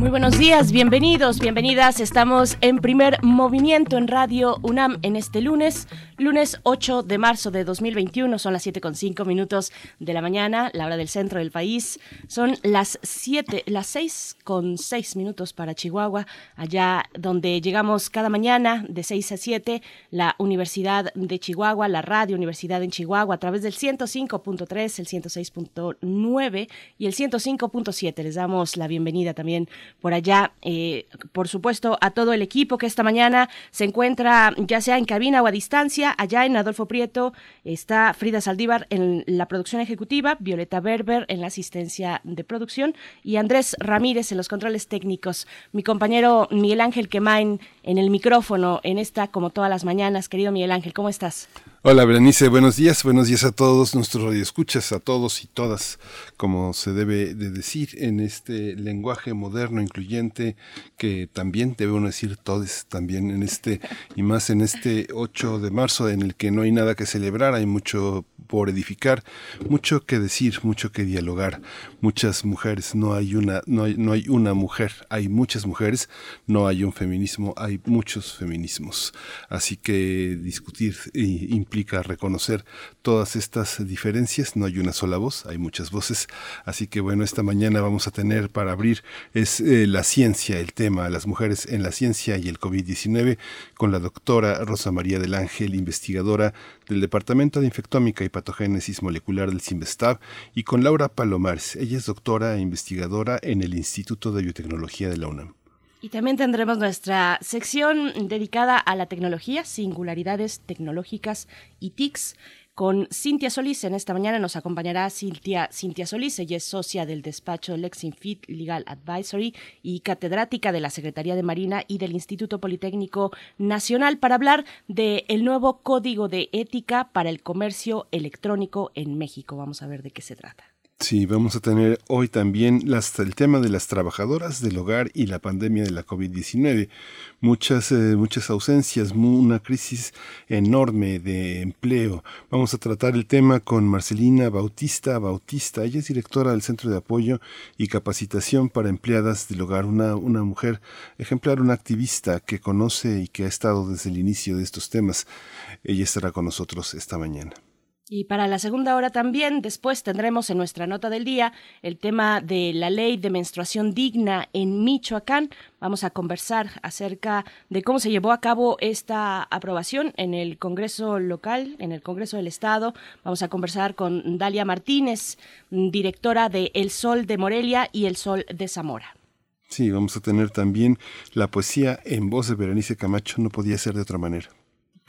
Muy buenos días, bienvenidos, bienvenidas. Estamos en primer movimiento en Radio UNAM en este lunes, lunes 8 de marzo de 2021. Son las 7 con 5 minutos de la mañana, la hora del centro del país. Son las 7, las 6 con 6 minutos para Chihuahua, allá donde llegamos cada mañana de 6 a 7, la Universidad de Chihuahua, la Radio Universidad en Chihuahua, a través del 105.3, el 106.9 y el 105.7. Les damos la bienvenida también por allá, eh, por supuesto, a todo el equipo que esta mañana se encuentra ya sea en cabina o a distancia, allá en Adolfo Prieto está Frida Saldívar en la producción ejecutiva, Violeta Berber en la asistencia de producción y Andrés Ramírez en los controles técnicos. Mi compañero Miguel Ángel Quemain en el micrófono en esta como todas las mañanas. Querido Miguel Ángel, ¿cómo estás? Hola Berenice, buenos días, buenos días a todos nuestros radioescuchas, a todos y todas, como se debe de decir en este lenguaje moderno, incluyente, que también debe decir todos, también en este, y más en este 8 de marzo, en el que no hay nada que celebrar, hay mucho por edificar, mucho que decir, mucho que dialogar, muchas mujeres, no hay una, no hay, no hay una mujer, hay muchas mujeres, no hay un feminismo, hay muchos feminismos. Así que discutir y implica reconocer todas estas diferencias. No hay una sola voz, hay muchas voces. Así que bueno, esta mañana vamos a tener para abrir es eh, la ciencia, el tema, las mujeres en la ciencia y el COVID-19 con la doctora Rosa María del Ángel, investigadora del Departamento de Infectómica y Patogénesis Molecular del CIMBESTAB y con Laura Palomares. Ella es doctora e investigadora en el Instituto de Biotecnología de la UNAM. Y también tendremos nuestra sección dedicada a la tecnología, singularidades tecnológicas y TICs. Con Cintia Solís, en esta mañana nos acompañará Cintia, Cintia Solís, ella es socia del despacho Lexinfit Legal Advisory y catedrática de la Secretaría de Marina y del Instituto Politécnico Nacional para hablar del el nuevo Código de Ética para el Comercio Electrónico en México. Vamos a ver de qué se trata. Sí, vamos a tener hoy también el tema de las trabajadoras del hogar y la pandemia de la COVID-19. Muchas, eh, muchas ausencias, una crisis enorme de empleo. Vamos a tratar el tema con Marcelina Bautista Bautista. Ella es directora del Centro de Apoyo y Capacitación para Empleadas del Hogar, una, una mujer ejemplar, una activista que conoce y que ha estado desde el inicio de estos temas. Ella estará con nosotros esta mañana. Y para la segunda hora también, después tendremos en nuestra nota del día el tema de la ley de menstruación digna en Michoacán. Vamos a conversar acerca de cómo se llevó a cabo esta aprobación en el Congreso local, en el Congreso del Estado. Vamos a conversar con Dalia Martínez, directora de El Sol de Morelia y El Sol de Zamora. Sí, vamos a tener también la poesía en voz de Berenice Camacho, no podía ser de otra manera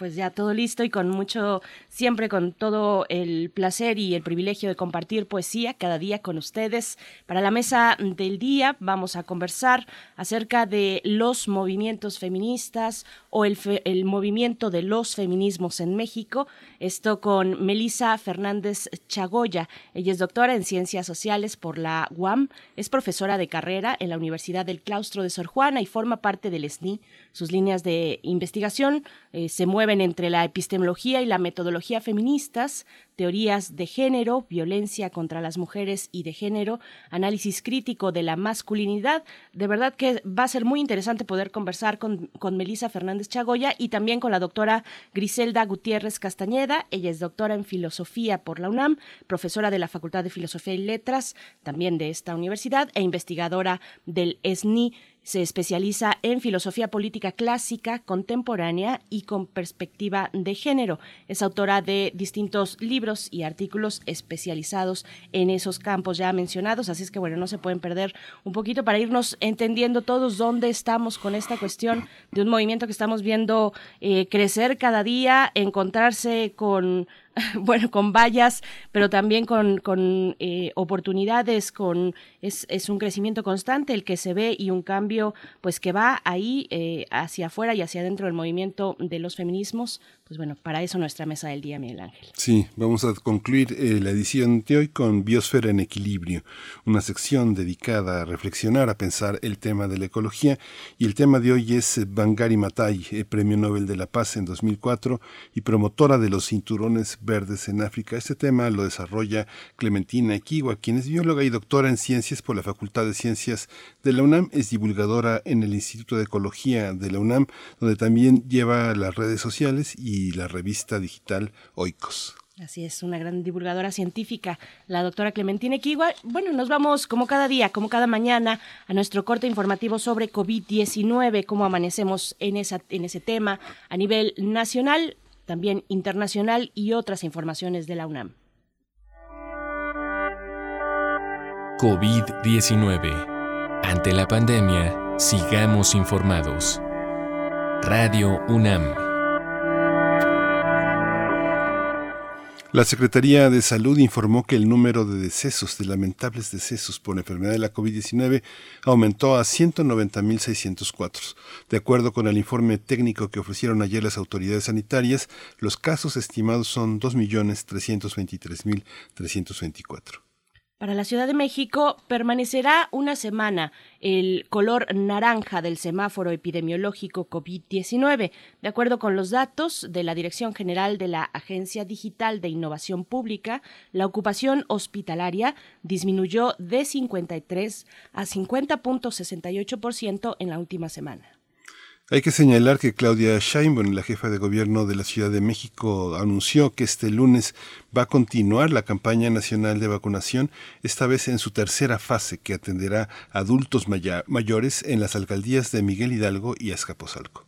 pues ya todo listo y con mucho, siempre con todo el placer y el privilegio de compartir poesía cada día con ustedes. Para la mesa del día vamos a conversar acerca de los movimientos feministas o el, el movimiento de los feminismos en México. Esto con Melisa Fernández Chagoya. Ella es doctora en Ciencias Sociales por la UAM, es profesora de carrera en la Universidad del Claustro de Sor Juana y forma parte del SNI. Sus líneas de investigación eh, se mueven entre la epistemología y la metodología feministas, teorías de género, violencia contra las mujeres y de género, análisis crítico de la masculinidad. De verdad que va a ser muy interesante poder conversar con, con Melisa Fernández Chagoya y también con la doctora Griselda Gutiérrez Castañeda. Ella es doctora en filosofía por la UNAM, profesora de la Facultad de Filosofía y Letras, también de esta universidad, e investigadora del SNI se especializa en filosofía política clásica, contemporánea y con perspectiva de género. Es autora de distintos libros y artículos especializados en esos campos ya mencionados, así es que bueno, no se pueden perder un poquito para irnos entendiendo todos dónde estamos con esta cuestión de un movimiento que estamos viendo eh, crecer cada día, encontrarse con bueno, con vallas, pero también con, eh, oportunidades, con es, es, un crecimiento constante el que se ve y un cambio pues que va ahí eh, hacia afuera y hacia adentro del movimiento de los feminismos. Pues bueno, para eso nuestra mesa del día, Miguel Ángel. Sí, vamos a concluir eh, la edición de hoy con Biosfera en Equilibrio, una sección dedicada a reflexionar, a pensar el tema de la ecología. Y el tema de hoy es Bangari Matai, Premio Nobel de la Paz en 2004 y promotora de los cinturones verdes en África. Este tema lo desarrolla Clementina Equigua, quien es bióloga y doctora en ciencias por la Facultad de Ciencias de la UNAM. Es divulgadora en el Instituto de Ecología de la UNAM, donde también lleva las redes sociales y la revista digital Oikos. Así es, una gran divulgadora científica, la doctora Clementina Equigua. Bueno, nos vamos como cada día, como cada mañana, a nuestro corte informativo sobre COVID-19, cómo amanecemos en, esa, en ese tema a nivel nacional también internacional y otras informaciones de la UNAM. COVID-19. Ante la pandemia, sigamos informados. Radio UNAM. La Secretaría de Salud informó que el número de decesos, de lamentables decesos por enfermedad de la COVID-19, aumentó a 190.604. De acuerdo con el informe técnico que ofrecieron ayer las autoridades sanitarias, los casos estimados son 2.323.324. Para la Ciudad de México permanecerá una semana el color naranja del semáforo epidemiológico COVID-19. De acuerdo con los datos de la Dirección General de la Agencia Digital de Innovación Pública, la ocupación hospitalaria disminuyó de 53 a 50.68% en la última semana. Hay que señalar que Claudia Sheinbaum, la jefa de gobierno de la Ciudad de México, anunció que este lunes va a continuar la campaña nacional de vacunación, esta vez en su tercera fase, que atenderá a adultos mayores en las alcaldías de Miguel Hidalgo y Azcapotzalco.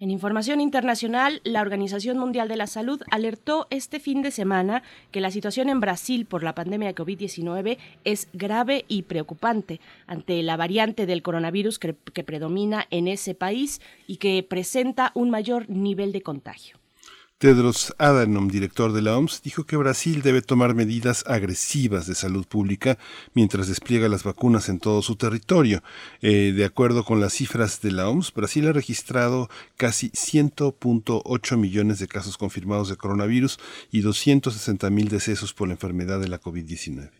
En información internacional, la Organización Mundial de la Salud alertó este fin de semana que la situación en Brasil por la pandemia de COVID-19 es grave y preocupante ante la variante del coronavirus que, que, predomina en ese país y que presenta un mayor nivel de contagio. Tedros Adhanom, director de la OMS, dijo que Brasil debe tomar medidas agresivas de salud pública mientras despliega las vacunas en todo su territorio. Eh, de acuerdo con las cifras de la OMS, Brasil ha registrado casi 100.8 millones de casos confirmados de coronavirus y 260 mil decesos por la enfermedad de la COVID-19.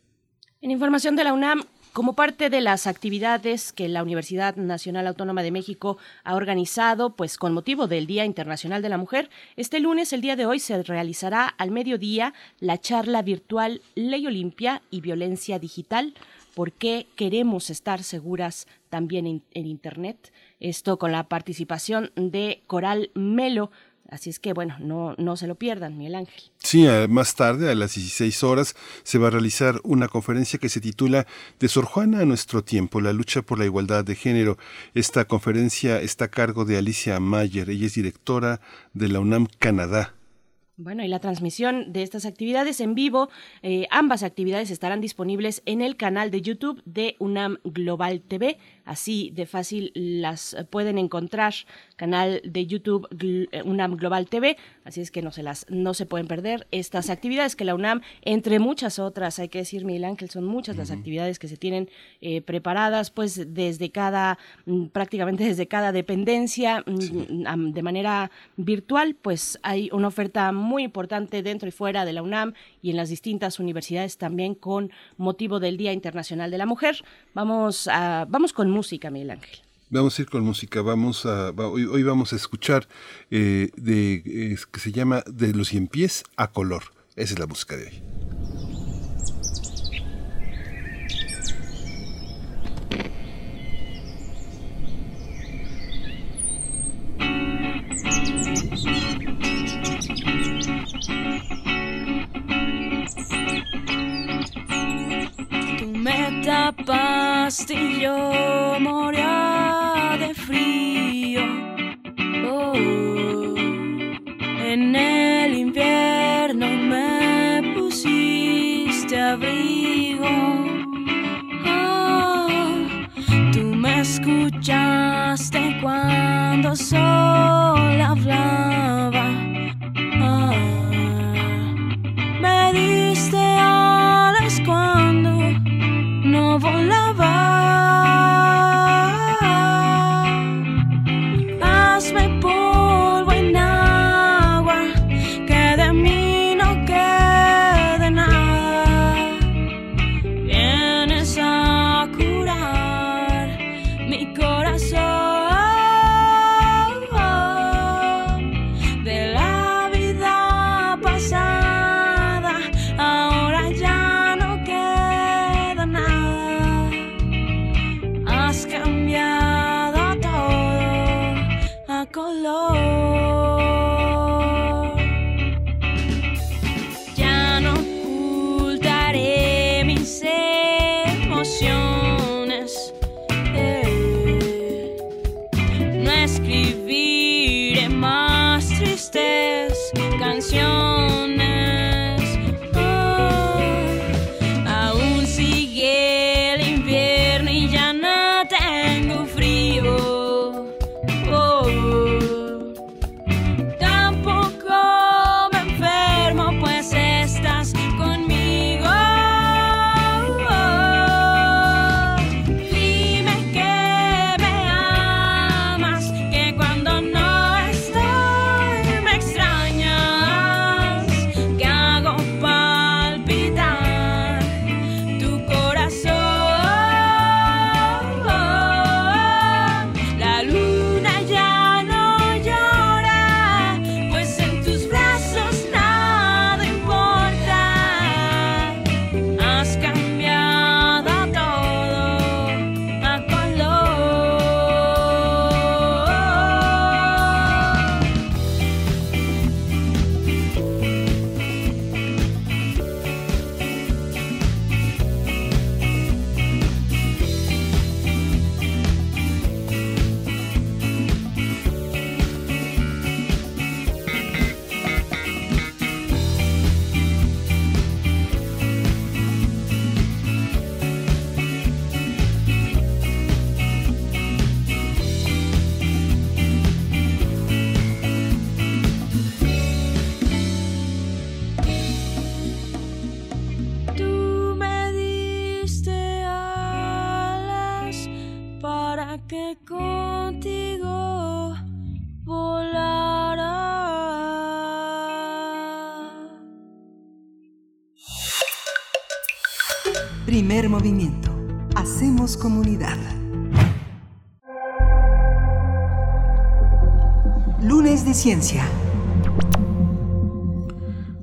En información de la UNAM, como parte de las actividades que la Universidad Nacional Autónoma de México ha organizado, pues con motivo del Día Internacional de la Mujer, este lunes, el día de hoy, se realizará al mediodía la charla virtual Ley Olimpia y Violencia Digital. ¿Por qué queremos estar seguras también en, en Internet? Esto con la participación de Coral Melo, Así es que, bueno, no, no se lo pierdan, Miguel Ángel. Sí, más tarde, a las 16 horas, se va a realizar una conferencia que se titula De Sor Juana a nuestro tiempo, la lucha por la igualdad de género. Esta conferencia está a cargo de Alicia Mayer, ella es directora de la UNAM Canadá. Bueno, y la transmisión de estas actividades en vivo, eh, ambas actividades estarán disponibles en el canal de YouTube de UNAM Global TV. Así de fácil las pueden encontrar. Canal de YouTube eh, UNAM Global TV. Así es que no se las no se pueden perder estas actividades que la UNAM, entre muchas otras, hay que decir, Miguel Ángel, son muchas las actividades que se tienen eh, preparadas, pues desde cada, mm, prácticamente desde cada dependencia, mm, de manera virtual, pues hay una oferta muy importante dentro y fuera de la UNAM y en las distintas universidades también con motivo del Día Internacional de la Mujer. Vamos, a, vamos con música, Miguel Ángel. Vamos a ir con música, vamos a, hoy, vamos a escuchar eh, de, que se llama De los cien pies a color. Esa es la música de hoy. Yo moría de frío. Oh, en el invierno me pusiste abrigo. Oh, tú me escuchaste cuando sol hablaba.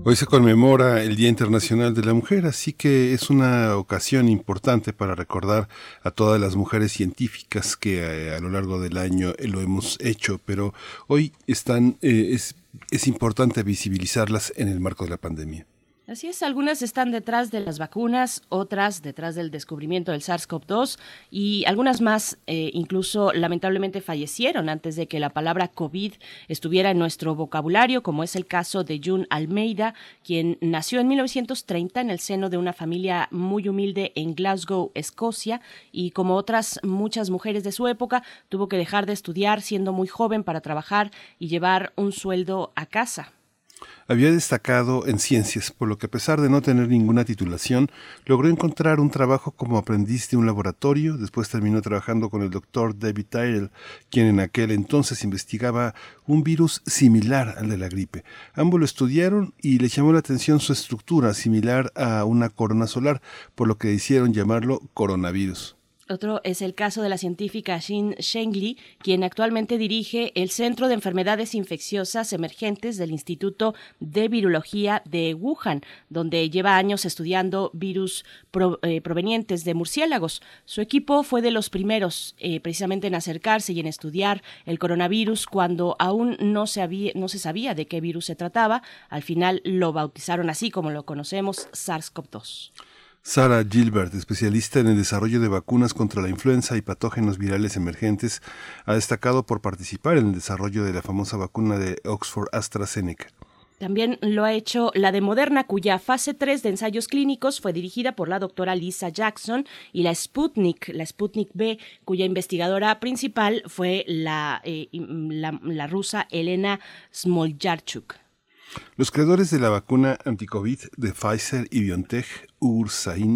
Hoy se conmemora el Día Internacional de la Mujer, así que es una ocasión importante para recordar a todas las mujeres científicas que eh, a, lo largo del año lo hemos hecho, pero hoy eh, es importante visibilizarlas en el marco de la pandemia. Así es, algunas están detrás de las vacunas, otras detrás del descubrimiento del SARS-CoV-2 y algunas más eh, incluso lamentablemente fallecieron antes de que la palabra COVID estuviera en nuestro vocabulario, como es el caso de June Almeida, quien nació en 1930 en el seno de una familia muy humilde en Glasgow, Escocia, y como otras muchas mujeres de su época, tuvo que dejar de estudiar siendo muy joven para trabajar y llevar un sueldo a casa. Había destacado en ciencias, por lo que a pesar de no tener ninguna titulación, logró encontrar un trabajo como aprendiz de un laboratorio, después terminó trabajando con el doctor David Tyrell, quien en aquel entonces investigaba un virus similar al de la gripe. Ambos lo estudiaron y les llamó la atención su estructura, similar a una corona solar, por lo que hicieron llamarlo coronavirus. Otro es el caso de la científica Xin Shengli, quien actualmente dirige el Centro de Enfermedades Infecciosas Emergentes del Instituto de Virología de Wuhan, donde lleva años estudiando virus eh, provenientes de murciélagos. Su equipo fue de los primeros eh, precisamente en acercarse y en estudiar el coronavirus cuando aún no se, no se sabía de qué virus se trataba. Al final lo bautizaron así como lo conocemos, SARS-CoV-2. Sarah Gilbert, especialista en el desarrollo de vacunas contra la influenza y patógenos virales emergentes, ha destacado por participar en el desarrollo de la famosa vacuna de Oxford AstraZeneca. También lo ha hecho la de Moderna, cuya fase 3 de ensayos clínicos fue dirigida por la doctora Lisa Jackson, y la Sputnik, la Sputnik B, cuya investigadora principal fue la, eh, rusa Elena Smoljárchuk. Los creadores de la vacuna anticovid de Pfizer y BioNTech, Ugur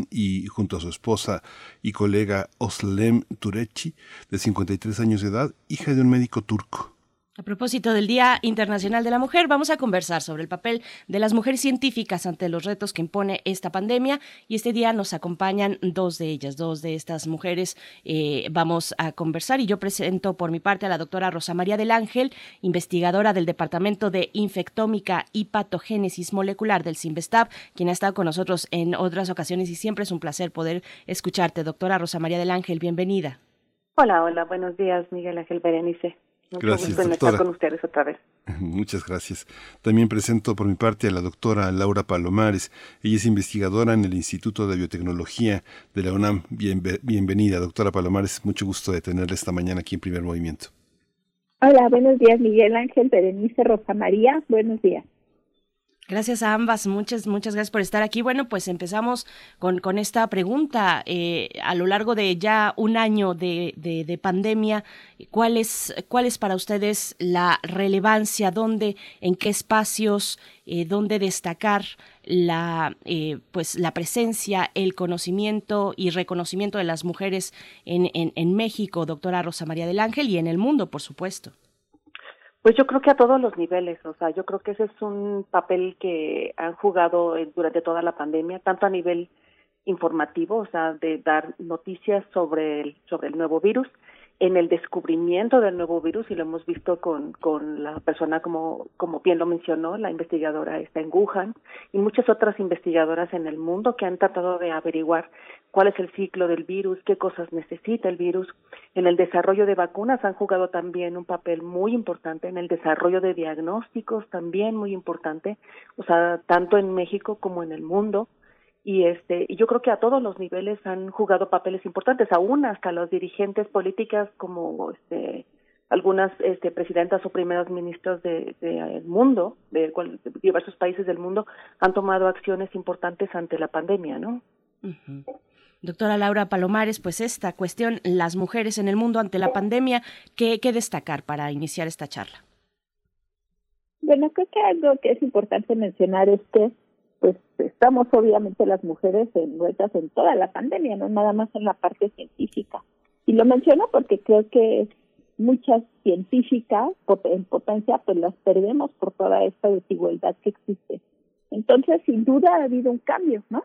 y junto a su esposa y colega Oslem Turechi, de 53 años de edad, hija de un médico turco. A propósito del Día Internacional de la Mujer, vamos a conversar sobre el papel de las mujeres científicas ante los retos que impone esta pandemia y este día nos acompañan dos de ellas, dos de estas mujeres. eh, vamos a conversar y yo presento por mi parte a la doctora Rosa María del Ángel, investigadora del Departamento de Infectómica y Patogénesis Molecular del CIMBESTAB, quien ha estado con nosotros en otras ocasiones y siempre es un placer poder escucharte. Doctora Rosa María del Ángel, bienvenida. Hola, hola, buenos días, Miguel Ángel Berenice. Mucho Gracias, gusto en doctora. estar con ustedes otra vez. Muchas gracias. También presento por mi parte a la doctora Laura Palomares. Ella es investigadora en el Instituto de Biotecnología de la UNAM. Bienve- bienvenida, doctora Palomares. Mucho gusto de tenerla esta mañana aquí en Primer Movimiento. Hola, buenos días, Miguel Ángel, Berenice, Rosa María, buenos días. Gracias a ambas, muchas, muchas gracias por estar aquí. Bueno, pues empezamos con, con esta pregunta. Eh, a lo largo de ya un año de, de, pandemia, ¿cuál es, ¿cuál es para ustedes la relevancia? ¿Dónde, en qué espacios, eh, dónde destacar la, eh, pues, la presencia, el conocimiento y reconocimiento de las mujeres en, en, en México, doctora Rosa María del Ángel, y en el mundo, por supuesto? Pues yo creo que a todos los niveles, o sea, yo creo que ese es un papel que han jugado durante toda la pandemia, tanto a nivel informativo, o sea, de dar noticias sobre el, sobre el nuevo virus, en el descubrimiento del nuevo virus y lo hemos visto con, con la persona como, como bien lo mencionó, la investigadora está en Wuhan y muchas otras investigadoras en el mundo que han tratado de averiguar cuál es el ciclo del virus, qué cosas necesita el virus. En el desarrollo de vacunas han jugado también un papel muy importante, en el desarrollo de diagnósticos también muy importante, o sea, tanto en México como en el mundo y este y yo creo que a todos los niveles han jugado papeles importantes aún hasta los dirigentes políticas como este algunas este presidentas o primeros ministros de, de mundo de, diversos países del mundo han tomado acciones importantes ante la pandemia no Doctora Laura Palomares, pues esta cuestión, las mujeres en el mundo ante la pandemia, ¿qué, qué destacar para iniciar esta charla? Bueno, creo que algo que es importante mencionar es que estamos obviamente las mujeres envueltas en toda la pandemia, no nada más en la parte científica. Y lo menciono porque creo que muchas científicas en potencia pues las perdemos por toda esta desigualdad que existe. Entonces, sin duda ha habido un cambio, ¿no?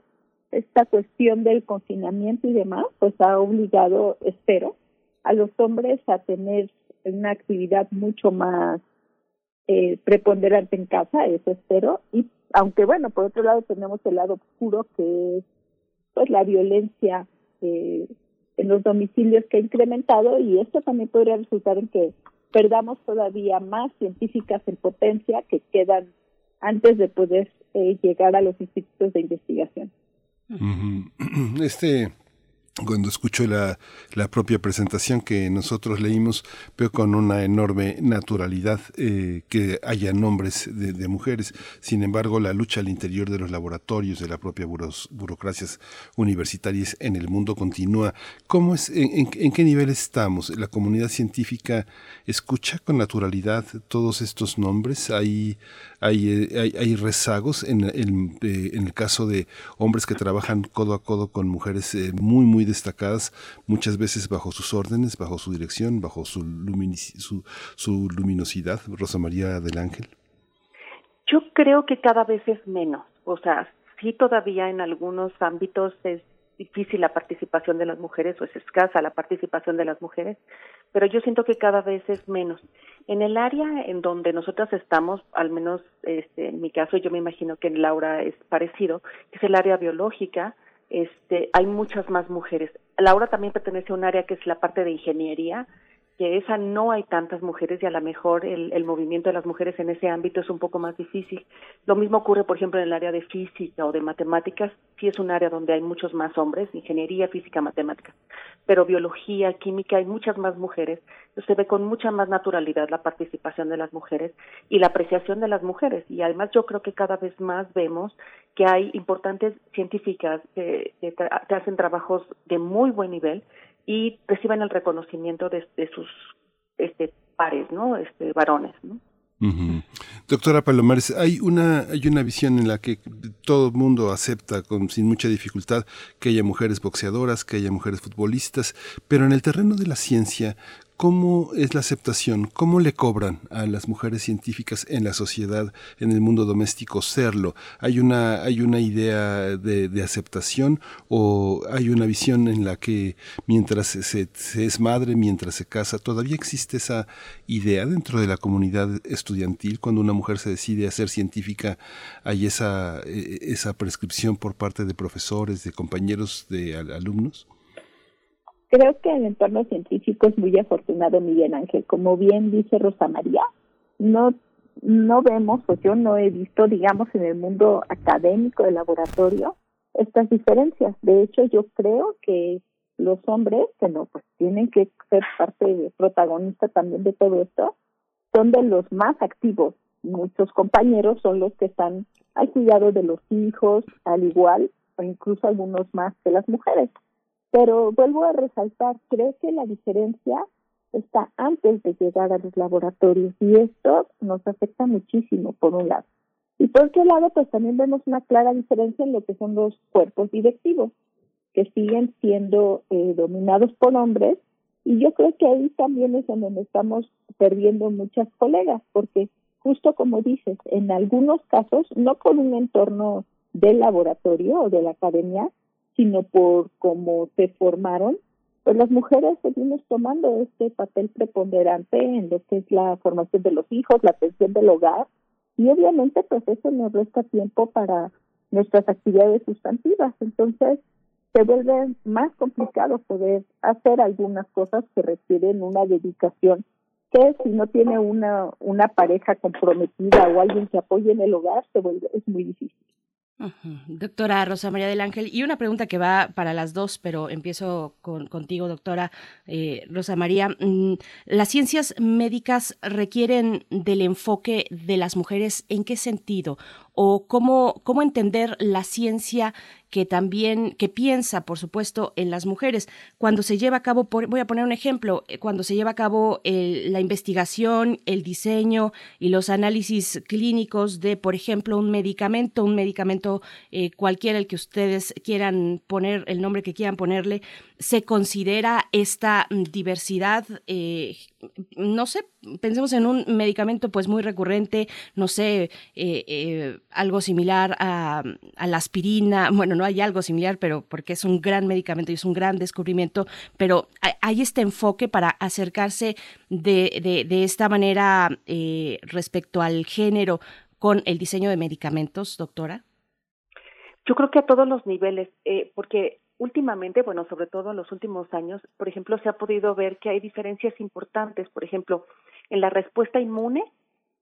Esta cuestión del confinamiento y demás, pues ha obligado, espero, a los hombres a tener una actividad mucho más eh, preponderante en casa, eso espero, y aunque bueno, por otro lado tenemos el lado oscuro que es pues la violencia eh, en los domicilios que ha incrementado y esto también podría resultar en que perdamos todavía más científicas en potencia que quedan antes de poder eh, llegar a los institutos de investigación. Este cuando escucho la, la, propia presentación que nosotros leímos, veo con una enorme naturalidad eh, que haya nombres de, mujeres. Sin embargo, la lucha al interior de los laboratorios, de la propia burocracias universitarias en el mundo continúa. ¿Cómo es, en, qué nivel estamos? ¿La comunidad científica escucha con naturalidad todos estos nombres? ¿Hay, hay, hay, hay rezagos en, en, eh, en, el caso de hombres que trabajan codo a codo con mujeres eh, muy, muy destacadas, muchas veces bajo sus órdenes, bajo su dirección, bajo su, su, su luminosidad, Rosa María del Ángel? Yo creo que cada vez es menos, o sea, sí todavía en algunos ámbitos es difícil la participación de las mujeres o es escasa la participación de las mujeres, pero yo siento que cada vez es menos. En el área en donde nosotras estamos, al menos este, en mi caso, yo me imagino que en Laura es parecido, que es el área biológica, este, hay muchas más mujeres. Laura también pertenece a un área que es la parte de ingeniería, que esa no hay tantas mujeres y a lo mejor el, el, movimiento de las mujeres en ese ámbito es un poco más difícil. Lo mismo ocurre, por ejemplo, en el área de física o de matemáticas, sí es un área donde hay muchos más hombres, ingeniería, física, matemáticas, pero biología, química, hay muchas más mujeres. Se ve con mucha más naturalidad la participación de las mujeres y la apreciación de las mujeres. Y además yo creo que cada vez más vemos que hay importantes científicas que, que hacen trabajos de muy buen nivel y reciban el reconocimiento de, sus este, pares, ¿no? Este, varones, ¿no? Doctora Palomares, hay una, hay una visión en la que todo el mundo acepta con, sin mucha dificultad que haya mujeres boxeadoras, que haya mujeres futbolistas, pero en el terreno de la ciencia, ¿Cómo es la aceptación? ¿Cómo le cobran a las mujeres científicas en la sociedad, en el mundo doméstico, serlo? ¿Hay una, hay una idea de, aceptación o hay una visión en la que mientras se, es madre, mientras se casa, todavía existe esa idea dentro de la comunidad estudiantil? Cuando una mujer se decide a ser científica, ¿hay esa, e, esa prescripción por parte de profesores, de compañeros, de alumnos? Creo que el entorno científico es muy afortunado, Miguel Ángel. Como bien dice Rosa María, no, no vemos, pues yo no he visto, digamos, en el mundo académico de laboratorio, estas diferencias. De hecho, yo creo que los hombres, que no, pues tienen que ser parte protagonista también de todo esto, son de los más activos. Muchos compañeros son los que están al cuidado de los hijos, al igual, o incluso algunos más que las mujeres. Pero vuelvo a resaltar, creo que la diferencia está antes de llegar a los laboratorios y esto nos afecta muchísimo, por un lado. Y por otro lado, pues también vemos una clara diferencia en lo que son los cuerpos directivos, que siguen siendo eh, dominados por hombres. Y yo creo que ahí también es en donde estamos perdiendo muchas colegas, porque justo como dices, en algunos casos, no por un entorno del laboratorio o de la academia, sino por cómo se formaron, pues las mujeres seguimos tomando este papel preponderante en lo que es la formación de los hijos, la atención del hogar, y obviamente pues eso nos resta tiempo para nuestras actividades sustantivas. Entonces se vuelve más complicado poder hacer algunas cosas que requieren una dedicación que si no tiene una, una pareja comprometida o alguien que apoye en el hogar, se vuelve, es muy difícil. Doctora Rosa María del Ángel, y una pregunta que va para las dos, pero empiezo con, contigo, doctora eh, Rosa María. Mm, ¿Las ciencias médicas requieren del enfoque de las mujeres en qué sentido? ¿O cómo, cómo entender la ciencia que también, que piensa, por supuesto, en las mujeres. Cuando se lleva a cabo, voy a poner un ejemplo, eh, cuando se lleva a cabo la investigación, el diseño y los análisis clínicos de, por ejemplo, un medicamento, un medicamento eh, cualquiera el que ustedes quieran poner, el nombre que quieran ponerle, se considera esta diversidad, eh, no sé, pensemos en un medicamento pues muy recurrente, no sé, algo similar a, la aspirina, bueno, no hay algo similar, pero porque es un gran medicamento y es un gran descubrimiento, pero hay este enfoque para acercarse de, de, esta manera eh, respecto al género con el diseño de medicamentos, doctora? Yo creo que a todos los niveles, eh, porque últimamente, bueno, sobre todo en los últimos años, por ejemplo, se ha podido ver que hay diferencias importantes, por ejemplo, en la respuesta inmune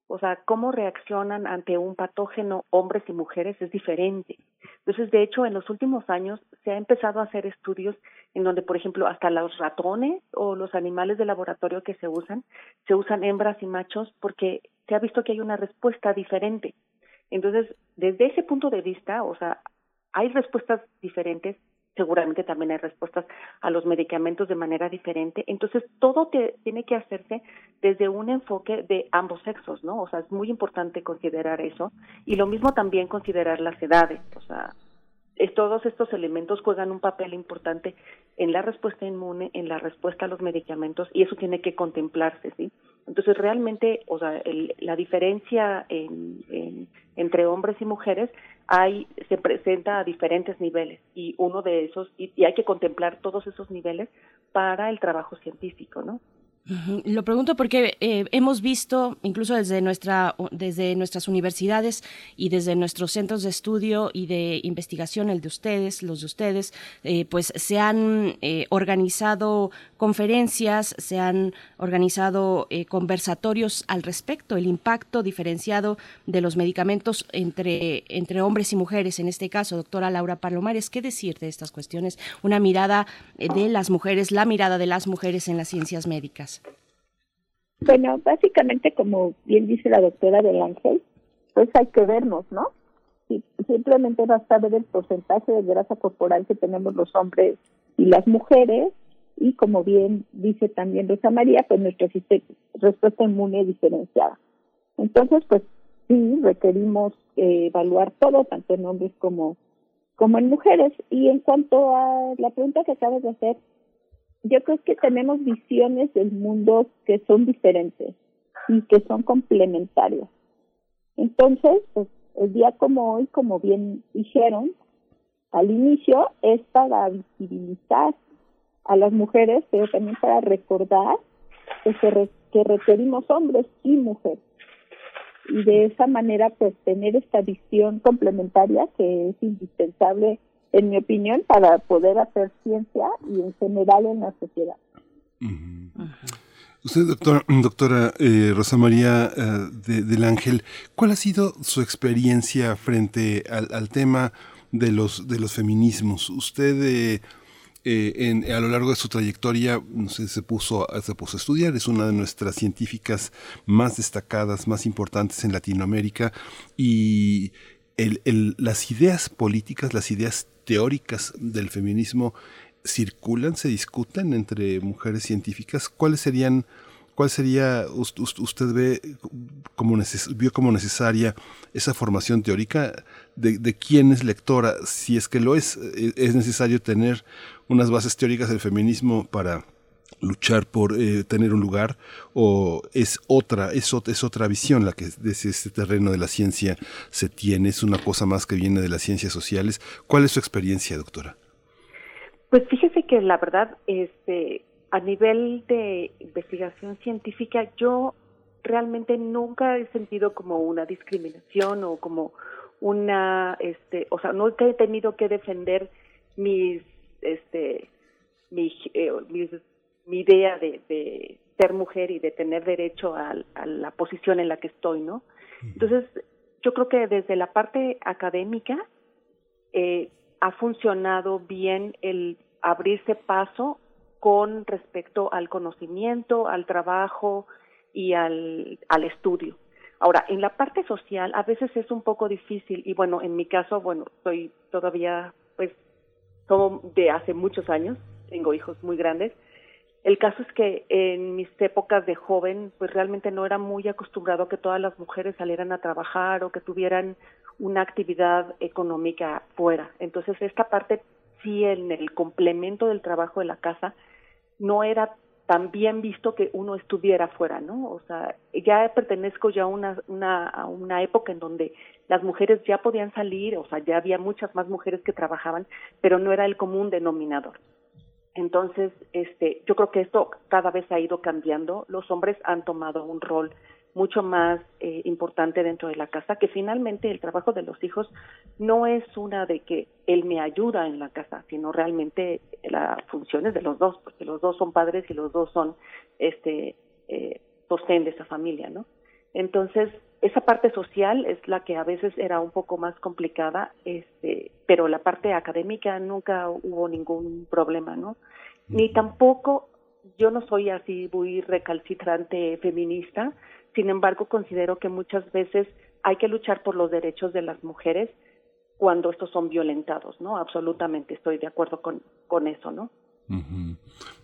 o sea, cómo reaccionan ante un patógeno hombres y mujeres es diferente. Entonces, de hecho, en los últimos años se ha empezado a hacer estudios en donde, por ejemplo, hasta los ratones o los animales de laboratorio que se usan, se usan hembras y machos porque se ha visto que hay una respuesta diferente. Entonces, desde ese punto de vista, o sea, hay respuestas diferentes seguramente también hay respuestas a los medicamentos de manera diferente. Entonces, todo tiene que hacerse desde un enfoque de ambos sexos, ¿no? O sea, es muy importante considerar eso. Y lo mismo también considerar las edades, o sea, todos estos elementos juegan un papel importante en la respuesta inmune, en la respuesta a los medicamentos, y eso tiene que contemplarse, ¿sí? Entonces, realmente, o sea, la diferencia entre hombres y mujeres hay, se presenta a diferentes niveles, y uno de esos, y hay que contemplar todos esos niveles para el trabajo científico, ¿no? Lo pregunto porque eh, hemos visto, incluso desde, nuestra, desde nuestras universidades y desde nuestros centros de estudio y de investigación, el de ustedes, los de ustedes, eh, pues se han eh, organizado conferencias, se han organizado conversatorios al respecto, el impacto diferenciado de los medicamentos entre, entre hombres y mujeres, en este caso, doctora Laura Palomares, ¿qué decir de estas cuestiones? Una mirada de las mujeres, la mirada de las mujeres en las ciencias médicas. Bueno, básicamente, como bien dice la doctora del Ángel, pues hay que vernos, ¿no? Y simplemente basta ver el porcentaje de grasa corporal que tenemos los hombres y las mujeres, y como bien dice también Rosa María, pues nuestra respuesta inmune diferenciada. Entonces, pues sí, requerimos eh, evaluar todo, tanto en hombres como en mujeres. Y en cuanto a la pregunta que acabas de hacer, yo creo que tenemos visiones del mundo que son diferentes y que son complementarias. Entonces, pues, el día como hoy, como bien dijeron al inicio, es para visibilizar a las mujeres, pero también para recordar que, que requerimos hombres y mujeres. Y de esa manera, pues, tener esta visión complementaria que es indispensable en mi opinión, para poder hacer ciencia y en general en la sociedad. Usted, doctora, doctora eh, Rosa María eh, del Ángel, ¿cuál ha sido su experiencia frente al, tema de los, de los feminismos? Usted, eh, eh, en, a lo largo de su trayectoria no sé, se, puso, se puso a estudiar, es una de nuestras científicas más destacadas, más importantes en Latinoamérica y el, el, las ideas políticas, las ideas teóricas del feminismo circulan, se discuten entre mujeres científicas. ¿Cuáles serían, cuál sería, usted ve como vio como necesaria esa formación teórica de, quién es lectora, si es que lo es, es necesario tener unas bases teóricas del feminismo para luchar por eh, tener un lugar o es otra es, es otra visión la que desde este terreno de la ciencia se tiene es una cosa más que viene de las ciencias sociales. Cuál es su experiencia doctora pues fíjese que la verdad este a nivel de investigación científica yo realmente nunca he sentido como una discriminación o como una este o sea no he tenido que defender mis este eh, mi, idea de, de, ser mujer y de tener derecho a, a, la posición en la que estoy, ¿no? Entonces, yo creo que desde la parte académica eh, ha funcionado bien el abrirse paso con respecto al conocimiento, al trabajo y al, al estudio. Ahora, en la parte social a veces es un poco difícil y bueno, en mi caso, bueno, soy todavía pues como de hace muchos años, tengo hijos muy grandes. El caso es que en mis épocas de joven, pues realmente no era muy acostumbrado a que todas las mujeres salieran a trabajar o que tuvieran una actividad económica fuera. Entonces, esta parte sí en el complemento del trabajo de la casa no era tan bien visto que uno estuviera fuera, ¿no? O sea, ya pertenezco ya a una, una, a una época en donde las mujeres ya podían salir, o sea, ya había muchas más mujeres que trabajaban, pero no era el común denominador. Entonces, este, yo creo que esto cada vez ha ido cambiando. Los hombres han tomado un rol mucho más eh, importante dentro de la casa, que finalmente el trabajo de los hijos no es una de que él me ayuda en la casa, sino realmente la función es de los dos, porque los dos son padres y los dos son, este, eh, sostén de esa familia, ¿no? Entonces, esa parte social es la que a veces era un poco más complicada, este, pero la parte académica nunca hubo ningún problema, ¿no? Ni tampoco, yo no soy así muy recalcitrante feminista, sin embargo, considero que muchas veces hay que luchar por los derechos de las mujeres cuando estos son violentados, ¿no? Absolutamente estoy de acuerdo con, con eso, ¿no?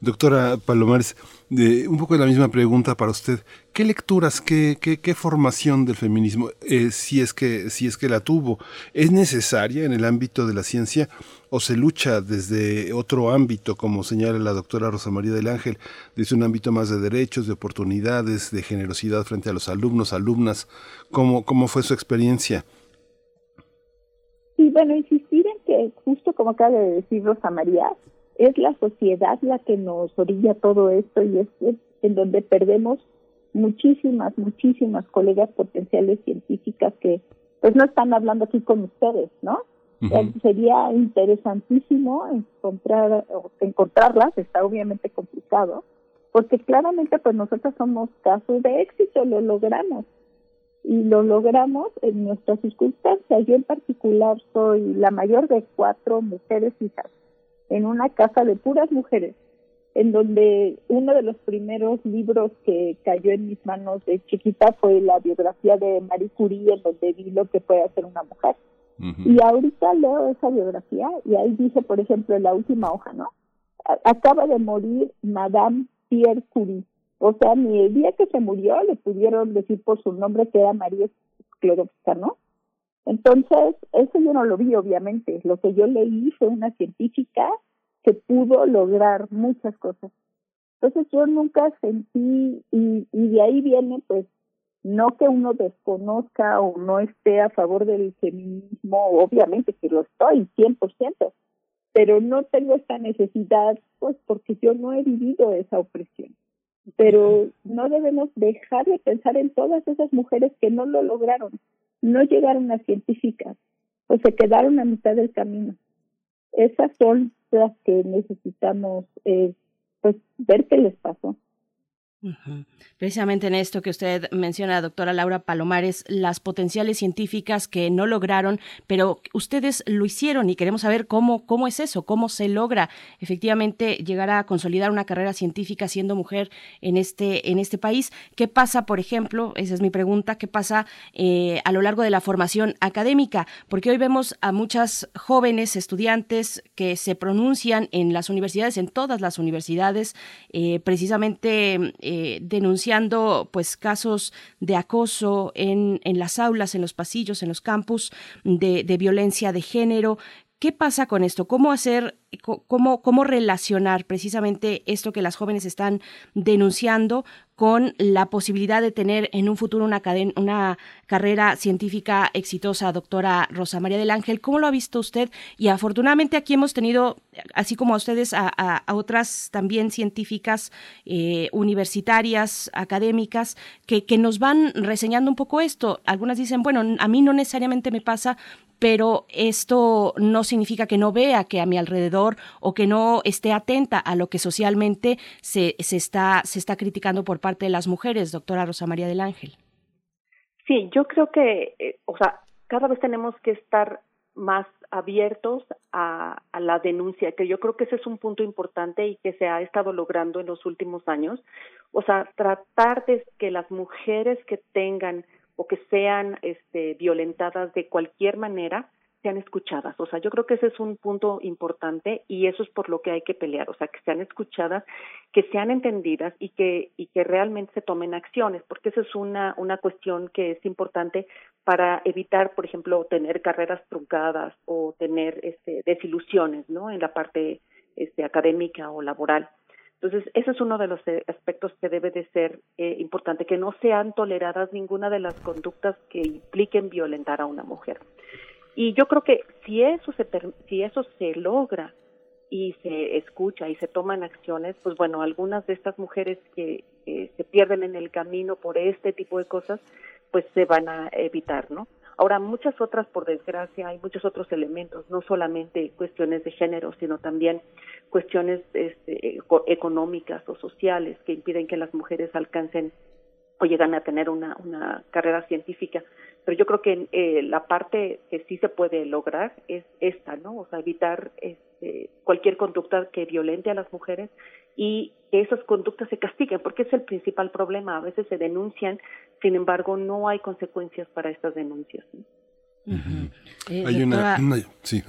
Doctora Palomares, un poco la misma pregunta para usted. ¿Qué lecturas, qué, qué, formación del feminismo, eh, si, es que, si es que la tuvo, es necesaria en el ámbito de la ciencia o se lucha desde otro ámbito, como señala la doctora Rosa María del Ángel, desde un ámbito más de derechos, de oportunidades, de generosidad frente a los alumnos, alumnas? ¿Cómo, cómo fue su experiencia? Sí, bueno, insistir en que, justo como acaba de decir Rosa María, es la sociedad la que nos orilla todo esto y es, en donde perdemos muchísimas, muchísimas colegas potenciales científicas que pues no están hablando aquí con ustedes, ¿no? Sería interesantísimo encontrar encontrarlas, está obviamente complicado, porque claramente pues nosotros somos casos de éxito, lo logramos y lo logramos en nuestras circunstancias. Yo en particular soy la mayor de cuatro mujeres hijas en una casa de puras mujeres, en donde uno de los primeros libros que cayó en mis manos de chiquita fue la biografía de Marie Curie, en donde vi lo que puede hacer una mujer. Y ahorita leo esa biografía y ahí dice, por ejemplo, en la última hoja, ¿no? Acaba de morir Madame Pierre Curie. O sea, ni el día que se murió le pudieron decir por su nombre que era María Sklodowska, ¿no? Entonces, eso yo no lo vi, obviamente. Lo que yo leí fue una científica que pudo lograr muchas cosas. Entonces, yo nunca sentí, y, y de ahí viene, pues, no que uno desconozca o no esté a favor del feminismo, obviamente que lo estoy, 100%, pero no tengo esta necesidad, pues, porque yo no he vivido esa opresión. Pero no debemos dejar de pensar en todas esas mujeres que no lo lograron no llegaron a científicas o se quedaron a mitad del camino. Esas son las que necesitamos eh, pues ver qué les pasó. Precisamente en esto que usted menciona, doctora Laura Palomares, las potenciales científicas que no lograron, pero ustedes lo hicieron y queremos saber cómo, cómo es eso, cómo se logra efectivamente llegar a consolidar una carrera científica siendo mujer en este, en este país. ¿Qué pasa, por ejemplo, esa es mi pregunta, qué pasa eh, a lo largo de la formación académica? Porque hoy vemos a muchas jóvenes estudiantes que se pronuncian en las universidades, en todas las universidades, eh, precisamente eh, denunciando pues casos de acoso en, en las aulas, en los pasillos, en los campus, de violencia de género. ¿Qué pasa con esto? ¿Cómo hacer, cómo, cómo relacionar precisamente esto que las jóvenes están denunciando con la posibilidad de tener en un futuro una, carrera científica exitosa, doctora Rosa María del Ángel? ¿Cómo lo ha visto usted? Y afortunadamente aquí hemos tenido, así como a ustedes, a, otras también científicas eh, universitarias, académicas, que, que nos van reseñando un poco esto. Algunas dicen, bueno, a mí no necesariamente me pasa, pero esto no significa que no vea que a mi alrededor o que no esté atenta a lo que socialmente se, se, está, se está criticando por parte de las mujeres, doctora Rosa María del Ángel. Sí, yo creo que, eh, o sea, cada vez tenemos que estar más abiertos a, a, la denuncia, que yo creo que ese es un punto importante y que se ha estado logrando en los últimos años. O sea, tratar de que las mujeres que tengan o que sean este, violentadas de cualquier manera sean escuchadas. O sea, yo creo que ese es un punto importante y eso es por lo que hay que pelear. O sea, que sean escuchadas, que sean entendidas y que y que realmente se tomen acciones, porque esa es una una cuestión que es importante para evitar, por ejemplo, tener carreras truncadas o tener este desilusiones, ¿no? En la parte este académica o laboral. Entonces, ese es uno de los eh, aspectos que debe de ser eh, importante, que no sean toleradas ninguna de las conductas que impliquen violentar a una mujer. Y yo creo que si eso se, si eso se logra y se escucha y se toman acciones, pues bueno, algunas de estas mujeres que se pierden en el camino por este tipo de cosas, pues se van a evitar, ¿no? Ahora, muchas otras, por desgracia, hay muchos otros elementos, no solamente cuestiones de género, sino también cuestiones este, económicas o sociales que impiden que las mujeres alcancen o llegan a tener una, una carrera científica. Pero yo creo que eh, la parte que sí se puede lograr es esta, ¿no? O sea, evitar este, cualquier conducta que violente a las mujeres y que esas conductas se castiguen, porque es el principal problema. A veces se denuncian, sin embargo, no hay consecuencias para estas denuncias. Eh, hay una, sí,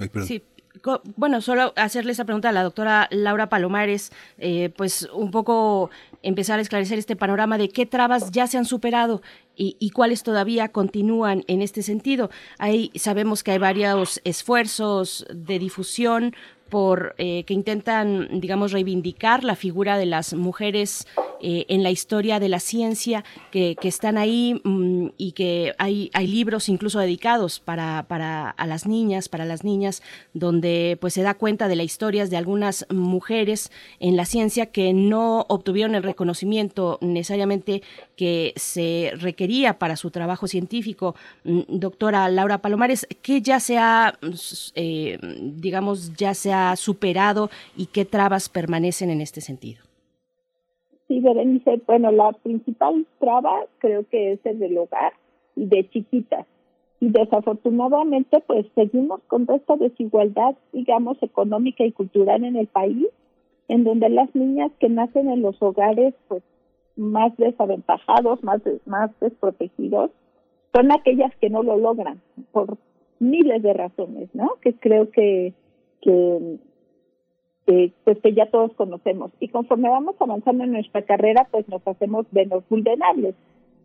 bueno, solo hacerle esa pregunta a la doctora Laura Palomares, eh, pues un poco empezar a esclarecer este panorama de qué trabas ya se han superado y, y, cuáles todavía continúan en este sentido. Ahí sabemos que hay varios esfuerzos de difusión por eh, que intentan, digamos, reivindicar la figura de las mujeres eh, en la historia de la ciencia, que, que están ahí mm, y que hay, hay libros incluso dedicados para, para a las niñas, para las niñas, donde pues se da cuenta de las historias de algunas mujeres en la ciencia que no obtuvieron el reconocimiento necesariamente que se requería para su trabajo científico. Mm, doctora Laura Palomares, ¿qué ya se ha, eh, digamos, ya se ha superado y qué trabas permanecen en este sentido? Sí, Berenice, bueno, la principal traba creo que es el del hogar y de chiquitas. Y desafortunadamente, pues seguimos con esta desigualdad, digamos, económica y cultural en el país, en donde las niñas que nacen en los hogares, pues más desaventajados, más, más desprotegidos, son aquellas que no lo logran por miles de razones, ¿no? Que creo que, que eh, pues que ya todos conocemos. Y conforme vamos avanzando en nuestra carrera, pues nos hacemos menos vulnerables.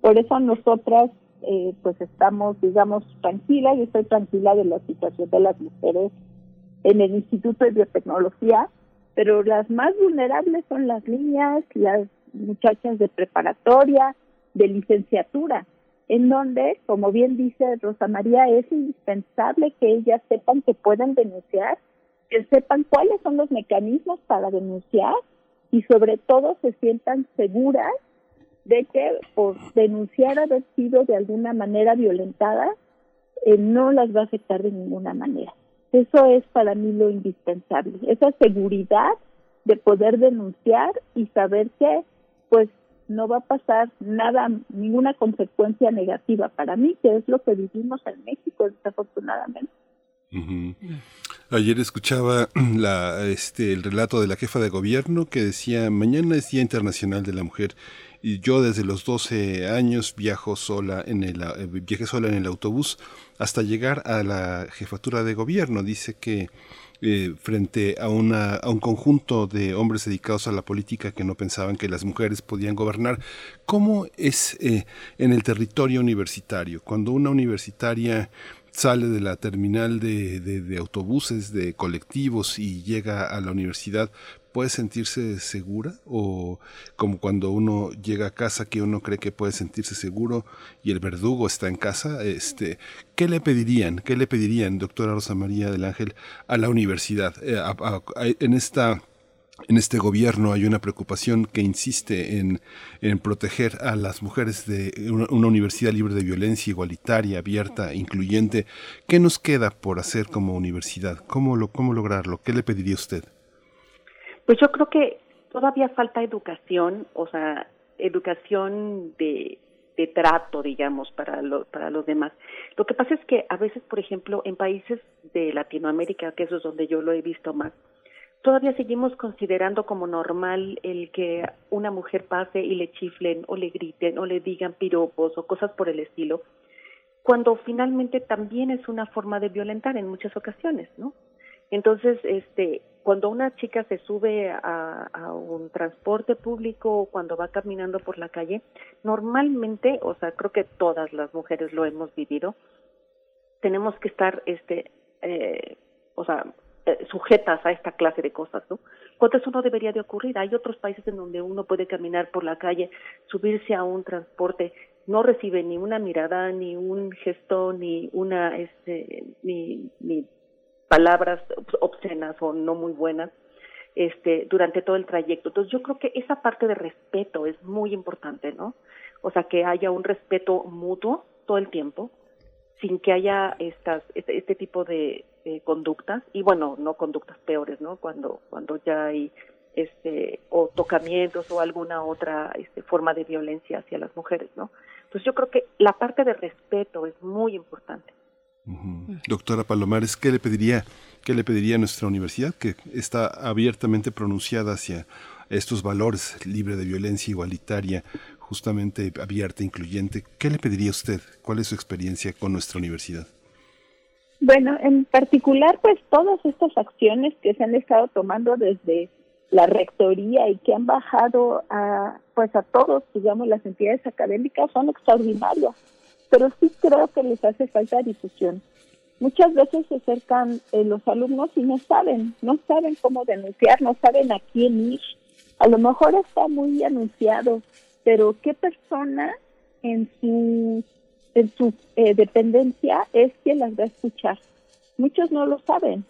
Por eso nosotras, eh, pues estamos, digamos, tranquilas, y estoy tranquila de la situación de las mujeres en el Instituto de Biotecnología, pero las más vulnerables son las niñas, las muchachas de preparatoria, de licenciatura, en donde, como bien dice Rosa María, es indispensable que ellas sepan que pueden denunciar que sepan cuáles son los mecanismos para denunciar y sobre todo se sientan seguras de que por denunciar haber sido de alguna manera violentada eh, no las va a afectar de ninguna manera. Eso es para mí lo indispensable, esa seguridad de poder denunciar y saber que pues no va a pasar nada, ninguna consecuencia negativa para mí, que es lo que vivimos en México, desafortunadamente. Ayer escuchaba la, este, el relato de la jefa de gobierno que decía, mañana es Día Internacional de la Mujer y yo desde los 12 años viajo sola en el, eh, viajé sola en el autobús hasta llegar a la jefatura de gobierno. Dice que eh, frente a, una, a un conjunto de hombres dedicados a la política que no pensaban que las mujeres podían gobernar. ¿Cómo es eh, en el territorio universitario? Cuando una universitaria sale de la terminal de, de, autobuses, de colectivos y llega a la universidad, puede sentirse segura o como cuando uno llega a casa que uno cree que puede sentirse seguro y el verdugo está en casa, este, ¿qué le pedirían? ¿Qué le pedirían, doctora Rosa María del Ángel, a la universidad? Eh, en esta en este gobierno hay una preocupación que insiste en, proteger a las mujeres de una, universidad libre de violencia, igualitaria, abierta, incluyente. ¿Qué nos queda por hacer como universidad? ¿Cómo, lo, cómo lograrlo? ¿Qué le pediría usted? Pues yo creo que todavía falta educación, o sea, educación de, de trato, digamos, para, lo, para los demás. Lo que pasa es que a veces, por ejemplo, en países de Latinoamérica, que eso es donde yo lo he visto más, todavía seguimos considerando como normal el que una mujer pase y le chiflen o le griten o le digan piropos o cosas por el estilo, cuando finalmente también es una forma de violentar en muchas ocasiones, ¿no? Entonces, este, cuando una chica se sube a, un transporte público o cuando va caminando por la calle, normalmente, o sea, creo que todas las mujeres lo hemos vivido, tenemos que estar, este, eh, o sea, eh, sujetas a esta clase de cosas, ¿no? Cuando eso no debería de ocurrir. Hay otros países en donde uno puede caminar por la calle, subirse a un transporte, no recibe ni una mirada, ni un gesto, ni una, este, ni, ni palabras obscenas o no muy buenas este durante todo el trayecto. Entonces yo creo que esa parte de respeto es muy importante, ¿no? O sea, que haya un respeto mutuo todo el tiempo, sin que haya estas este, este tipo de, conductas y bueno, no conductas peores, ¿no? Cuando cuando ya hay este o tocamientos o alguna otra este, forma de violencia hacia las mujeres, ¿no? Entonces yo creo que la parte de respeto es muy importante. Doctora Palomares, ¿qué le pediría, qué le pediría a nuestra universidad que está abiertamente pronunciada hacia estos valores, libre de violencia, igualitaria, justamente abierta, incluyente? ¿Qué le pediría usted? ¿Cuál es su experiencia con nuestra universidad? Bueno, en particular, pues todas estas acciones que se han estado tomando desde la rectoría y que han bajado a, pues a todos, digamos, las entidades académicas son extraordinarias pero sí creo que les hace falta difusión. Muchas veces se acercan eh, los alumnos y no saben, no saben cómo denunciar, no saben a quién ir. A lo mejor está muy anunciado, pero ¿qué persona en su, en su eh, dependencia es quien las va a escuchar? Muchos no lo saben.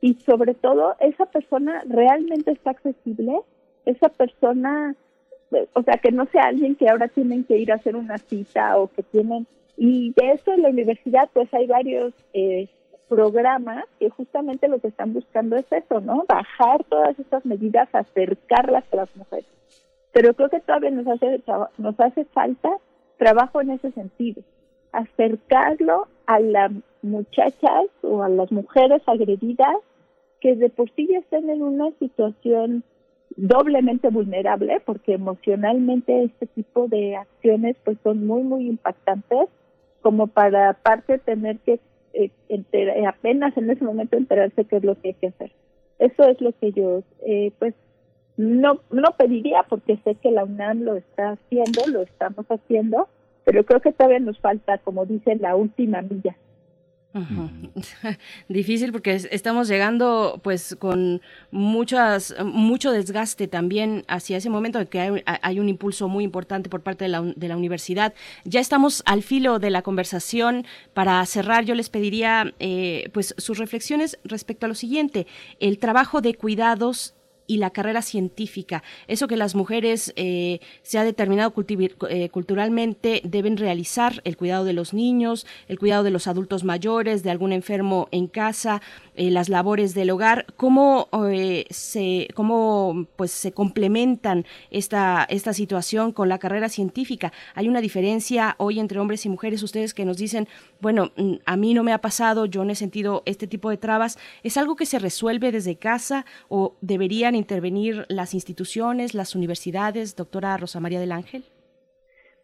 Y sobre todo, esa persona realmente está accesible, esa persona, o sea, que no sea alguien que ahora tienen que ir a hacer una cita o que tienen y de eso en la universidad pues hay varios eh, programas que justamente lo que están buscando es eso, ¿no? Bajar todas estas medidas, acercarlas a las mujeres. Pero creo que todavía nos hace, nos hace falta trabajo en ese sentido, acercarlo a las muchachas o a las mujeres agredidas que de por sí ya están en una situación doblemente vulnerable porque emocionalmente este tipo de acciones pues son muy muy impactantes como para aparte tener que eh, eh, apenas en ese momento enterarse qué es lo que hay que hacer. Eso es lo que yo, eh, pues, no, no pediría porque sé que la UNAM lo está haciendo, lo estamos haciendo, pero creo que todavía nos falta, como dicen, la última milla. Difícil porque estamos llegando pues con muchas mucho desgaste también hacia ese momento de que hay, un impulso muy importante por parte de la, de la, universidad. Ya estamos al filo de la conversación. Para cerrar, yo les pediría eh, pues sus reflexiones respecto a lo siguiente: el trabajo de cuidados y la carrera científica. Eso que las mujeres eh, se ha determinado eh, culturalmente deben realizar, el cuidado de los niños, el cuidado de los adultos mayores, de algún enfermo en casa, eh, las labores del hogar. ¿Cómo eh, se cómo pues se complementan esta esta situación con la carrera científica? Hay una diferencia hoy entre hombres y mujeres. Ustedes que nos dicen, bueno, mm, a mí no me ha pasado, yo no he sentido este tipo de trabas. ¿Es algo que se resuelve desde casa o deberían intervenir las instituciones, las universidades, doctora Rosa María del Ángel?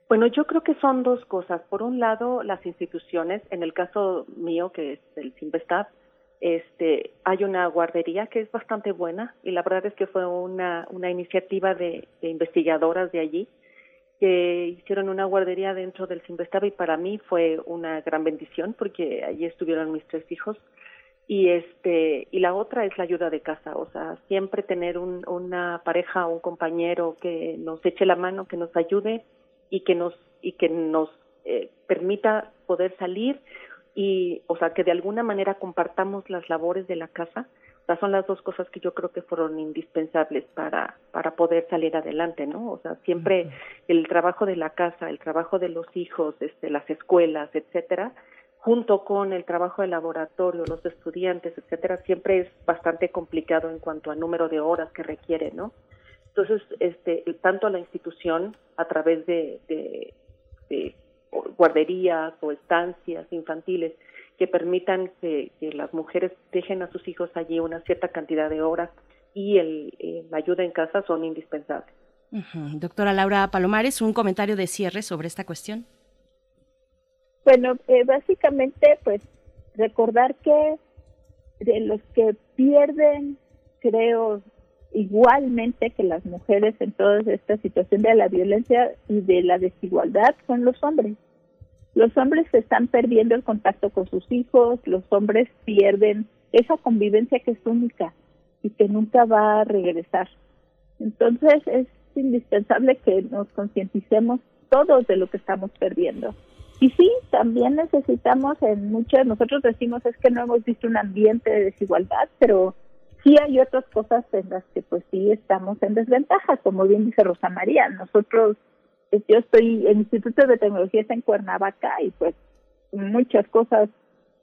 Bueno, yo creo que son dos cosas. Por un lado, las instituciones, en el caso mío, que es el Sinvestab, este, hay una guardería que es bastante buena y la verdad es que fue una, una iniciativa de, investigadoras de allí que hicieron una guardería dentro del Sinvestab y para mí fue una gran bendición porque allí estuvieron mis tres hijos. Y este y la otra es la ayuda de casa o sea siempre tener un, una pareja o un compañero que nos eche la mano que nos ayude y que nos y que nos eh, permita poder salir y o sea que de alguna manera compartamos las labores de la casa o sea, son las dos cosas que yo creo que fueron indispensables para para poder salir adelante no o sea siempre el trabajo de la casa el trabajo de los hijos este las escuelas etcétera junto con el trabajo de laboratorio los estudiantes etcétera siempre es bastante complicado en cuanto a número de horas que requiere no entonces, este, tanto la institución a través de, de, guarderías o estancias infantiles que permitan que, las mujeres dejen a sus hijos allí una cierta cantidad de horas y el, la ayuda en casa son indispensables. Doctora Laura Palomares, un comentario de cierre sobre esta cuestión. Bueno, eh, básicamente, pues recordar que de los que pierden, creo, igualmente que las mujeres en toda esta situación de la violencia y de la desigualdad son los hombres. Los hombres están perdiendo el contacto con sus hijos, los hombres pierden esa convivencia que es única y que nunca va a regresar. Entonces es indispensable que nos concienticemos todos de lo que estamos perdiendo. Y sí, también necesitamos en muchas, nosotros decimos es que no hemos visto un ambiente de desigualdad, pero sí hay otras cosas en las que pues sí estamos en desventaja, como bien dice Rosa María. Nosotros, pues, yo estoy, en Instituto de Tecnología en Cuernavaca y pues muchas cosas,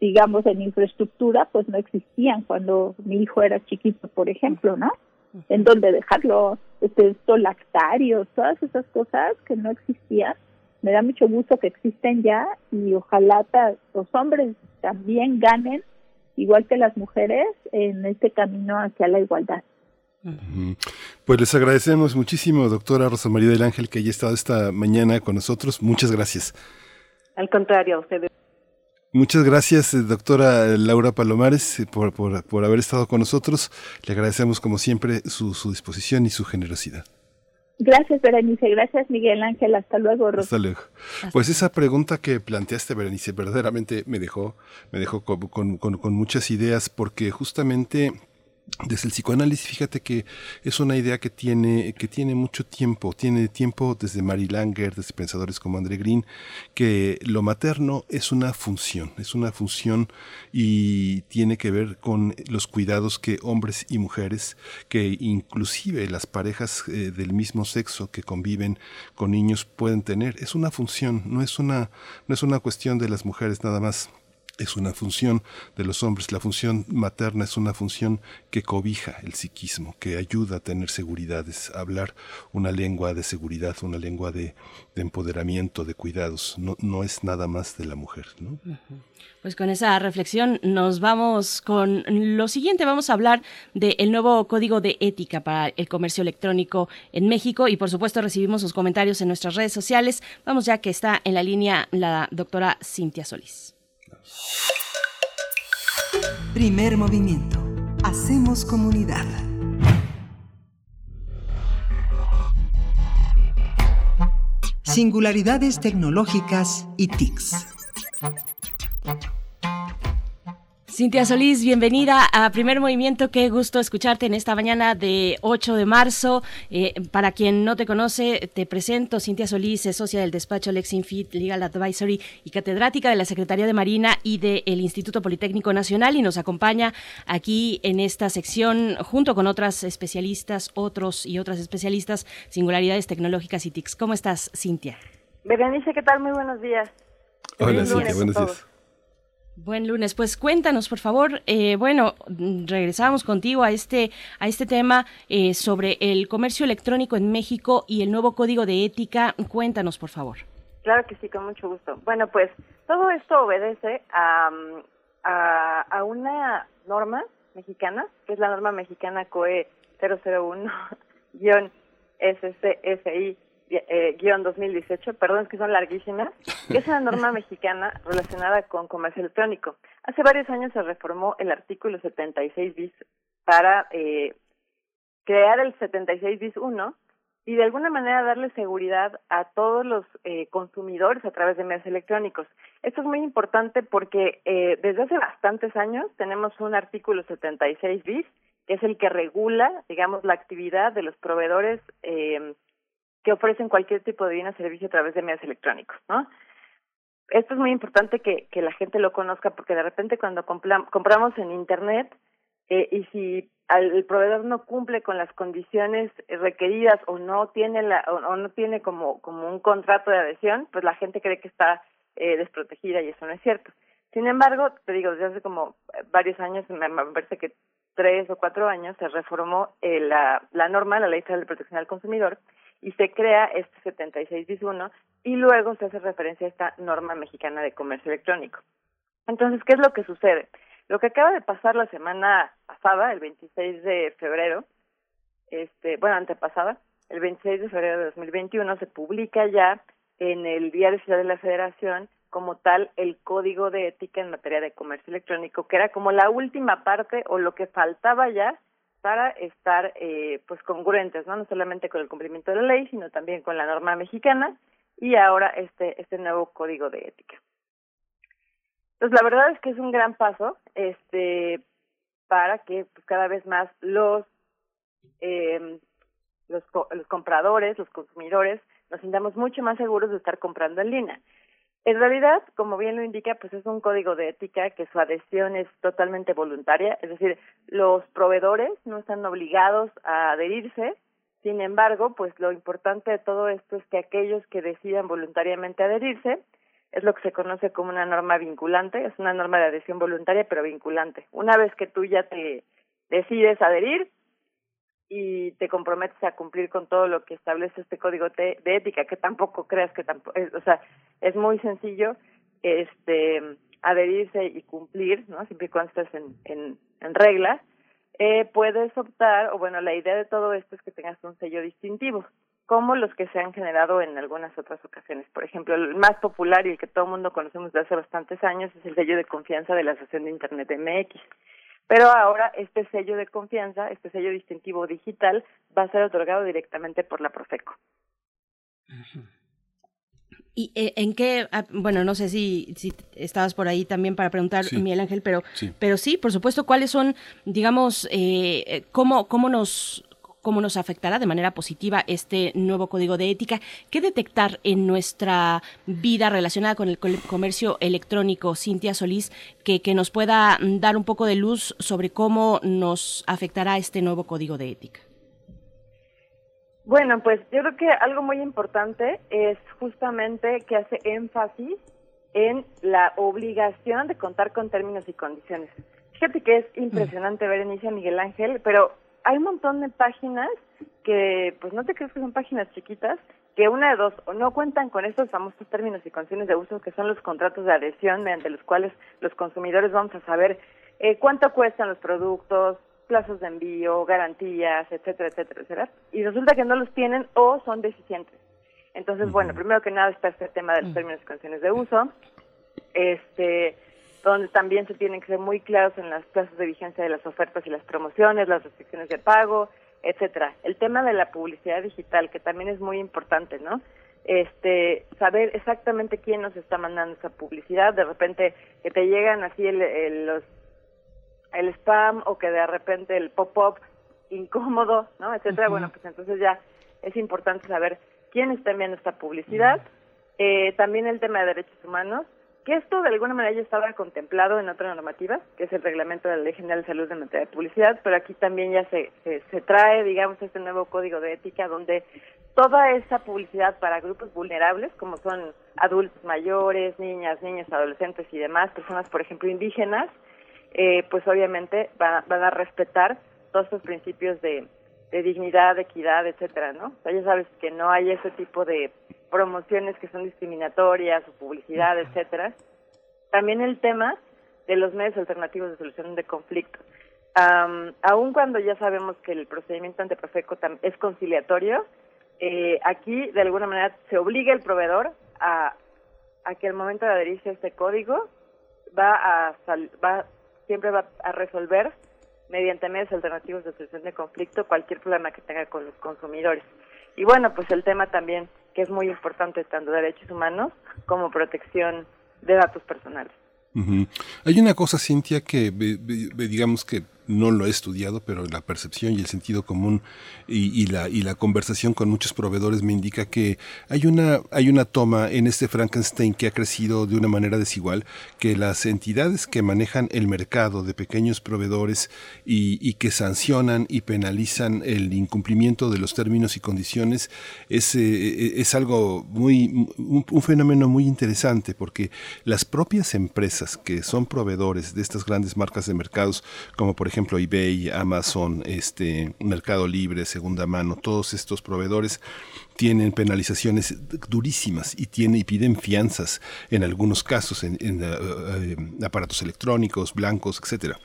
digamos, en infraestructura, pues no existían cuando mi hijo era chiquito, por ejemplo, ¿no? En donde dejarlo, este, lactarios, todas esas cosas que no existían. Me da mucho gusto que existen ya y ojalá los hombres también ganen igual que las mujeres, en este camino hacia la igualdad. Pues les agradecemos muchísimo, doctora Rosa María del Ángel, que haya estado esta mañana con nosotros. Muchas gracias. Al contrario, a ustedes. Muchas gracias, eh, doctora Laura Palomares, eh, por, por, haber estado con nosotros. Le agradecemos, como siempre, su, su disposición y su generosidad. Gracias, Berenice. Gracias, Miguel Ángel. Hasta luego, Rosa. Hasta luego. Pues esa pregunta que planteaste, Berenice, verdaderamente me dejó, me dejó con, con, con muchas ideas, porque justamente desde el psicoanálisis, fíjate que es una idea que tiene, que tiene mucho tiempo, tiene tiempo desde Mary Langer, desde pensadores como André Green, que lo materno es una función, es una función y tiene que ver con los cuidados que hombres y mujeres, que inclusive las parejas eh, del mismo sexo que conviven con niños pueden tener. Es una función, no es una, no es una cuestión de las mujeres nada más es una función de los hombres. La función materna es una función que cobija el psiquismo, que ayuda a tener seguridades, a hablar una lengua de seguridad, una lengua de, empoderamiento, de cuidados. No, no, es nada más de la mujer. Pues con esa reflexión nos vamos con lo siguiente. Vamos a hablar del nuevo código de ética para el comercio electrónico en México y por supuesto recibimos sus comentarios en nuestras redes sociales. Vamos ya que está en la línea la doctora Cintia Solís. Primer movimiento. Hacemos comunidad. Singularidades tecnológicas y TICs. Cintia Solís, bienvenida a Primer Movimiento. Qué gusto escucharte en esta mañana de 8 de marzo. Eh, para quien no te conoce, te presento. Cintia Solís es socia del despacho Lexinfit Legal Advisory y catedrática de la Secretaría de Marina y del Instituto Politécnico Nacional y nos acompaña aquí en esta sección junto con otras especialistas, otros y otras especialistas, singularidades tecnológicas y TICs. ¿Cómo estás, Cintia? Berenice, ¿qué tal? Muy buenos días. Hola, Cintia, buenos días. Buen lunes, pues cuéntanos por favor, eh, bueno, regresamos contigo a este, a este tema eh, sobre el comercio electrónico en México y el nuevo código de ética. Cuéntanos por favor. Claro que sí, con mucho gusto. Bueno, pues todo esto obedece a, a, una norma mexicana, que es la norma mexicana COE 001-SCSI eh, guion 2018, perdón, es que son larguísimas, que es una norma mexicana relacionada con comercio electrónico. Hace varios años se reformó el artículo 76 bis para eh, crear el 76 bis 1 y de alguna manera darle seguridad a todos los eh, consumidores a través de medios electrónicos. Esto es muy importante porque eh, desde hace bastantes años tenemos un artículo 76 bis que es el que regula, digamos, la actividad de los proveedores eh, que ofrecen cualquier tipo de bien o servicio a través de medios electrónicos, ¿no? Esto es muy importante que, que la gente lo conozca porque de repente cuando compramos en Internet eh, y si el proveedor no cumple con las condiciones requeridas o no tiene la o, no tiene como como un contrato de adhesión, pues la gente cree que está eh, desprotegida y eso no es cierto. Sin embargo, te digo, desde hace como varios años, me, parece que tres o cuatro años, se reformó eh, la, la norma, la Ley Federal de Protección al Consumidor, y se crea este 76 bis 1 y luego se hace referencia a esta norma mexicana de comercio electrónico. Entonces, ¿qué es lo que sucede? Lo que acaba de pasar la semana pasada, el 26 de febrero, este, bueno, antepasada, el 26 de febrero de 2021 se publica ya en el Diario Ciudad de la Federación como tal el código de ética en materia de comercio electrónico, que era como la última parte o lo que faltaba ya para estar eh, pues congruentes, ¿no? No solamente con el cumplimiento de la ley, sino también con la norma mexicana y ahora este este nuevo código de ética. Entonces la verdad es que es un gran paso este para que pues, cada vez más los eh, los, los compradores, los consumidores nos sintamos mucho más seguros de estar comprando en línea. En realidad, como bien lo indica, pues es un código de ética que su adhesión es totalmente voluntaria, es decir, los proveedores no están obligados a adherirse, sin embargo, pues lo importante de todo esto es que aquellos que decidan voluntariamente adherirse, es lo que se conoce como una norma vinculante, es una norma de adhesión voluntaria pero vinculante. Una vez que tú ya te decides adherir, y te comprometes a cumplir con todo lo que establece este código de, ética, que tampoco creas que tampoco, o sea, es muy sencillo este adherirse y cumplir, ¿no? Siempre y cuando estés en, en, en regla, eh, puedes optar, o bueno, la idea de todo esto es que tengas un sello distintivo, como los que se han generado en algunas otras ocasiones. Por ejemplo, el más popular y el que todo el mundo conocemos desde hace bastantes años es el sello de confianza de la Asociación de Internet MX. Pero ahora este sello de confianza, este sello distintivo digital, va a ser otorgado directamente por la Profeco. ¿Y eh, en qué? Ah, bueno, no sé si, si estabas por ahí también para preguntar, Miguel Ángel, pero sí. pero sí, por supuesto, ¿cuáles son, digamos, eh, eh cómo, cómo nos cómo nos afectará de manera positiva este nuevo código de ética. ¿Qué detectar en nuestra vida relacionada con el comercio electrónico, Cintia Solís, que, que nos pueda dar un poco de luz sobre cómo nos afectará este nuevo código de ética? Bueno, pues yo creo que algo muy importante es justamente que hace énfasis en la obligación de contar con términos y condiciones. Fíjate que es impresionante ver inicia Miguel Ángel, pero hay un montón de páginas que, pues no te crees que son páginas chiquitas, que una de dos, o no cuentan con estos famosos términos y condiciones de uso que son los contratos de adhesión mediante los cuales los consumidores vamos a saber eh, cuánto cuestan los productos, plazos de envío, garantías, etcétera, etcétera, etcétera. Y resulta que no los tienen o son deficientes. Entonces, bueno, primero que nada está este tema de los términos y condiciones de uso. Este, donde también se tienen que ser muy claros en las plazas de vigencia de las ofertas y las promociones, las restricciones de pago, etcétera. El tema de la publicidad digital, que también es muy importante, ¿no? Este, saber exactamente quién nos está mandando esa publicidad, de repente que te llegan así el, el, los, el spam o que de repente el pop-up incómodo, ¿no? Etcétera. Bueno, pues entonces ya es importante saber quién está enviando esta publicidad. eh, también el tema de derechos humanos, que esto de alguna manera ya estaba contemplado en otra normativa, que es el reglamento de la Ley General de Salud en materia de publicidad, pero aquí también ya se, se, trae, digamos, este nuevo código de ética donde toda esa publicidad para grupos vulnerables, como son adultos mayores, niñas, niños, adolescentes y demás, personas, por ejemplo, indígenas, eh, pues obviamente van, van a respetar todos estos principios de, de dignidad, de equidad, etcétera, ¿no? O sea, ya sabes que no hay ese tipo de promociones que son discriminatorias o publicidad, etcétera. También el tema de los medios alternativos de solución de conflicto. Um, aun cuando ya sabemos que el procedimiento ante Profeco es conciliatorio, eh, aquí de alguna manera se obliga el proveedor a, a que al momento de adherirse a este código va a sal, va siempre va a resolver mediante medios alternativos de solución de conflicto cualquier problema que tenga con los consumidores. Y bueno, pues el tema también que es muy importante tanto derechos humanos como protección de datos personales. Uh -huh. Hay una cosa, Cintia, que digamos que no lo he estudiado, pero la percepción y el sentido común y, la, y la conversación con muchos proveedores me indica que hay una, hay una toma en este Frankenstein que ha crecido de una manera desigual, que las entidades que manejan el mercado de pequeños proveedores y, que sancionan y penalizan el incumplimiento de los términos y condiciones es, eh, es algo muy, un, un fenómeno muy interesante porque las propias empresas que son proveedores de estas grandes marcas de mercados, como por ejemplo ejemplo eBay, Amazon, este Mercado Libre, Segunda Mano, todos estos proveedores tienen penalizaciones durísimas y y piden fianzas en algunos casos en, uh, uh, aparatos electrónicos, blancos, etcétera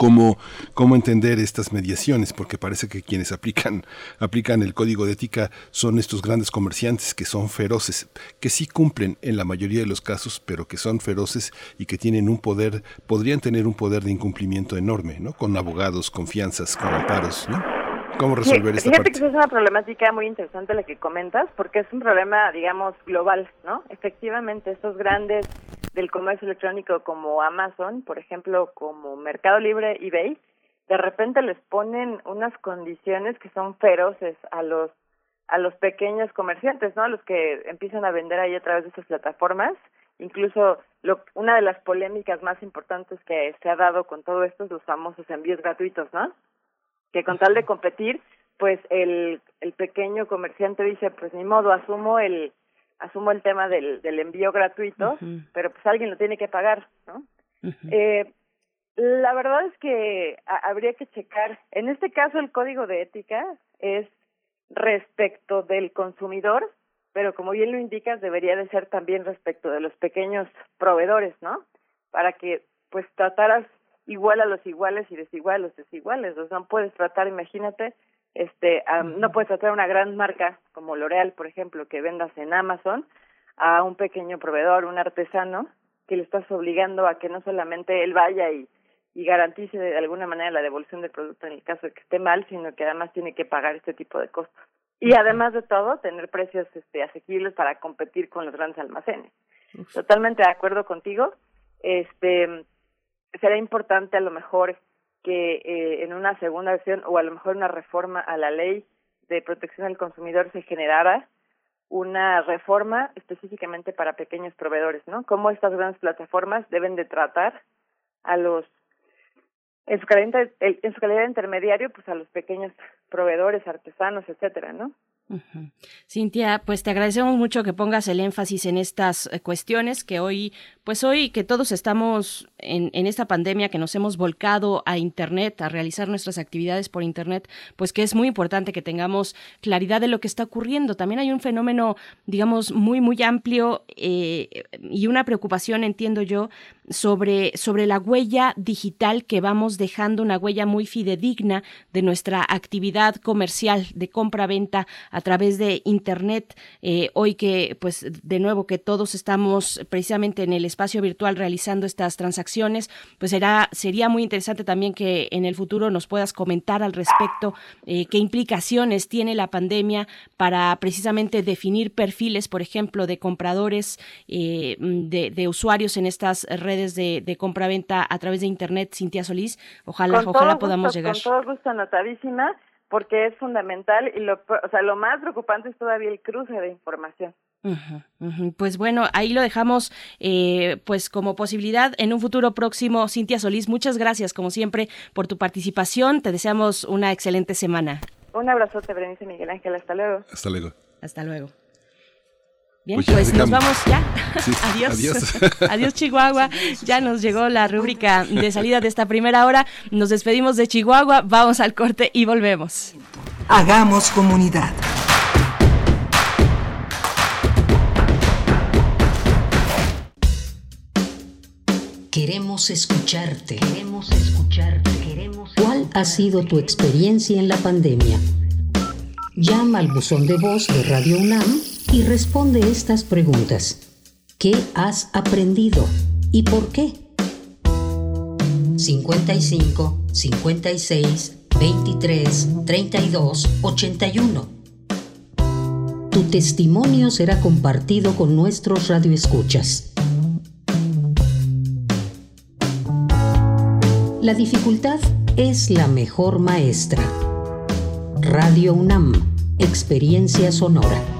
cómo, cómo entender estas mediaciones, porque parece que quienes aplican, aplican el código de ética son estos grandes comerciantes que son feroces, que sí cumplen en la mayoría de los casos, pero que son feroces y que tienen un poder, podrían tener un poder de incumplimiento enorme, ¿no? Con abogados, con fianzas, con amparos, ¿no? ¿Cómo resolver sí, esta fíjate parte? que es una problemática muy interesante la que comentas, porque es un problema, digamos, global, ¿no? Efectivamente, estos grandes del comercio electrónico como Amazon, por ejemplo, como Mercado Libre, eBay, de repente les ponen unas condiciones que son feroces a los a los pequeños comerciantes, ¿no? A los que empiezan a vender ahí a través de esas plataformas. Incluso lo, una de las polémicas más importantes que se ha dado con todo esto es los famosos envíos gratuitos, ¿no? Que con tal de competir, pues el, el pequeño comerciante dice, pues ni modo, asumo el, asumo el tema del, del envío gratuito, uh -huh. pero pues alguien lo tiene que pagar, ¿no? Uh -huh. eh, la verdad es que a, habría que checar. En este caso, el código de ética es respecto del consumidor, pero como bien lo indicas, debería de ser también respecto de los pequeños proveedores, ¿no? Para que pues trataras igual a los iguales y desigual a los desiguales. O sea, no puedes tratar, imagínate, este um, no puedes tratar a una gran marca como L'Oreal, por ejemplo, que vendas en Amazon a un pequeño proveedor, un artesano, que le estás obligando a que no solamente él vaya y, y garantice de alguna manera la devolución del producto en el caso de que esté mal, sino que además tiene que pagar este tipo de costos. Y además de todo, tener precios este, asequibles para competir con los grandes almacenes. Uf. Totalmente de acuerdo contigo. Este será importante a lo mejor que eh, en una segunda versión o a lo mejor una reforma a la ley de protección del consumidor se generara una reforma específicamente para pequeños proveedores, ¿no? Cómo estas grandes plataformas deben de tratar a los en su calidad, en su calidad de intermediario, pues a los pequeños proveedores, artesanos, etcétera, ¿no? Cintia, pues te agradecemos mucho que pongas el énfasis en estas eh, cuestiones que hoy, pues hoy que todos estamos en, esta pandemia, que nos hemos volcado a Internet, a realizar nuestras actividades por Internet, pues que es muy importante que tengamos claridad de lo que está ocurriendo. También hay un fenómeno, digamos, muy, muy amplio eh, y una preocupación, entiendo yo, sobre, sobre la huella digital que vamos dejando, una huella muy fidedigna de nuestra actividad comercial de compra-venta a través de Internet. Eh, hoy que, pues, de nuevo, que todos estamos precisamente en el espacio virtual realizando estas transacciones, pues será, sería muy interesante también que en el futuro nos puedas comentar al respecto eh, qué implicaciones tiene la pandemia para precisamente definir perfiles, por ejemplo, de compradores, eh, de, de usuarios en estas redes de, de compra-venta a través de Internet, Cintia Solís. Ojalá, con ojalá todo podamos gusto, llegar. Con todo gusto, anotadísima. Porque es fundamental y lo, o sea, lo más preocupante es todavía el cruce de información. Pues bueno, ahí lo dejamos eh, pues como posibilidad en un futuro próximo. Cintia Solís, muchas gracias como siempre por tu participación. Te deseamos una excelente semana. Un abrazote, Berenice Miguel Ángel. Hasta luego. Hasta luego. Hasta luego. Bien, pues, nos vamos ya. adiós. Adiós. adiós, Chihuahua. Ya nos llegó la rúbrica de salida de esta primera hora. Nos despedimos de Chihuahua, vamos al corte y volvemos. Hagamos comunidad. Queremos escucharte. Queremos escucharte. Queremos ¿Cuál ha sido tu experiencia en la pandemia? Llama al buzón de voz de Radio UNAM y responde estas preguntas. ¿Qué has aprendido y por qué? 55 56 23 32 81. Tu testimonio será compartido con nuestros radioescuchas. La dificultad es la mejor maestra. Radio UNAM, experiencia sonora.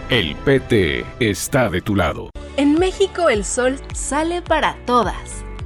El PT está de tu lado. En México el sol sale para todas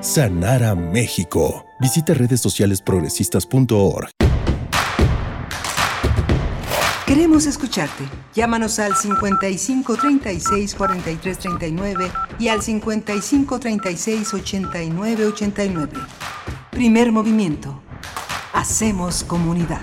sanar a México. Visita redes sociales progresistas.org. Queremos escucharte. Llámanos al 55 36 43 39 y al 55 36 89 89. Primer movimiento. Hacemos comunidad.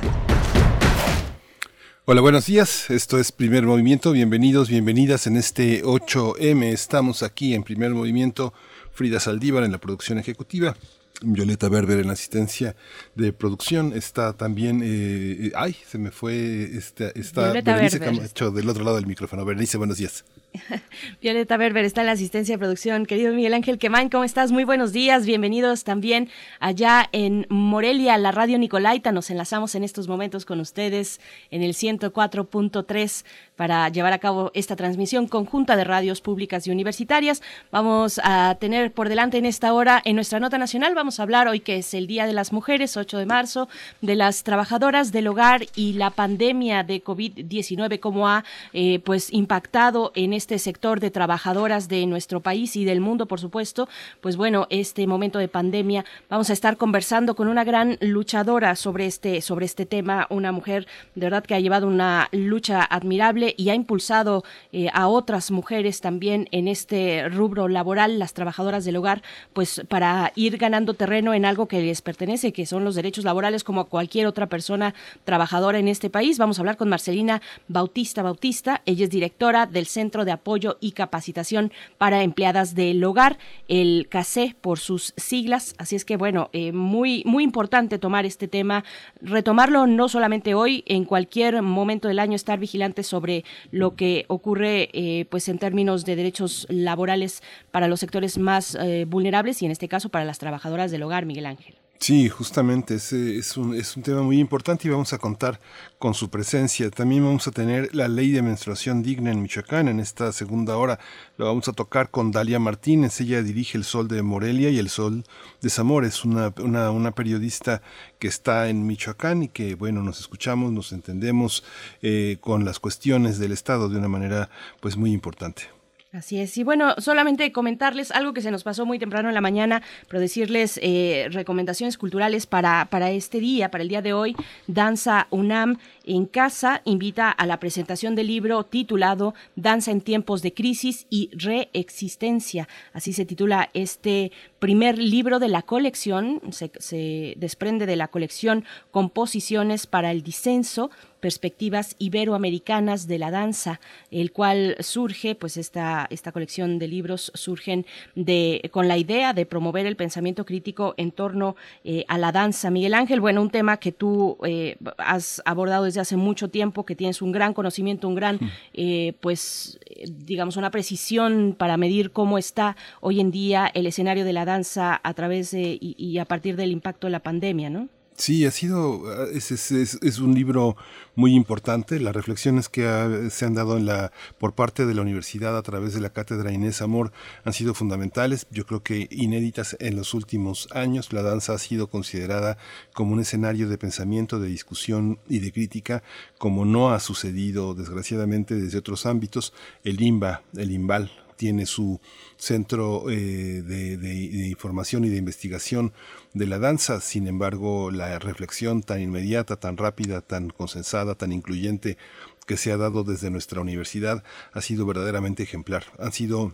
Hola, buenos días. Esto es Primer Movimiento. Bienvenidos, bienvenidas en este 8M. Estamos aquí en Primer Movimiento. Frida Saldívar en la producción ejecutiva. Violeta Berber en la asistencia de producción. Está también, eh, ay, se me fue, está, está Berenice Berber. Camacho del otro lado del micrófono. Berenice, buenos días. Violeta Berber está en la asistencia de producción. Querido Miguel Ángel Quemain, ¿cómo estás? Muy buenos días. Bienvenidos también allá en Morelia, la radio Nicolaita. Nos enlazamos en estos momentos con ustedes en el 104.3 para llevar a cabo esta transmisión conjunta de radios públicas y universitarias. Vamos a tener por delante en esta hora, en nuestra nota nacional, vamos a hablar hoy que es el Día de las Mujeres, 8 de marzo, de las trabajadoras del hogar y la pandemia de COVID-19, cómo ha eh, pues impactado en este sector de trabajadoras de nuestro país y del mundo, por supuesto. Pues bueno, este momento de pandemia, vamos a estar conversando con una gran luchadora sobre este, sobre este tema, una mujer de verdad que ha llevado una lucha admirable y ha impulsado eh, a otras mujeres también en este rubro laboral, las trabajadoras del hogar, pues para ir ganando terreno en algo que les pertenece, que son los derechos laborales como a cualquier otra persona trabajadora en este país. Vamos a hablar con Marcelina Bautista Bautista, ella es directora del Centro de Apoyo y Capacitación para Empleadas del Hogar, el CACE por sus siglas. Así es que bueno, eh, muy, muy importante tomar este tema, retomarlo no solamente hoy, en cualquier momento del año estar vigilantes sobre lo que ocurre eh, pues en términos de derechos laborales para los sectores más eh, vulnerables y en este caso para las trabajadoras del hogar, Miguel Ángel. Sí, justamente, es, es, un, es un tema muy importante y vamos a contar con su presencia. También vamos a tener la ley de menstruación digna en Michoacán en esta segunda hora. Lo vamos a tocar con Dalia Martínez. Ella dirige El Sol de Morelia y El Sol de Zamora. Es una, una, una periodista que está en Michoacán y que, bueno, nos escuchamos, nos entendemos eh, con las cuestiones del Estado de una manera pues muy importante. Así es. Y bueno, solamente comentarles algo que se nos pasó muy temprano en la mañana, pero decirles eh, recomendaciones culturales para, para este día, para el día de hoy. Danza UNAM en casa invita a la presentación del libro titulado Danza en tiempos de crisis y reexistencia. Así se titula este primer libro de la colección. Se, se desprende de la colección Composiciones para el Disenso perspectivas iberoamericanas de la danza, el cual surge, pues esta, esta colección de libros surgen de, con la idea de promover el pensamiento crítico en torno eh, a la danza. Miguel Ángel, bueno, un tema que tú eh, has abordado desde hace mucho tiempo, que tienes un gran conocimiento, un gran, eh, pues, digamos, una precisión para medir cómo está hoy en día el escenario de la danza a través de y, y a partir del impacto de la pandemia, ¿no? Sí, ha sido, es, es, es, es, un libro muy importante. Las reflexiones que ha, se han dado en la, por parte de la universidad a través de la cátedra Inés Amor han sido fundamentales. Yo creo que inéditas en los últimos años. La danza ha sido considerada como un escenario de pensamiento, de discusión y de crítica, como no ha sucedido desgraciadamente desde otros ámbitos. El IMBA, el IMBAL, tiene su centro eh, de, de, de, información y de investigación de la danza. Sin embargo, la reflexión tan inmediata, tan rápida, tan consensada, tan incluyente que se ha dado desde nuestra universidad ha sido verdaderamente ejemplar. Han sido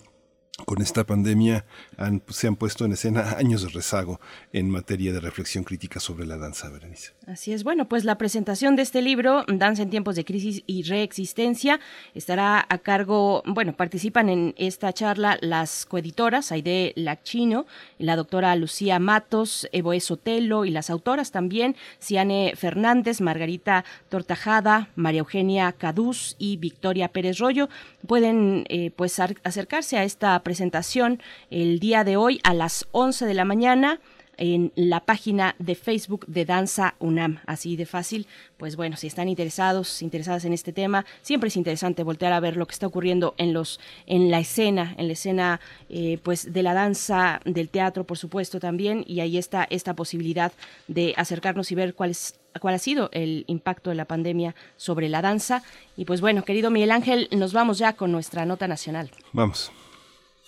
con esta pandemia han, se han puesto en escena años de rezago en materia de reflexión crítica sobre la danza, Berenice. Así es, bueno, pues la presentación de este libro, Danza en tiempos de crisis y reexistencia, estará a cargo, bueno, participan en esta charla las coeditoras, Aide Lachino, la doctora Lucía Matos, Evo Sotelo y las autoras también, Ciane Fernández, Margarita Tortajada, María Eugenia Caduz y Victoria Pérez Rollo. Pueden eh, pues acercarse a esta presentación el día de hoy a las 11 de la mañana en la página de Facebook de Danza UNAM. Así de fácil, pues bueno, si están interesados, interesadas en este tema, siempre es interesante voltear a ver lo que está ocurriendo en los, en la escena, en la escena, eh, pues de la danza, del teatro, por supuesto también, y ahí está esta posibilidad de acercarnos y ver cuál es cuál ha sido el impacto de la pandemia sobre la danza. Y pues bueno, querido Miguel Ángel, nos vamos ya con nuestra nota nacional. Vamos.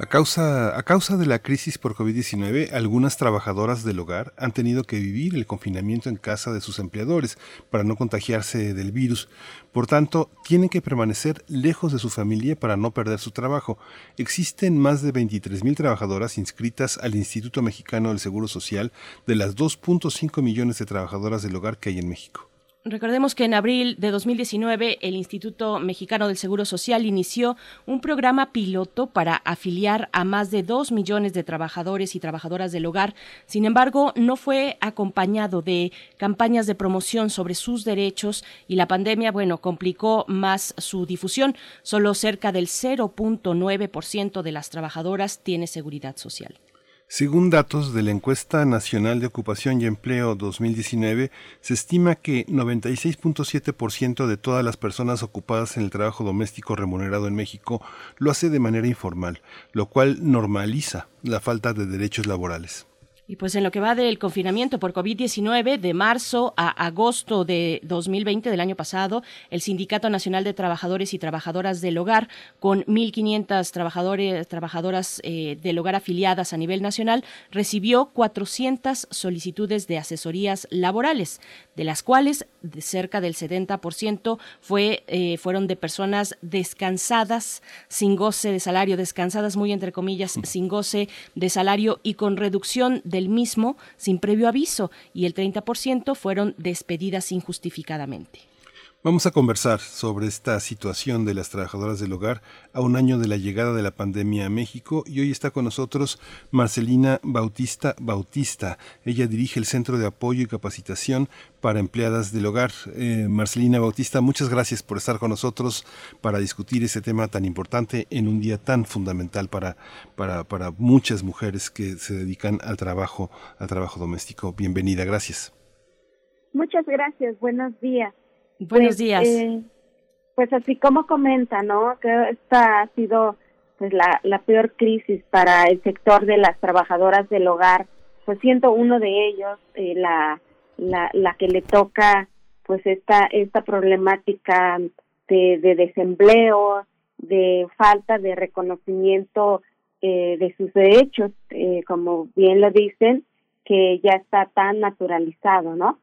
A causa, a causa de la crisis por COVID-19, algunas trabajadoras del hogar han tenido que vivir el confinamiento en casa de sus empleadores para no contagiarse del virus. Por tanto, tienen que permanecer lejos de su familia para no perder su trabajo. Existen más de 23.000 trabajadoras inscritas al Instituto Mexicano del Seguro Social de las 2.5 millones de trabajadoras del hogar que hay en México. Recordemos que en abril de 2019 el Instituto Mexicano del Seguro Social inició un programa piloto para afiliar a más de dos millones de trabajadores y trabajadoras del hogar. Sin embargo, no fue acompañado de campañas de promoción sobre sus derechos y la pandemia, bueno, complicó más su difusión. Solo cerca del 0.9% de las trabajadoras tiene seguridad social. Según datos de la Encuesta Nacional de Ocupación y Empleo 2019, se estima que 96.7% de todas las personas ocupadas en el trabajo doméstico remunerado en México lo hace de manera informal, lo cual normaliza la falta de derechos laborales. Y pues en lo que va del confinamiento por COVID-19, de marzo a agosto de 2020 del año pasado, el Sindicato Nacional de Trabajadores y Trabajadoras del Hogar, con 1.500 trabajadores, trabajadoras eh, del hogar afiliadas a nivel nacional, recibió 400 solicitudes de asesorías laborales, de las cuales de cerca del 70% fue, eh, fueron de personas descansadas, sin goce de salario, descansadas muy entre comillas, sin goce de salario y con reducción de el mismo sin previo aviso y el 30% fueron despedidas injustificadamente. Vamos a conversar sobre esta situación de las trabajadoras del hogar a un año de la llegada de la pandemia a México y hoy está con nosotros Marcelina Bautista Bautista. Ella dirige el Centro de Apoyo y Capacitación para Empleadas del Hogar. Eh, Marcelina Bautista, muchas gracias por estar con nosotros para discutir ese tema tan importante en un día tan fundamental para, para, para muchas mujeres que se dedican al trabajo, al trabajo doméstico. Bienvenida, gracias. Muchas gracias, buenos días. Buenos pues, días. Eh, pues así como comenta, ¿no? Que esta ha sido pues la, la peor crisis para el sector de las trabajadoras del hogar, pues siento uno de ellos eh, la, la, la que le toca pues esta, esta problemática de, de desempleo, de falta de reconocimiento eh, de sus derechos, eh, como bien lo dicen, que ya está tan naturalizado, ¿no?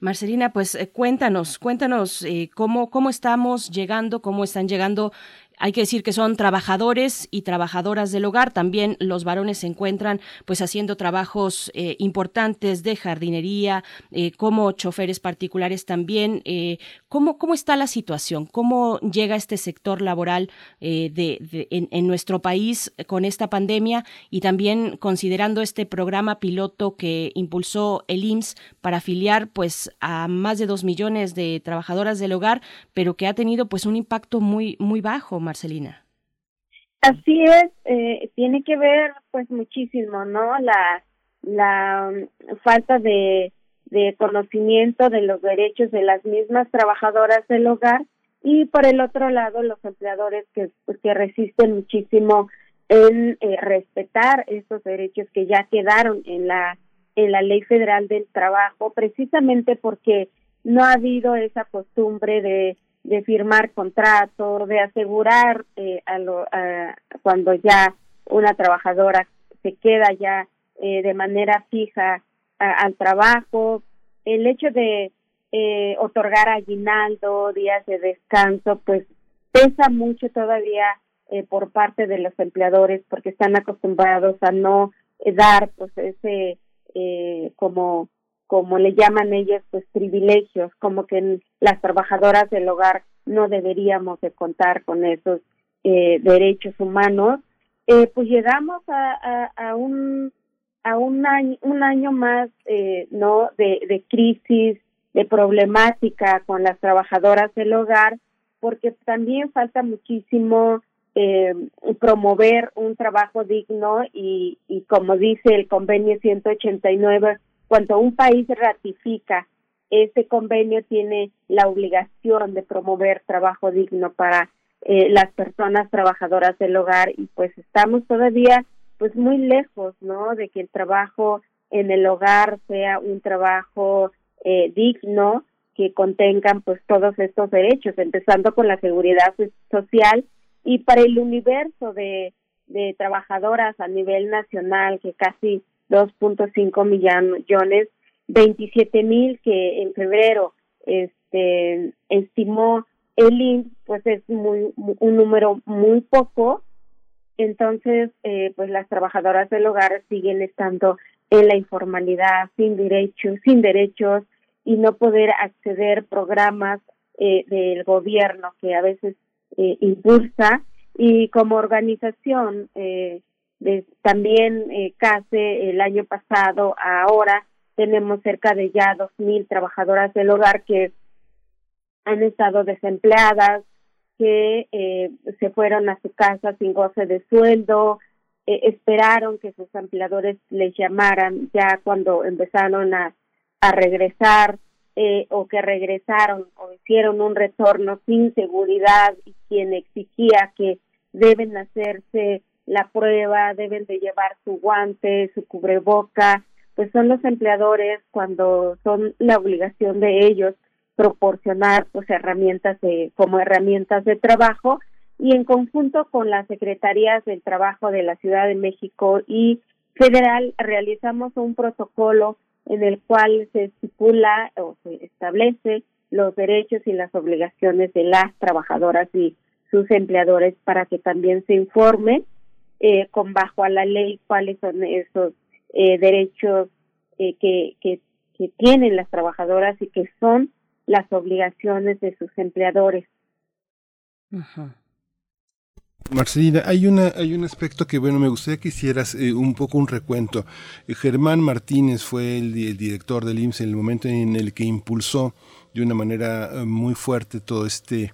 Marcelina, pues eh, cuéntanos, cuéntanos eh, cómo, cómo estamos llegando, cómo están llegando hay que decir que son trabajadores y trabajadoras del hogar. También los varones se encuentran pues haciendo trabajos eh, importantes de jardinería, eh, como choferes particulares también. Eh, ¿cómo, ¿Cómo está la situación? ¿Cómo llega este sector laboral de, en, nuestro país con esta pandemia? Y también considerando este programa piloto que impulsó el IMSS para afiliar pues a más de dos millones de trabajadoras del hogar, pero que ha tenido pues un impacto muy, muy bajo Marcelina. Así es, eh, tiene que ver pues muchísimo, ¿no? La, la um, falta de, de conocimiento de los derechos de las mismas trabajadoras del hogar y por el otro lado los empleadores que, pues, que resisten muchísimo en eh, respetar esos derechos que ya quedaron en la en la ley federal del trabajo precisamente porque no ha habido esa costumbre de de firmar contrato, de asegurar eh, a lo, cuando ya una trabajadora se queda ya eh, de manera fija al trabajo, el hecho de eh, otorgar aguinaldo, días de descanso, pues pesa mucho todavía eh, por parte de los empleadores porque están acostumbrados a no dar pues ese eh, como como le llaman ellos, pues privilegios, como que las trabajadoras del hogar no deberíamos de contar con esos eh, derechos humanos, eh, pues llegamos a, a, un a un año un año más eh, no de, de crisis de problemática con las trabajadoras del hogar porque también falta muchísimo eh, promover un trabajo digno y, y como dice el convenio 189 cuando un país ratifica ese convenio tiene la obligación de promover trabajo digno para eh, las personas trabajadoras del hogar. Y pues estamos todavía pues muy lejos no de que el trabajo en el hogar sea un trabajo eh, digno que contengan pues todos estos derechos empezando con la seguridad social y para el universo de, de trabajadoras a nivel nacional, que casi 2.5 millones, 27 mil que en febrero este estimó el INS, pues es muy, un número muy poco. Entonces, eh, pues las trabajadoras del hogar siguen estando en la informalidad, sin derechos, sin derechos y no poder acceder programas eh, del gobierno que a veces eh, impulsa y como organización eh, también eh, CASE el año pasado ahora tenemos cerca de ya dos mil trabajadoras del hogar que han estado desempleadas que eh, se fueron a su casa sin goce de sueldo eh, esperaron que sus empleadores les llamaran ya cuando empezaron a, a regresar eh, o que regresaron o hicieron un retorno sin seguridad y quien exigía que deben hacerse la prueba, deben de llevar su guante, su cubreboca, pues son los empleadores cuando son la obligación de ellos proporcionar pues herramientas de como herramientas de trabajo y en conjunto con las secretarías del trabajo de la Ciudad de México y federal realizamos un protocolo en el cual se estipula o se establece los derechos y las obligaciones de las trabajadoras y sus empleadores para que también se informe eh, con bajo a la ley cuáles son esos eh, derechos eh, que, que, que tienen las trabajadoras y que son las obligaciones de sus empleadores. Marcelina, hay una hay un aspecto que bueno me gustaría que hicieras eh, un poco un recuento. Eh, Germán Martínez fue el, el, director del IMSS en el momento en el que impulsó de una manera eh, muy fuerte todo este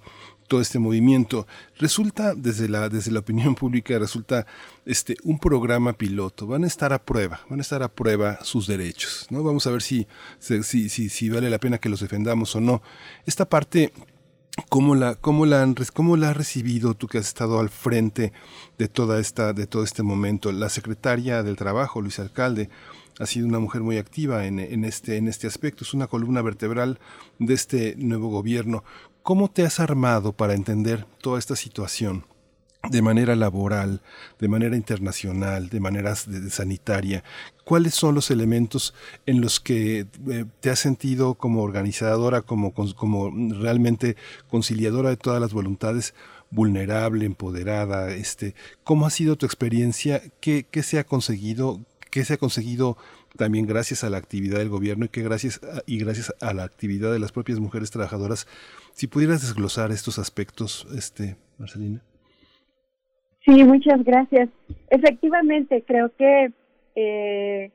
todo este movimiento. Resulta, desde la, desde la opinión pública, resulta este, un programa piloto. Van a estar a prueba, van a estar a prueba sus derechos. ¿no? Vamos a ver si, si, si, si vale la pena que los defendamos o no. Esta parte ¿Cómo la, cómo, la ¿Cómo la has recibido tú que has estado al frente de, toda esta, de todo este momento? La secretaria del Trabajo, Luis Alcalde, ha sido una mujer muy activa en, en, este, en este aspecto, es una columna vertebral de este nuevo gobierno. ¿Cómo te has armado para entender toda esta situación? de manera laboral, de manera internacional, de manera sanitaria, cuáles son los elementos en los que eh, te has sentido como organizadora, como, realmente conciliadora de todas las voluntades, vulnerable, empoderada, este, ¿cómo ha sido tu experiencia? ¿Qué, se ha conseguido? ¿Qué se ha conseguido también gracias a la actividad del gobierno y que gracias y gracias a la actividad de las propias mujeres trabajadoras? Si pudieras desglosar estos aspectos, este, Marcelina. Sí, muchas gracias. Efectivamente, creo que eh,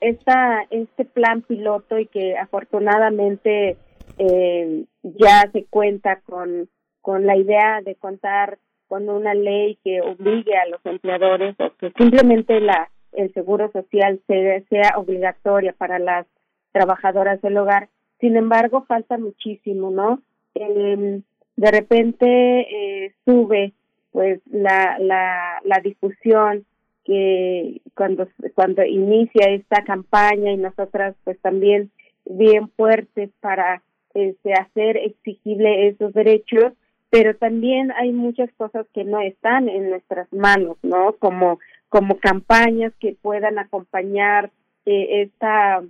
esta, este plan piloto y que afortunadamente eh, ya se cuenta con, con la idea de contar con una ley que obligue a los empleadores o que simplemente la el seguro social sea, sea obligatoria para las trabajadoras del hogar. Sin embargo, falta muchísimo, ¿no? Eh, de repente eh, sube pues la, la, la difusión que cuando cuando inicia esta campaña y nosotras pues también bien fuertes para este, hacer exigible esos derechos pero también hay muchas cosas que no están en nuestras manos no como como campañas que puedan acompañar eh, esta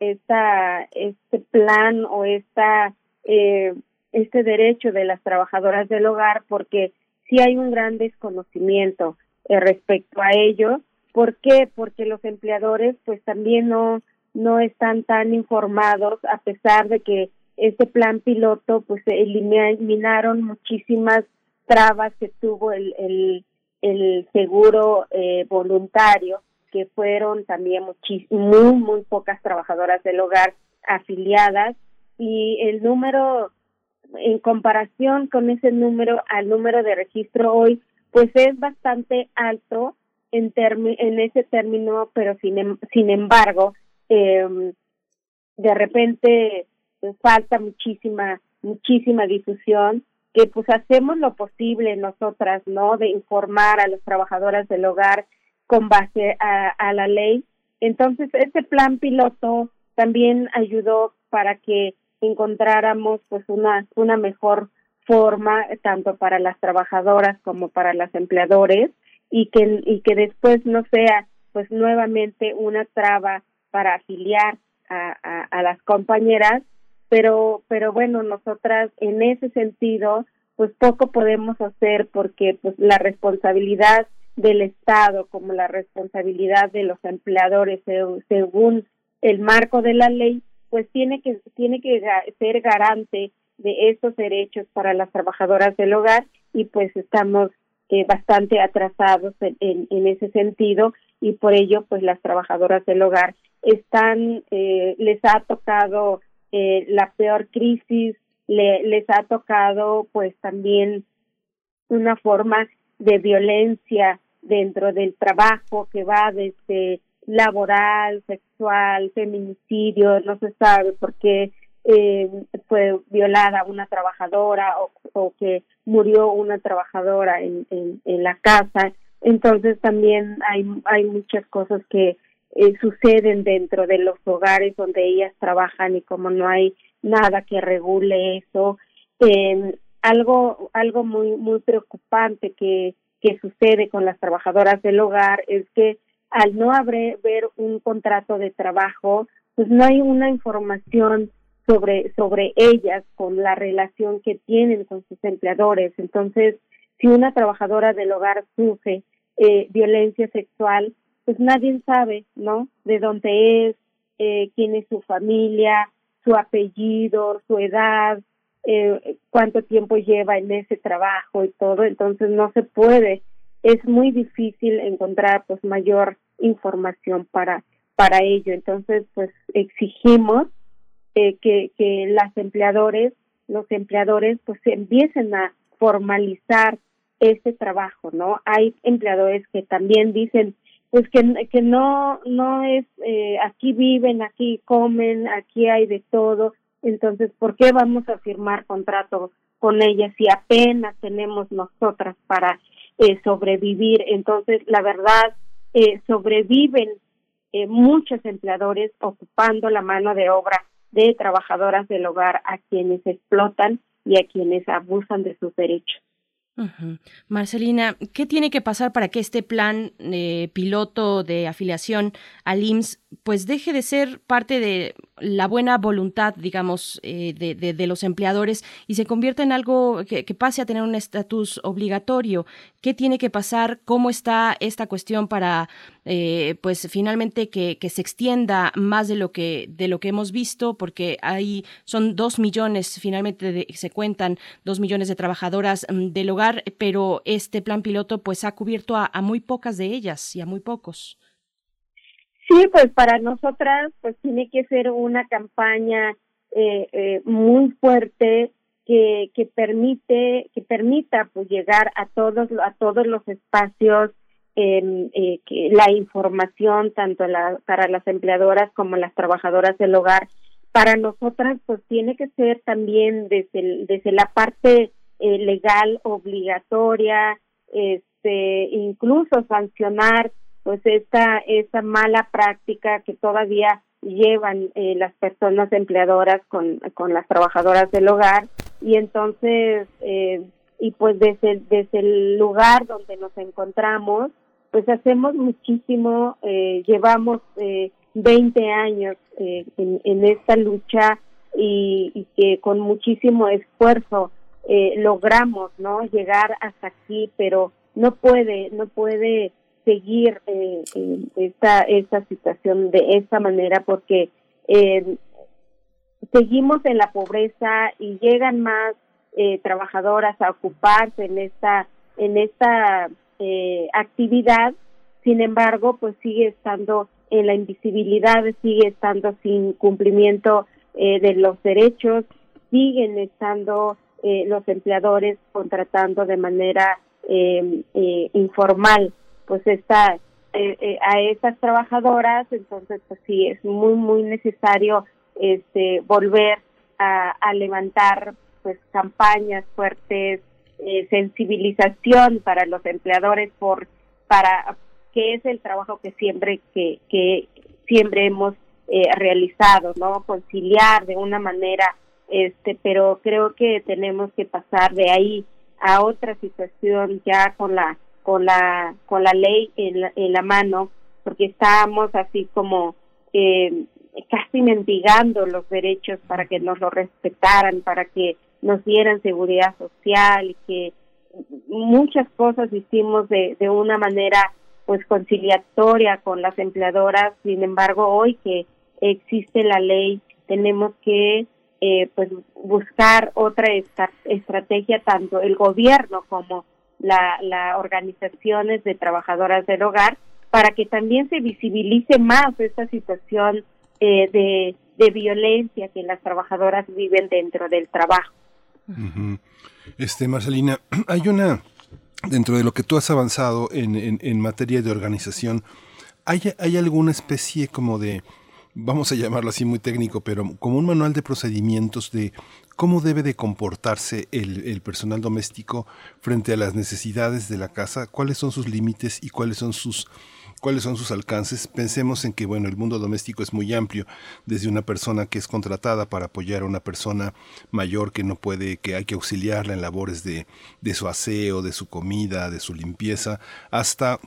esta este plan o esta eh, este derecho de las trabajadoras del hogar porque sí hay un gran desconocimiento eh, respecto a ello. ¿Por qué? Porque los empleadores pues también no no están tan informados a pesar de que este plan piloto pues eliminaron muchísimas trabas que tuvo el, el, el seguro eh, voluntario que fueron también muy muy pocas trabajadoras del hogar afiliadas y el número en comparación con ese número al número de registro hoy pues es bastante alto en, en ese término, pero sin, em, sin embargo, eh, de repente pues, falta muchísima, muchísima difusión, que pues hacemos lo posible nosotras, ¿no? De informar a las trabajadoras del hogar con base a, a la ley. Entonces, este plan piloto también ayudó para que encontráramos pues una, una mejor forma tanto para las trabajadoras como para los empleadores y que y que después no sea pues nuevamente una traba para afiliar a, a, a las compañeras pero pero bueno nosotras en ese sentido pues poco podemos hacer porque pues la responsabilidad del Estado como la responsabilidad de los empleadores según el marco de la ley pues tiene que tiene que ser garante de estos derechos para las trabajadoras del hogar y pues estamos eh, bastante atrasados en, en, ese sentido y por ello pues las trabajadoras del hogar están eh, les ha tocado eh, la peor crisis le, les ha tocado pues también una forma de violencia dentro del trabajo que va desde laboral, sexual, feminicidio, no se sabe por qué eh, fue violada una trabajadora o, que murió una trabajadora en, la casa. Entonces también hay, hay muchas cosas que eh, suceden dentro de los hogares donde ellas trabajan y como no hay nada que regule eso. Eh, algo, algo muy, muy preocupante que, que sucede con las trabajadoras del hogar es que al no haber ver un contrato de trabajo, pues no hay una información sobre sobre ellas con la relación que tienen con sus empleadores. Entonces, si una trabajadora del hogar sufre eh, violencia sexual, pues nadie sabe, ¿no? De dónde es, eh, quién es su familia, su apellido, su edad, eh, cuánto tiempo lleva en ese trabajo y todo. Entonces no se puede es muy difícil encontrar pues mayor información para para ello entonces pues exigimos eh, que que las empleadores los empleadores pues empiecen a formalizar este trabajo no hay empleadores que también dicen pues que que no no es eh, aquí viven aquí comen aquí hay de todo entonces por qué vamos a firmar contratos con ellas si apenas tenemos nosotras para eh, sobrevivir. Entonces, la verdad, eh, sobreviven eh, muchos empleadores ocupando la mano de obra de trabajadoras del hogar a quienes explotan y a quienes abusan de sus derechos. Marcelina, ¿qué tiene que pasar para que este plan eh, piloto de afiliación al IMSS pues deje de ser parte de la buena voluntad, digamos, eh, de, de, los empleadores y se convierta en algo que, pase a tener un estatus obligatorio. ¿Qué tiene que pasar? ¿Cómo está esta cuestión para, eh, pues, finalmente que, se extienda más de lo que de lo que hemos visto? Porque hay son dos millones, finalmente se cuentan dos millones de trabajadoras mm, del hogar, pero este plan piloto, pues, ha cubierto a muy pocas de ellas y a muy pocos. Sí, pues para nosotras pues tiene que ser una campaña eh, eh, muy fuerte que, que permite que permita pues llegar a todos a todos los espacios eh, que la información tanto para las empleadoras como las trabajadoras del hogar. Para nosotras pues tiene que ser también desde desde la parte eh, legal obligatoria este incluso sancionar pues esta esa mala práctica que todavía llevan eh, las personas empleadoras con, con las trabajadoras del hogar. Y entonces eh, y pues desde, desde el lugar donde nos encontramos pues hacemos muchísimo eh, llevamos eh, 20 años eh, en, en esta lucha y, y que con muchísimo esfuerzo eh, logramos no llegar hasta aquí pero no puede no puede seguir eh, esta, esta situación de esta manera porque eh, seguimos en la pobreza y llegan más eh, trabajadoras a ocuparse en esta en esta eh, actividad. Sin embargo pues sigue estando en la invisibilidad sigue estando sin cumplimiento eh, de los derechos. Siguen estando eh, los empleadores contratando de manera eh, eh, informal pues está eh, eh, a estas trabajadoras entonces pues sí es muy muy necesario este volver a, a levantar pues campañas fuertes eh, sensibilización para los empleadores por para qué es el trabajo que siempre que que siempre hemos eh, realizado no conciliar de una manera este, pero creo que tenemos que pasar de ahí a otra situación ya con la con la con la ley en la, en la mano porque estábamos así como eh, casi mendigando los derechos para que nos lo respetaran para que nos dieran seguridad social y que muchas cosas hicimos de, de una manera pues conciliatoria con las empleadoras. Sin embargo hoy que existe la ley tenemos que eh, pues buscar otra estrategia tanto el gobierno como las la organizaciones de trabajadoras del hogar para que también se visibilice más esta situación eh, de, de violencia que las trabajadoras viven dentro del trabajo. Este Marcelina, hay una dentro de lo que tú has avanzado en, en, en materia de organización, ¿hay, ¿hay alguna especie como de vamos a llamarlo así muy técnico, pero como un manual de procedimientos de cómo debe de comportarse el, personal doméstico frente a las necesidades de la casa, cuáles son sus límites y cuáles son sus cuáles son sus alcances. Pensemos en que bueno, el mundo doméstico es muy amplio, desde una persona que es contratada para apoyar a una persona mayor que no puede, que hay que auxiliarla en labores de, de su aseo, de su comida, de su limpieza, hasta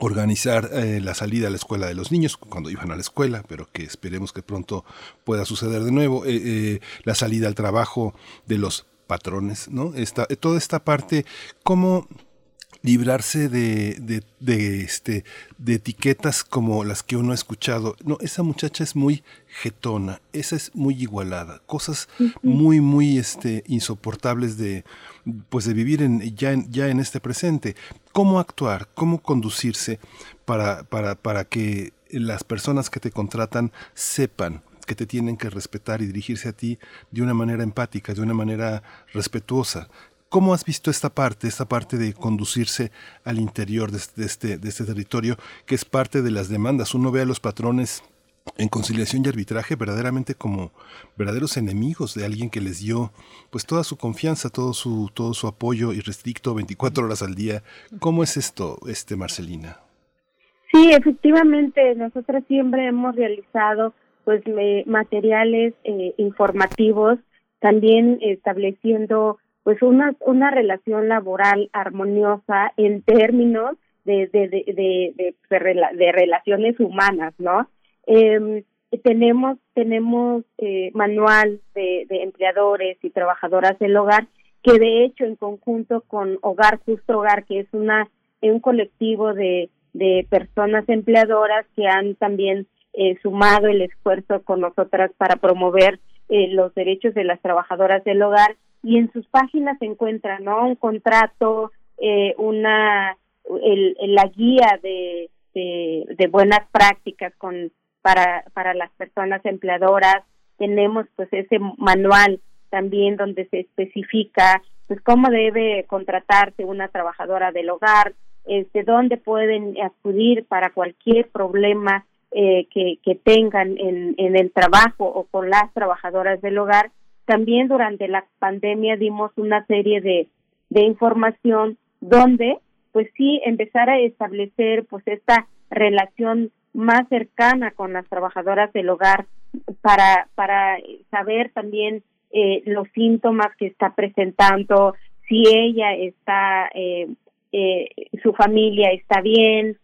organizar eh, la salida a la escuela de los niños cuando iban a la escuela, pero que esperemos que pronto pueda suceder de nuevo, eh, eh, la salida al trabajo de los patrones, ¿no? Esta, toda esta parte, cómo librarse de, de, de, este, de etiquetas como las que uno ha escuchado. No, esa muchacha es muy getona, esa es muy igualada, cosas muy, muy este, insoportables de, pues de vivir en, ya, en, ya en este presente. ¿Cómo actuar? ¿Cómo conducirse para, para, para que las personas que te contratan sepan que te tienen que respetar y dirigirse a ti de una manera empática, de una manera respetuosa. ¿Cómo has visto esta parte, esta parte de conducirse al interior de este, de este territorio, que es parte de las demandas? Uno ve a los patrones en conciliación y arbitraje verdaderamente como verdaderos enemigos de alguien que les dio pues toda su confianza, todo su todo su apoyo irrestricto 24 horas al día. ¿Cómo es esto, este Marcelina? Sí, efectivamente, nosotros siempre hemos realizado pues materiales eh, informativos, también estableciendo pues una una relación laboral armoniosa en términos de de, de, de, de relaciones humanas, ¿no? Eh, tenemos tenemos eh, manual de, de, empleadores y trabajadoras del hogar que de hecho en conjunto con Hogar Justo Hogar que es una un colectivo de, de personas empleadoras que han también eh, sumado el esfuerzo con nosotras para promover eh, los derechos de las trabajadoras del hogar y en sus páginas se encuentra no un contrato eh, una el, la guía de, de, de buenas prácticas con para, para las personas empleadoras. Tenemos pues ese manual también donde se especifica pues cómo debe contratarse una trabajadora del hogar, este, dónde pueden acudir para cualquier problema eh, que, que tengan en, en el trabajo o con las trabajadoras del hogar. También durante la pandemia dimos una serie de, de información donde pues sí empezar a establecer pues esta relación más cercana con las trabajadoras del hogar para, para saber también eh, los síntomas que está presentando, si ella está, eh, eh, su familia está bien.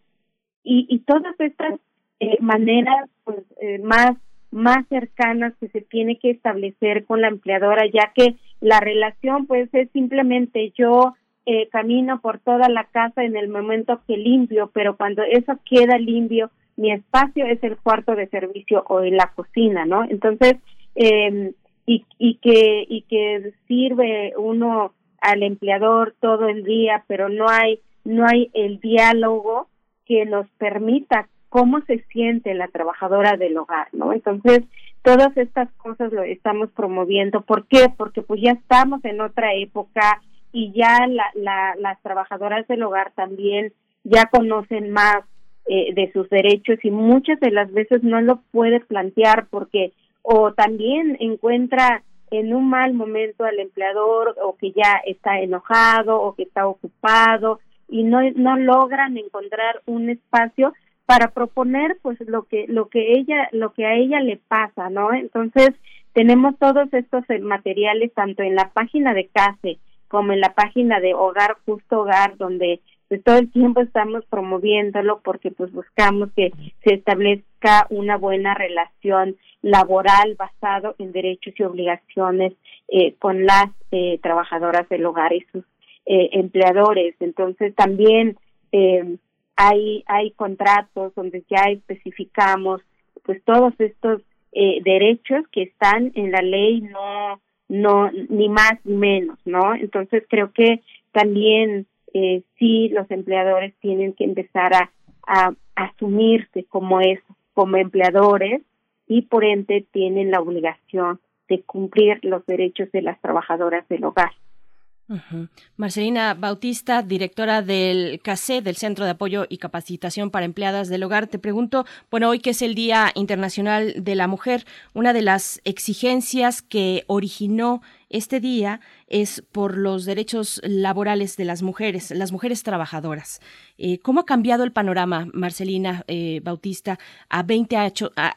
Y, y todas estas eh, maneras pues, eh, más más cercanas que se tiene que establecer con la empleadora ya que la relación pues es simplemente yo eh, camino por toda la casa en el momento que limpio pero cuando eso queda limpio mi espacio es el cuarto de servicio o en la cocina, ¿no? Entonces, eh, y, y que y que sirve uno al empleador todo el día, pero no hay no hay el diálogo que nos permita cómo se siente la trabajadora del hogar, ¿no? Entonces, todas estas cosas lo estamos promoviendo. ¿Por qué? Porque pues ya estamos en otra época y ya la, la, las trabajadoras del hogar también ya conocen más eh, de sus derechos y muchas de las veces no lo puede plantear porque o también encuentra en un mal momento al empleador o que ya está enojado o que está ocupado y no no logran encontrar un espacio para proponer pues lo que lo que ella lo que a ella le pasa no entonces tenemos todos estos eh, materiales tanto en la página de CASE como en la página de Hogar Justo Hogar, donde pues todo el tiempo estamos promoviéndolo porque pues buscamos que se establezca una buena relación laboral basado en derechos y obligaciones eh, con las eh, trabajadoras del hogar y sus eh, empleadores. Entonces también eh, hay hay contratos donde ya especificamos pues todos estos eh, derechos que están en la ley no no ni más ni menos no entonces creo que también eh, sí los empleadores tienen que empezar a, a asumirse como eso como empleadores y por ende tienen la obligación de cumplir los derechos de las trabajadoras del hogar. Marcelina Bautista, directora del CACE, del Centro de Apoyo y Capacitación para Empleadas del Hogar, te pregunto, bueno, hoy que es el Día Internacional de la Mujer, una de las exigencias que originó este día es por los derechos laborales de las mujeres, las mujeres trabajadoras. Eh, ¿Cómo ha cambiado el panorama, Marcelina eh, Bautista, a 20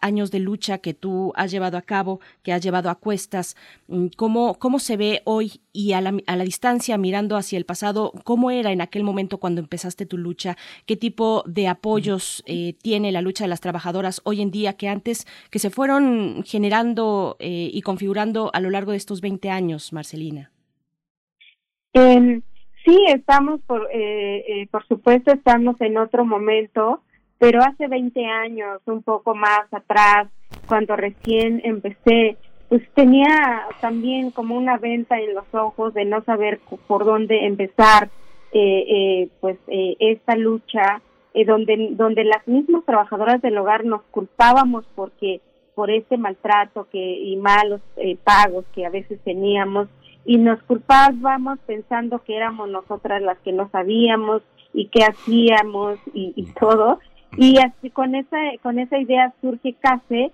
años de lucha que tú has llevado a cabo, que has llevado a cuestas? Mm, ¿Cómo, cómo se ve hoy y a la, a la distancia, mirando hacia el pasado, cómo era en aquel momento cuando empezaste tu lucha? ¿Qué tipo de apoyos eh, tiene la lucha de las trabajadoras hoy en día que antes, que se fueron generando y configurando a lo largo de estos 20 años, Marcelina? Eh, sí, estamos, por, eh, eh, por supuesto, estamos en otro momento, pero hace 20 años, un poco más atrás, cuando recién empecé, pues tenía también como una venta en los ojos de no saber por dónde empezar, eh, eh, pues eh, esta lucha, donde donde las mismas trabajadoras del hogar nos culpábamos porque por este maltrato que y malos eh, pagos que a veces teníamos y nos culpábamos pensando que éramos nosotras las que no sabíamos y qué hacíamos y, y todo. Y así con esa con esa idea surge CASE.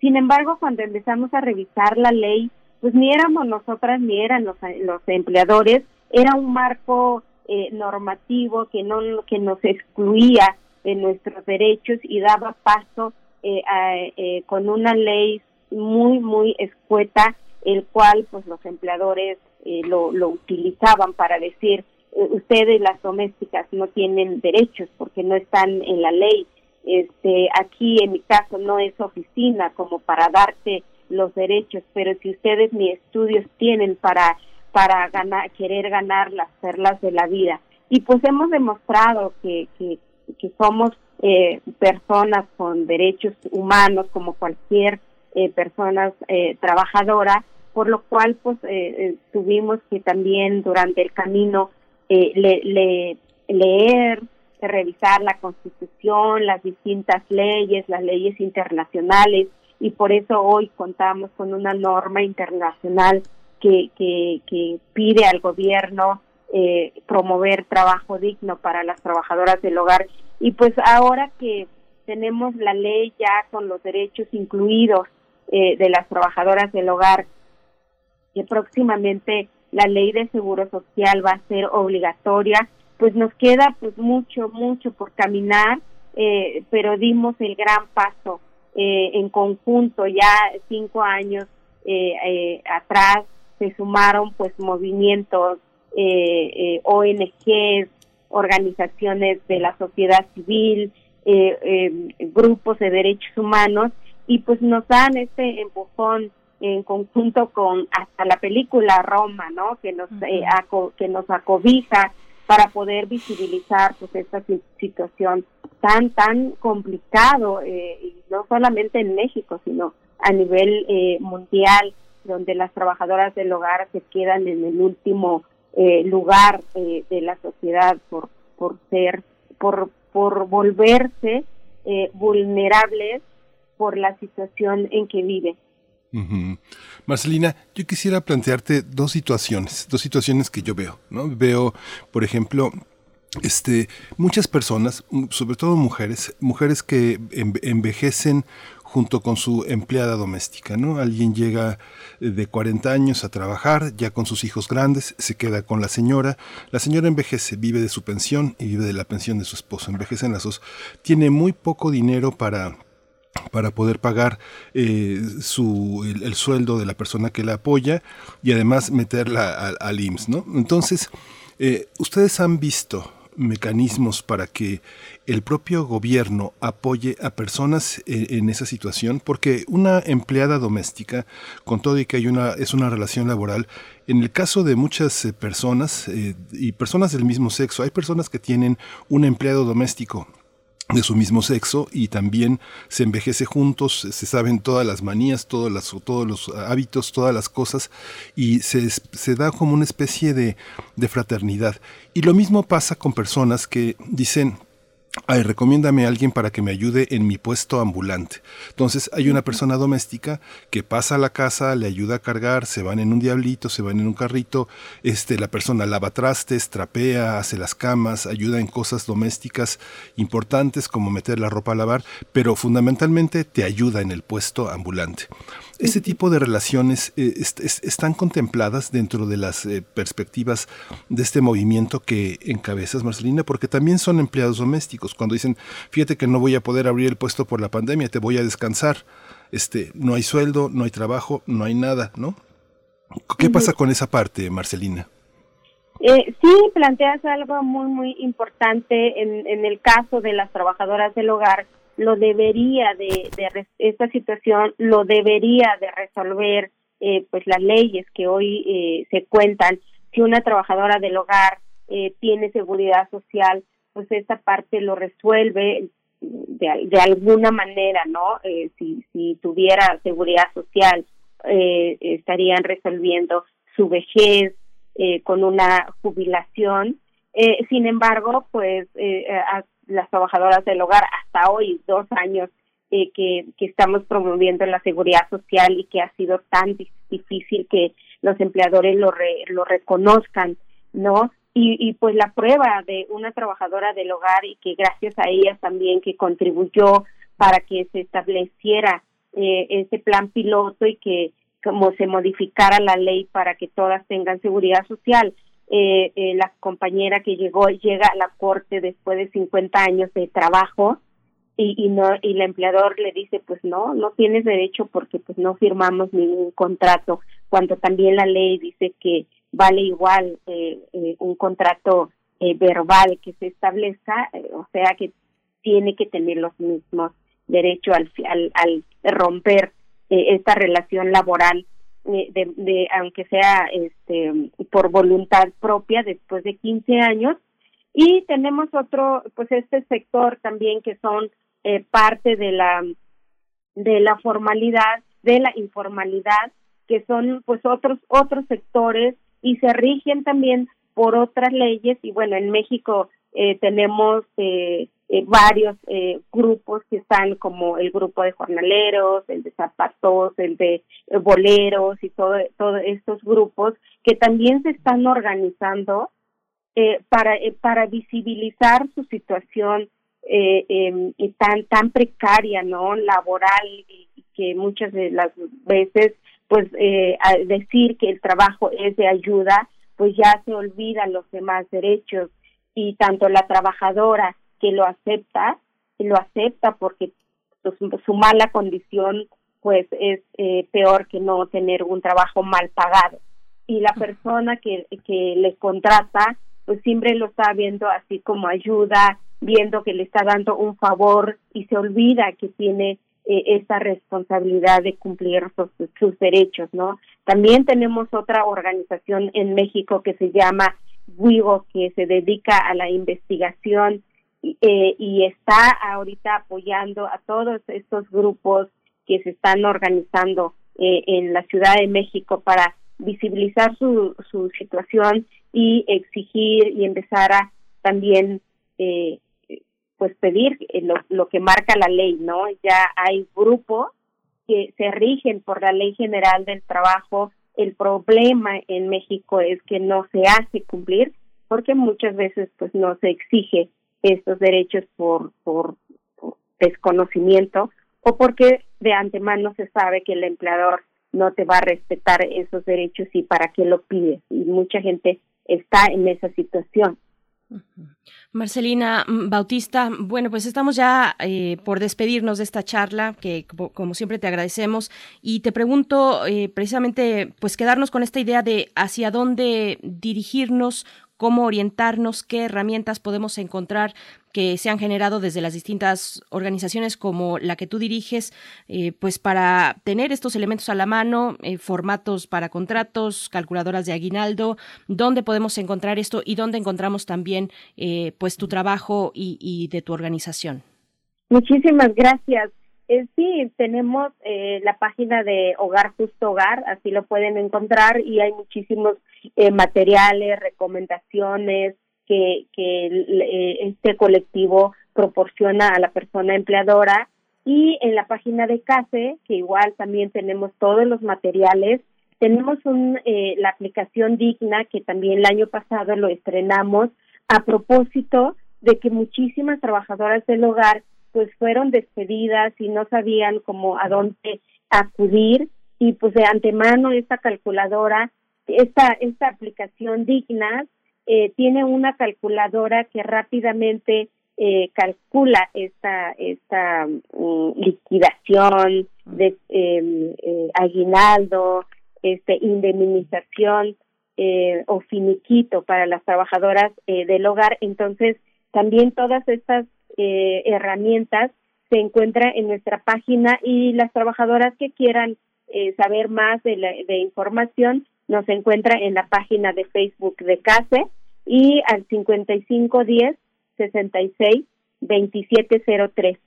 Sin embargo cuando empezamos a revisar la ley pues ni éramos nosotras ni eran los, los empleadores. Era un marco eh, normativo que no que nos excluía de nuestros derechos y daba paso eh, eh, con una ley muy muy escueta el cual pues los empleadores eh, lo, lo utilizaban para decir eh, ustedes las domésticas no tienen derechos porque no están en la ley. Este aquí en mi caso no es oficina como para darte los derechos pero si ustedes ni estudios tienen para para ganar querer ganar las perlas de la vida y pues hemos demostrado que, que somos eh, personas con derechos humanos como cualquier eh, persona eh, trabajadora por lo cual pues eh, eh, tuvimos que también durante el camino eh, le, le, leer, revisar la constitución, las distintas leyes, las leyes internacionales y por eso hoy contamos con una norma internacional que, que, que pide al gobierno eh, promover trabajo digno para las trabajadoras del hogar. Y pues ahora que tenemos la ley ya con los derechos incluidos eh, de las trabajadoras del hogar que próximamente la ley de seguro social va a ser obligatoria, pues nos queda pues mucho, mucho por caminar, eh, pero dimos el gran paso eh, en conjunto, ya cinco años eh, eh, atrás se sumaron pues movimientos, eh, eh, ONGs, organizaciones de la sociedad civil, eh, eh, grupos de derechos humanos y pues nos dan este empujón en conjunto con hasta la película Roma, ¿no? Que nos eh, aco, que nos acobija para poder visibilizar pues esta situación tan tan complicado eh, y no solamente en México sino a nivel eh, mundial donde las trabajadoras del hogar se quedan en el último eh, lugar eh, de la sociedad por por ser por por volverse eh, vulnerables por la situación en que Uh-huh. Marcelina, yo quisiera plantearte dos situaciones, dos situaciones que yo veo, ¿no? Veo, por ejemplo, este, muchas personas, sobre todo mujeres, mujeres que envejecen junto con su empleada doméstica, ¿no? Alguien llega de 40 años a trabajar, ya con sus hijos grandes, se queda con la señora, la señora envejece, vive de su pensión y vive de la pensión de su esposo, envejecen las dos, tiene muy poco dinero para para poder pagar eh, su, el, sueldo de la persona que la apoya y además meterla al, al IMSS, ¿no? Entonces, eh, ustedes han visto mecanismos para que el propio gobierno apoye a personas en, esa situación, porque una empleada doméstica, con todo y que hay una, es una relación laboral, en el caso de muchas eh, personas eh, y personas del mismo sexo, hay personas que tienen un empleado doméstico de su mismo sexo y también se envejece juntos, se saben todas las manías, todos, los hábitos, todas las cosas y se, da como una especie de fraternidad. Y lo mismo pasa con personas que dicen, Ay, recomiéndame a alguien para que me ayude en mi puesto ambulante. Entonces hay una persona doméstica que pasa a la casa, le ayuda a cargar, se van en un diablito, se van en un carrito, este, la persona lava trastes, trapea, hace las camas, ayuda en cosas domésticas importantes como meter la ropa a lavar, pero fundamentalmente te ayuda en el puesto ambulante. Ese tipo de relaciones eh, están contempladas dentro de las eh, perspectivas de este movimiento que encabezas, Marcelina, porque también son empleados domésticos. Cuando dicen, fíjate que no voy a poder abrir el puesto por la pandemia, te voy a descansar. Este, no hay sueldo, no hay trabajo, no hay nada, ¿no? ¿Qué pasa con esa parte, Marcelina? Eh, sí, planteas algo muy, muy importante en, en el caso de las trabajadoras del hogar lo debería de, esta situación lo debería de resolver eh, pues las leyes que hoy eh, se cuentan. Si una trabajadora del hogar eh, tiene seguridad social pues esta parte lo resuelve de, de alguna manera no si si tuviera seguridad social estarían resolviendo su vejez con una jubilación. Sin embargo pues las trabajadoras del hogar hasta hoy, dos años eh, que, que estamos promoviendo la seguridad social y que ha sido tan difícil que los empleadores lo, lo reconozcan, ¿no? Y, y pues la prueba de una trabajadora del hogar y que gracias a ella también que contribuyó para que se estableciera eh, ese plan piloto y que como se modificara la ley para que todas tengan seguridad social eh, eh, la compañera que llegó llega a la corte después de 50 años de trabajo y, y no y el empleador le dice pues no no tienes derecho porque pues no firmamos ningún contrato cuando también la ley dice que vale igual eh, eh un contrato eh, verbal que se establezca eh, o sea que tiene que tener los mismos derechos al, al, al romper esta relación laboral eh, de, de, aunque sea este por voluntad propia después de 15 años. Y tenemos otro pues este sector también que son eh, parte de la de la formalidad de la informalidad que son pues otros otros sectores y se rigen también por otras leyes. Y bueno en México eh, tenemos eh, eh, varios eh, grupos que están como el grupo de jornaleros, el de zapatos, el de eh, boleros y todo, todos estos grupos que también se están organizando eh, para, para visibilizar su situación eh, tan, tan precaria, ¿no? Laboral y, que muchas de las veces, pues, decir que el trabajo es de ayuda, pues ya se olvidan los demás derechos y tanto la trabajadora que lo acepta, lo acepta porque su, mala condición pues es eh, peor que no tener un trabajo mal pagado. Y la persona que, que le contrata pues siempre lo está viendo así como ayuda, viendo que le está dando un favor y se olvida que tiene eh, esa responsabilidad de cumplir sus, sus, derechos, ¿no? También tenemos otra organización en México que se llama WIGO, que se dedica a la investigación eh, y está ahorita apoyando a todos estos grupos que se están organizando eh, en la Ciudad de México para visibilizar su, su situación y exigir y empezar a también eh, pues pedir lo, lo que marca la ley, ¿no? Ya hay grupos que se rigen por la Ley General del Trabajo. El problema en México es que no se hace cumplir porque muchas veces pues no se exige estos derechos por, por, desconocimiento o porque de antemano se sabe que el empleador no te va a respetar esos derechos y para qué lo pides. Y mucha gente está en esa situación. Marcelina mm, Bautista, bueno, pues estamos ya eh, por despedirnos de esta charla, que como, siempre te agradecemos, y te pregunto eh, precisamente, pues quedarnos con esta idea de hacia dónde dirigirnos, cómo orientarnos, qué herramientas podemos encontrar que se han generado desde las distintas organizaciones como la que tú diriges, eh, pues para tener estos elementos a la mano, eh, formatos para contratos, calculadoras de aguinaldo, dónde podemos encontrar esto y dónde encontramos también eh, pues tu trabajo y, y de tu organización. Muchísimas gracias. Eh, sí, tenemos la página de Hogar Justo Hogar, así lo pueden encontrar y hay muchísimos materiales, recomendaciones que, que este colectivo proporciona a la persona empleadora. Y en la página de CASE, que igual también tenemos todos los materiales, tenemos un, la aplicación Digna que también el año pasado lo estrenamos a propósito de que muchísimas trabajadoras del hogar pues fueron despedidas y no sabían cómo a dónde acudir. Y pues de antemano esta calculadora, esta, esta aplicación digna eh, tiene una calculadora que rápidamente eh, calcula esta esta mm, liquidación de em, eh, aguinaldo, este indemnización eh, o finiquito para las trabajadoras del hogar. Entonces también todas estas eh, herramientas se encuentra en nuestra página y las trabajadoras que quieran eh, saber más de, la, de información nos encuentra en la página de Facebook de CASE y al 5510 66 2703.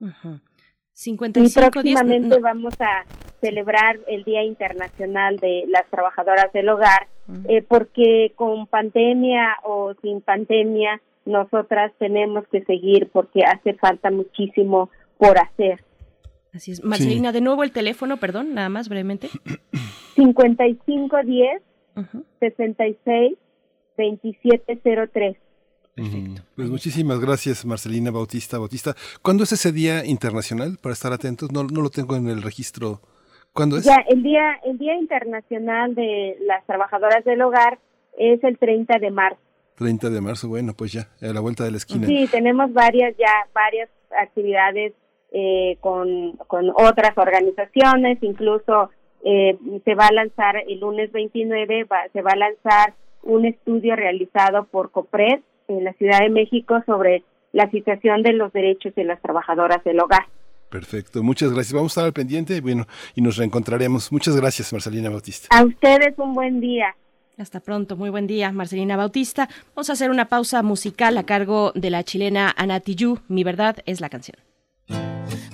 Uh y próximamente vamos a celebrar el Día Internacional de las Trabajadoras del Hogar, eh, porque con pandemia o sin pandemia nosotras tenemos que seguir porque hace falta muchísimo por hacer. Así es. Marcelina, de nuevo el teléfono, perdón, nada más brevemente. 5510 uh 66 2703. Perfecto. Pues muchísimas gracias, Marcelina Bautista Bautista. ¿Cuándo es ese día internacional para estar atentos? No, no lo tengo en el registro. ¿Cuándo es? Ya, el día, el día internacional de las trabajadoras del hogar es el 30 de marzo. 30 de marzo, bueno, pues ya, a la vuelta de la esquina. Sí, tenemos varias ya, varias actividades eh, con, con otras organizaciones, incluso eh, se va a lanzar el lunes 29, se va a lanzar un estudio realizado por COPRED en la Ciudad de México sobre la situación de los derechos de las trabajadoras del hogar. Perfecto, muchas gracias. Vamos a estar al pendiente bueno, y nos reencontraremos. Muchas gracias, Marcelina Bautista. A ustedes un buen día. Hasta pronto, muy buen día, Marcelina Bautista. Vamos a hacer una pausa musical a cargo de la chilena Anatiyu. Mi verdad es la canción.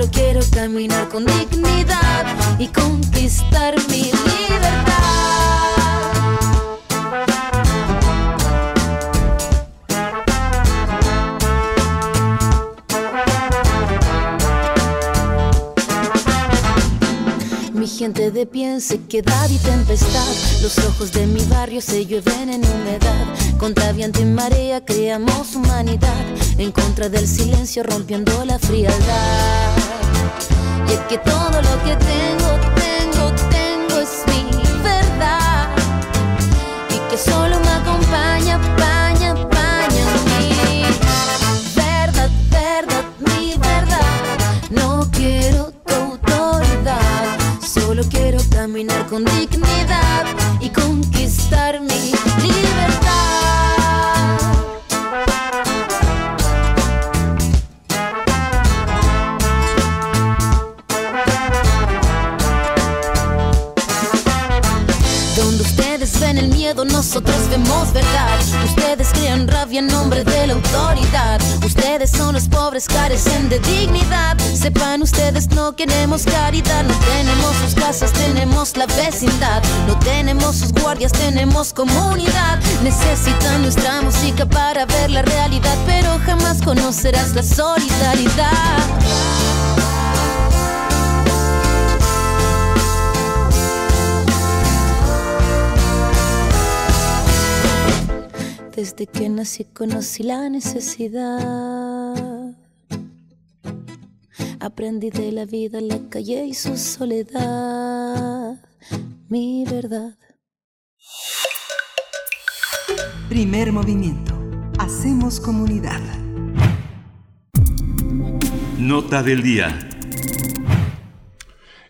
Solo quiero caminar con dignidad y conquistar mi libertad. Mi gente de pie en sequedad y tempestad. Los ojos de mi barrio se llueven en humedad. Contra viento y marea creamos humanidad. En contra del silencio rompiendo la frialdad. Y es que todo lo que tengo, caminar con dignidad y conquistar mi libertad. Donde ustedes ven el miedo, nosotros vemos verdad. Ustedes crean rabia en nombre de la autoridad. Ustedes son los pobres, carecen de dignidad. Sepan ustedes, no queremos caridad. No tenemos sus casas, tenemos la vecindad. No tenemos sus guardias, tenemos comunidad. Necesitan nuestra música para ver la realidad, pero jamás conocerás la solidaridad. Desde que nací conocí la necesidad. Aprendí de la vida, la calle y su soledad. Mi verdad. Primer movimiento. Hacemos comunidad. Nota del día.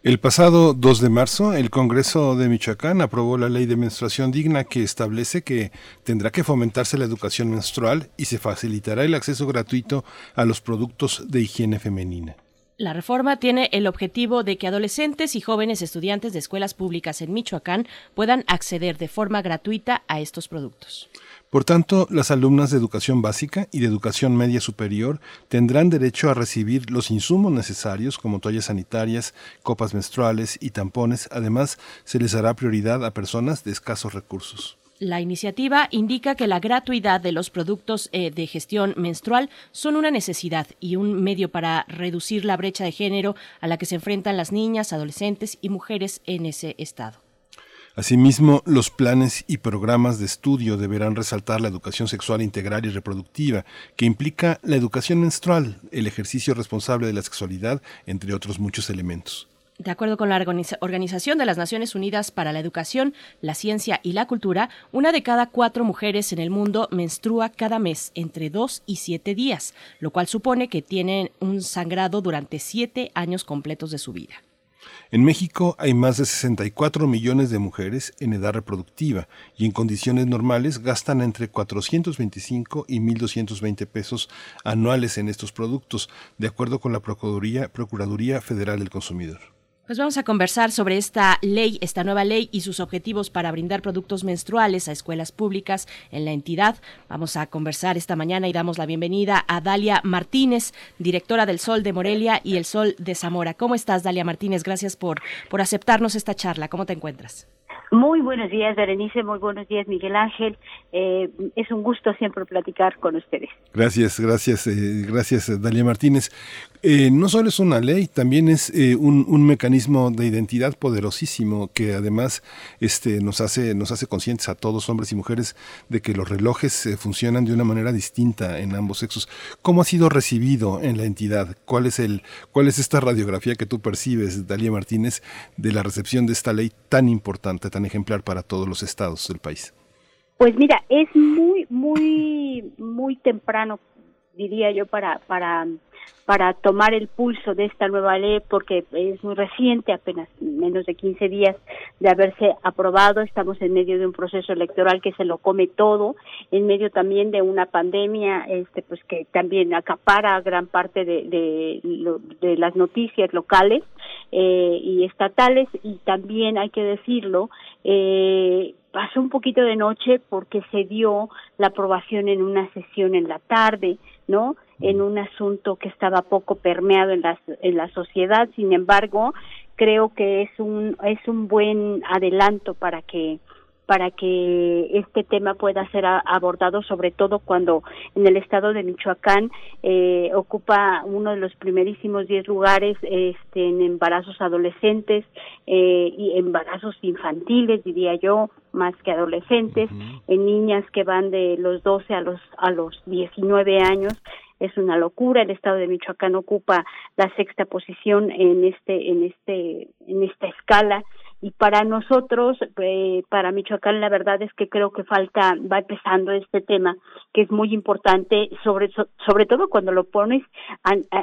El pasado 2 de marzo, el Congreso de Michoacán aprobó la ley de menstruación digna que establece que tendrá que fomentarse la educación menstrual y se facilitará el acceso gratuito a los productos de higiene femenina. La reforma tiene el objetivo de que adolescentes y jóvenes estudiantes de escuelas públicas en Michoacán puedan acceder de forma gratuita a estos productos. Por tanto, las alumnas de educación básica y de educación media superior tendrán derecho a recibir los insumos necesarios como toallas sanitarias, copas menstruales y tampones. Además, se les dará prioridad a personas de escasos recursos. La iniciativa indica que la gratuidad de los productos eh, de gestión menstrual son una necesidad y un medio para reducir la brecha de género a la que se enfrentan las niñas, adolescentes y mujeres en ese estado. Asimismo, los planes y programas de estudio deberán resaltar la educación sexual integral y reproductiva, que implica la educación menstrual, el ejercicio responsable de la sexualidad, entre otros muchos elementos. De acuerdo con la Organización de las Naciones Unidas para la Educación, la Ciencia y la Cultura, una de cada cuatro mujeres en el mundo menstrua cada mes entre dos y siete días, lo cual supone que tienen un sangrado durante siete años completos de su vida. En México hay más de 64 millones de mujeres en edad reproductiva y en condiciones normales gastan entre 425 y 1.220 pesos anuales en estos productos, de acuerdo con la Procuraduría, Procuraduría Federal del Consumidor. Pues vamos a conversar sobre esta ley, esta nueva ley y sus objetivos para brindar productos menstruales a escuelas públicas en la entidad. Vamos a conversar esta mañana y damos la bienvenida a Dalia Martínez, directora del Sol de Morelia y el Sol de Zamora. ¿Cómo estás, Dalia Martínez? Gracias por, por aceptarnos esta charla. ¿Cómo te encuentras? Muy buenos días, Berenice. Muy buenos días, Miguel Ángel. Eh, es un gusto siempre platicar con ustedes. Gracias, gracias, eh, gracias, Dalia Martínez. Eh, no solo es una ley, también es un, un, mecanismo de identidad poderosísimo que además este, nos, hace, nos hace conscientes a todos, hombres y mujeres, de que los relojes funcionan de una manera distinta en ambos sexos. ¿Cómo ha sido recibido en la entidad? ¿Cuál es, el, cuál es esta radiografía que tú percibes, Dalia Martínez, de la recepción de esta ley tan importante, tan ejemplar para todos los estados del país? Pues mira, es muy, muy, muy temprano, diría yo, para, para, para tomar el pulso de esta nueva ley, porque es muy reciente, apenas menos de 15 días de haberse aprobado. Estamos en medio de un proceso electoral que se lo come todo, en medio también de una pandemia, este, pues que también acapara gran parte de, de, de las noticias locales eh, y estatales, y también hay que decirlo, eh, pasó un poquito de noche porque se dio la aprobación en una sesión en la tarde, ¿no? En un asunto que estaba poco permeado en la, en la sociedad. Sin embargo, creo que es un es un buen adelanto para que para que este tema pueda ser abordado, sobre todo cuando en el estado de Michoacán eh, ocupa uno de los primerísimos diez lugares este, en embarazos adolescentes eh, y embarazos infantiles, diría yo, más que adolescentes, en niñas que van de los 12 a los a los 19 años es una locura. El estado de Michoacán ocupa la sexta posición en este en este en esta escala y para nosotros, eh, para Michoacán, la verdad es que creo que falta, va empezando este tema, que es muy importante, sobre, sobre todo cuando lo pones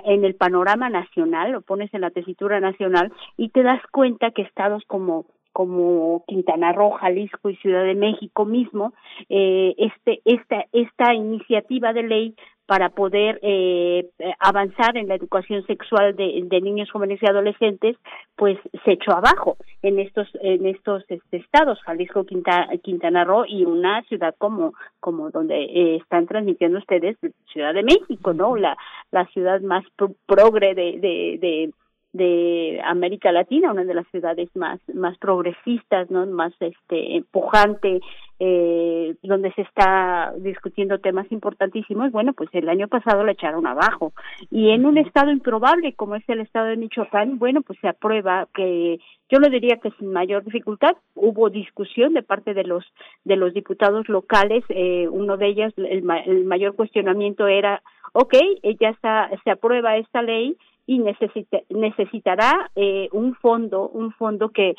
en el panorama nacional, lo pones en la tesitura nacional y te das cuenta que estados como como Quintana Roo, Jalisco y Ciudad de México mismo, eh, este, esta, esta iniciativa de ley para poder eh, avanzar en la educación sexual de, niños, jóvenes y adolescentes, pues se echó abajo en estos en estos este, estados, Jalisco, Quintana Roo y una ciudad como como donde eh, están transmitiendo ustedes, Ciudad de México, ¿no? La la ciudad más progre de, de de América Latina, una de las ciudades más más progresistas, no más este empujante, eh, donde se está discutiendo temas importantísimos. Bueno, pues el año pasado la echaron abajo y en un estado improbable como es el estado de Michoacán, bueno, pues se aprueba que yo lo diría que sin mayor dificultad hubo discusión de parte de los de los diputados locales. Eh, uno de ellos el, el mayor cuestionamiento era, ok, ya está se aprueba esta ley y necesitará eh, un fondo, un fondo que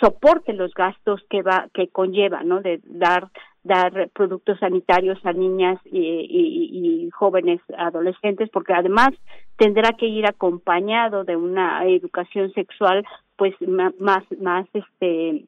soporte los gastos que va que conlleva, ¿no? De dar dar productos sanitarios a niñas y, y, jóvenes adolescentes, porque además tendrá que ir acompañado de una educación sexual, pues más más este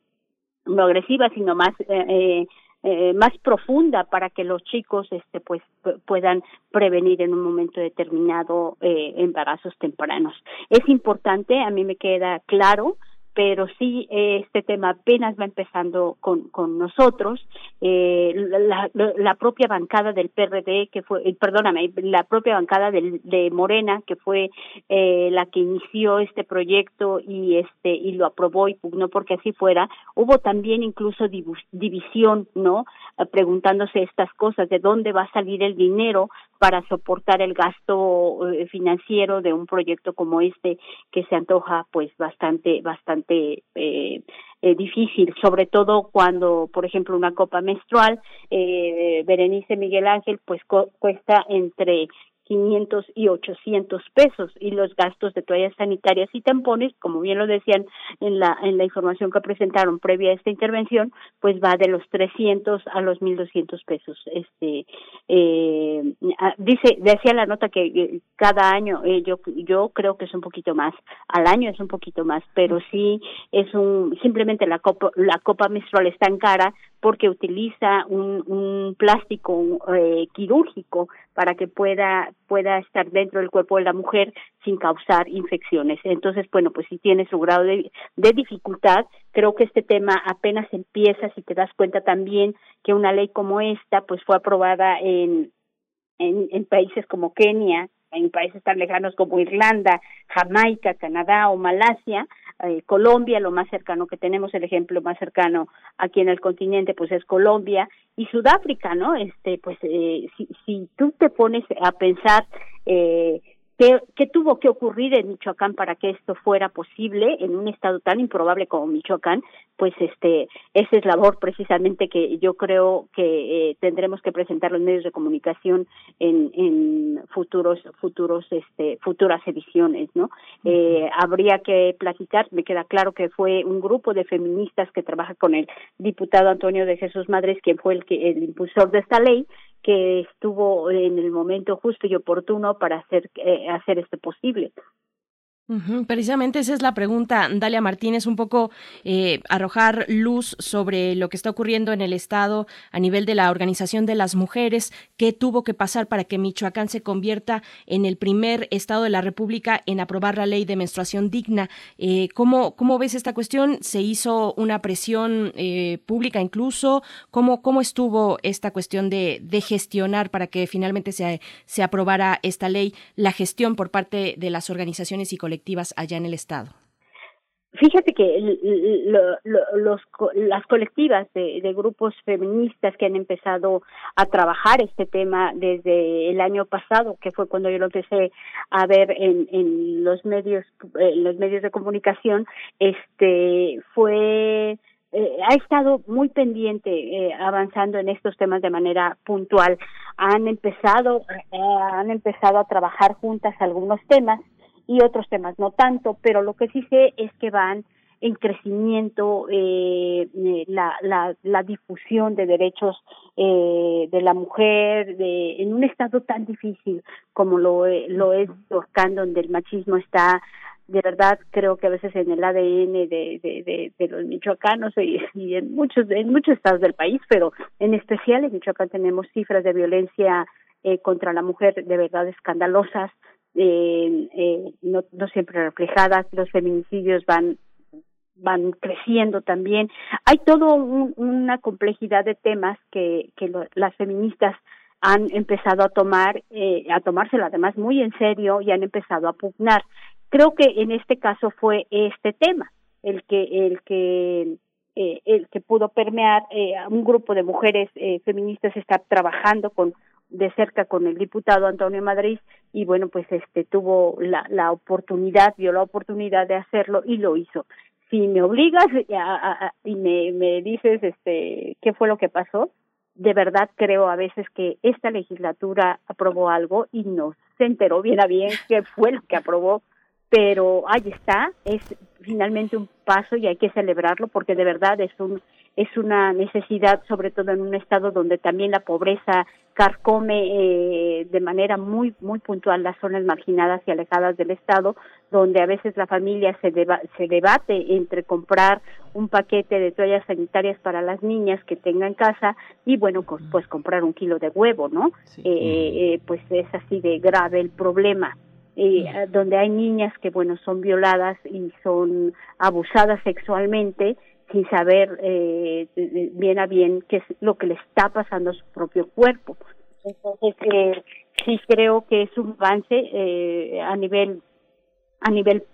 no agresiva, sino más eh, eh más profunda para que los chicos este pues puedan prevenir en un momento determinado eh, embarazos tempranos. Es importante a mí me queda claro pero sí este tema apenas va empezando con, con nosotros. Eh, la, la, propia bancada del PRD, que fue, eh, perdóname, la propia bancada de Morena, que fue eh, la que inició este proyecto y este y lo aprobó y pugnó porque así fuera, hubo también incluso división, ¿no? Preguntándose estas cosas, de dónde va a salir el dinero para soportar el gasto eh, financiero de un proyecto como este que se antoja pues bastante bastante eh, eh, difícil sobre todo cuando por ejemplo una copa menstrual eh, Berenice Miguel Ángel pues cuesta entre 500 y 800 pesos y los gastos de toallas sanitarias y tampones, como bien lo decían en la en la información que presentaron previa a esta intervención, pues va de los 300 a los 1200 pesos. Este eh, dice decía la nota que eh, cada año eh, yo yo creo que es un poquito más, al año es un poquito más, pero sí es un simplemente la copa la copa menstrual es tan cara porque utiliza un, un plástico eh, quirúrgico para que pueda pueda estar dentro del cuerpo de la mujer sin causar infecciones. Entonces, bueno, pues si tiene su grado de, de dificultad, creo que este tema apenas empieza, si te das cuenta también que una ley como esta, pues fue aprobada en, en, en países como Kenia, en países tan lejanos como Irlanda, Jamaica, Canadá o Malasia, eh, Colombia, lo más cercano que tenemos, el ejemplo más cercano aquí en el continente, pues es Colombia y Sudáfrica, ¿no? Este, pues eh, si, si tú te pones a pensar eh, ¿Qué, tuvo que ocurrir en Michoacán para que esto fuera posible en un estado tan improbable como Michoacán? Pues este, esa es labor precisamente que yo creo que eh, tendremos que presentar los medios de comunicación en, en futuros, futuros, este, futuras ediciones, ¿no? eh, habría que platicar, me queda claro que fue un grupo de feministas que trabaja con el diputado Antonio de Jesús Madres, quien fue el que, el impulsor de esta ley, que estuvo en el momento justo y oportuno para hacer, eh, hacer esto posible precisamente esa es la pregunta, Dalia Martínez, un poco eh, arrojar luz sobre lo que está ocurriendo en el Estado a nivel de la Organización de las Mujeres, qué tuvo que pasar para que Michoacán se convierta en el primer Estado de la República en aprobar la ley de menstruación digna. Eh, ¿cómo, ¿Cómo ves esta cuestión? ¿Se hizo una presión eh, pública incluso? ¿Cómo, ¿Cómo estuvo esta cuestión de, gestionar para que finalmente se, se aprobara esta ley, la gestión por parte de las organizaciones y colectivos? allá en el Estado? Fíjate que los, las colectivas de, grupos feministas que han empezado a trabajar este tema desde el año pasado, que fue cuando yo lo empecé a ver en, en los medios, en los medios de comunicación, este fue eh, ha estado muy pendiente eh, avanzando en estos temas de manera puntual. Han empezado, eh, han empezado a trabajar juntas algunos temas y otros temas no tanto, pero lo que sí sé es que van en crecimiento eh, eh la, la, la difusión de derechos eh, de la mujer de, en un estado tan difícil como lo, lo es Orcán, donde el machismo está de verdad creo que a veces en el ADN de, de, de, de los michoacanos y, y, en muchos en muchos estados del país, pero en especial en Michoacán tenemos cifras de violencia eh, contra la mujer de verdad escandalosas, eh, eh, no, no siempre reflejadas, los feminicidios van van creciendo también. Hay todo una complejidad de temas que, que las feministas han empezado a tomar, eh, a tomárselo además muy en serio y han empezado a pugnar. Creo que en este caso fue este tema el que el que eh, el que pudo permear eh, a un grupo de mujeres eh, feministas está trabajando con de cerca con el diputado Antonio Madrid y bueno pues este tuvo la, la oportunidad vio la oportunidad de hacerlo y lo hizo. Si me obligas y me, me dices este qué fue lo que pasó de verdad creo a veces que esta legislatura aprobó algo y no se enteró bien a bien qué fue lo que aprobó pero ahí está, es finalmente un paso y hay que celebrarlo porque de verdad es un es una necesidad, sobre todo en un estado donde también la pobreza carcome eh, de manera muy muy puntual las zonas marginadas y alejadas del estado, donde a veces la familia se se debate entre comprar un paquete de toallas sanitarias para las niñas que tengan casa y bueno pues, pues comprar un kilo de huevo, ¿no? Eh, eh, pues es así de grave el problema. Eh, donde hay niñas que, bueno, son violadas y son abusadas sexualmente sin saber eh, bien a bien qué es lo que le está pasando a su propio cuerpo. Entonces, eh, sí creo que es un avance eh, a nivel a nivel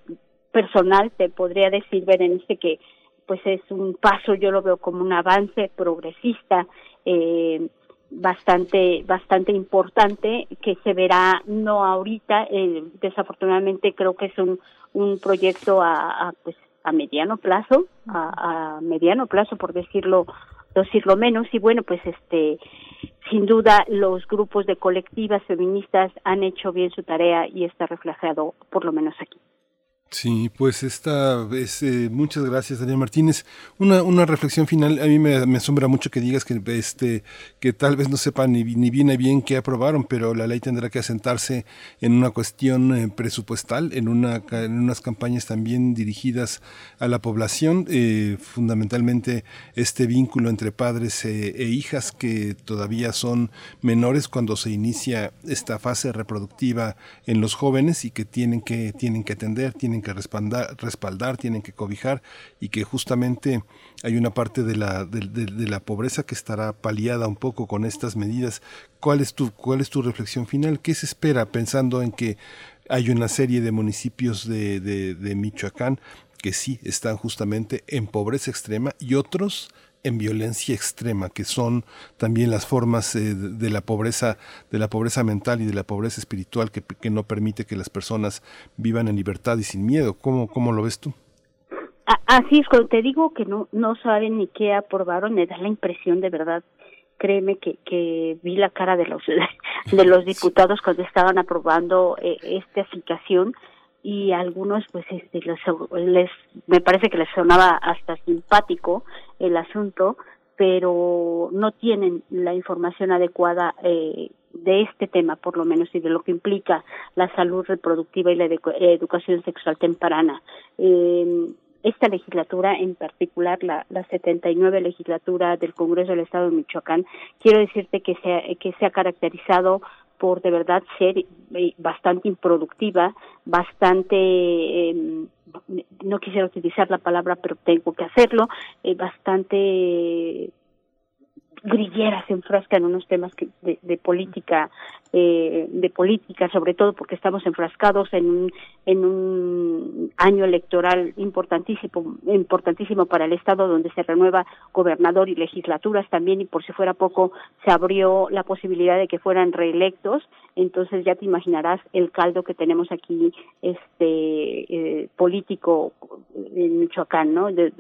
personal, te podría decir, Berenice, que pues es un paso, yo lo veo como un avance progresista, eh, bastante bastante importante que se verá no ahorita eh, desafortunadamente creo que es un un proyecto a, a pues a mediano plazo a, a, mediano plazo por decirlo decirlo menos. Y bueno pues este sin duda los grupos de colectivas feministas han hecho bien su tarea y está reflejado por lo menos aquí Sí, pues esta vez, eh, muchas gracias, Daniel Martínez. Una, una reflexión final, a mí me, me, asombra mucho que digas que, este, que tal vez no sepan ni, ni bien ni bien qué aprobaron, pero la ley tendrá que asentarse en una cuestión eh, presupuestal, en, una, en unas campañas también dirigidas a la población, eh, fundamentalmente este vínculo entre padres e, e hijas que todavía son menores cuando se inicia esta fase reproductiva en los jóvenes y que tienen que, tienen que atender, tienen que respaldar, respaldar, tienen que cobijar y que justamente hay una parte de la, de, la pobreza que estará paliada un poco con estas medidas. ¿Cuál es, tu, ¿Cuál es tu reflexión final? ¿Qué se espera pensando en que hay una serie de municipios de, de Michoacán que sí están justamente en pobreza extrema y otros en violencia extrema, que son también las formas eh, de la pobreza, de la pobreza mental y de la pobreza espiritual que, que, no permite que las personas vivan en libertad y sin miedo. ¿Cómo, cómo lo ves tú? Así es, cuando te digo que no, no saben ni qué aprobaron, me da la impresión de verdad, créeme que, que vi la cara de los, de los diputados cuando estaban aprobando eh, esta aplicación y algunos pues este les, me parece que les sonaba hasta simpático el asunto pero no tienen la información adecuada eh, de este tema por lo menos y de lo que implica la salud reproductiva y la educación sexual temprana. Eh, esta legislatura, en particular la, la 79 legislatura del Congreso del Estado de Michoacán, quiero decirte que se, que se ha caracterizado por de verdad ser eh, bastante improductiva, bastante, eh, no quisiera utilizar la palabra, pero tengo que hacerlo, eh, bastante grillera se enfrasca en unos temas que, de, política eh, de política sobre todo porque estamos enfrascados en un en un año electoral importantísimo importantísimo para el estado donde se renueva gobernador y legislaturas también y por si fuera poco se abrió la posibilidad de que fueran reelectos. Entonces ya te imaginarás el caldo que tenemos aquí este eh, político en Michoacán no de,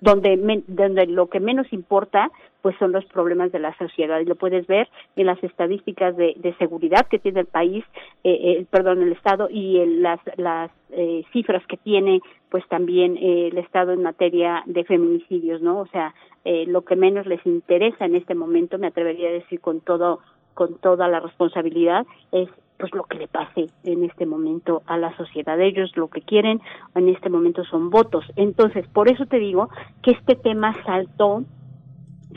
donde me, donde lo que menos importa pues son los problemas de la sociedad y lo puedes ver en las estadísticas de, de seguridad que tiene el país, eh, eh, perdón, el Estado y el, las, las eh, cifras que tiene pues también eh, el Estado en materia de feminicidios, ¿no? O sea, eh, lo que menos les interesa en este momento, me atrevería a decir con todo con toda la responsabilidad, es pues lo que le pase en este momento a la sociedad. Ellos lo que quieren en este momento son votos. Entonces, por eso te digo que este tema saltó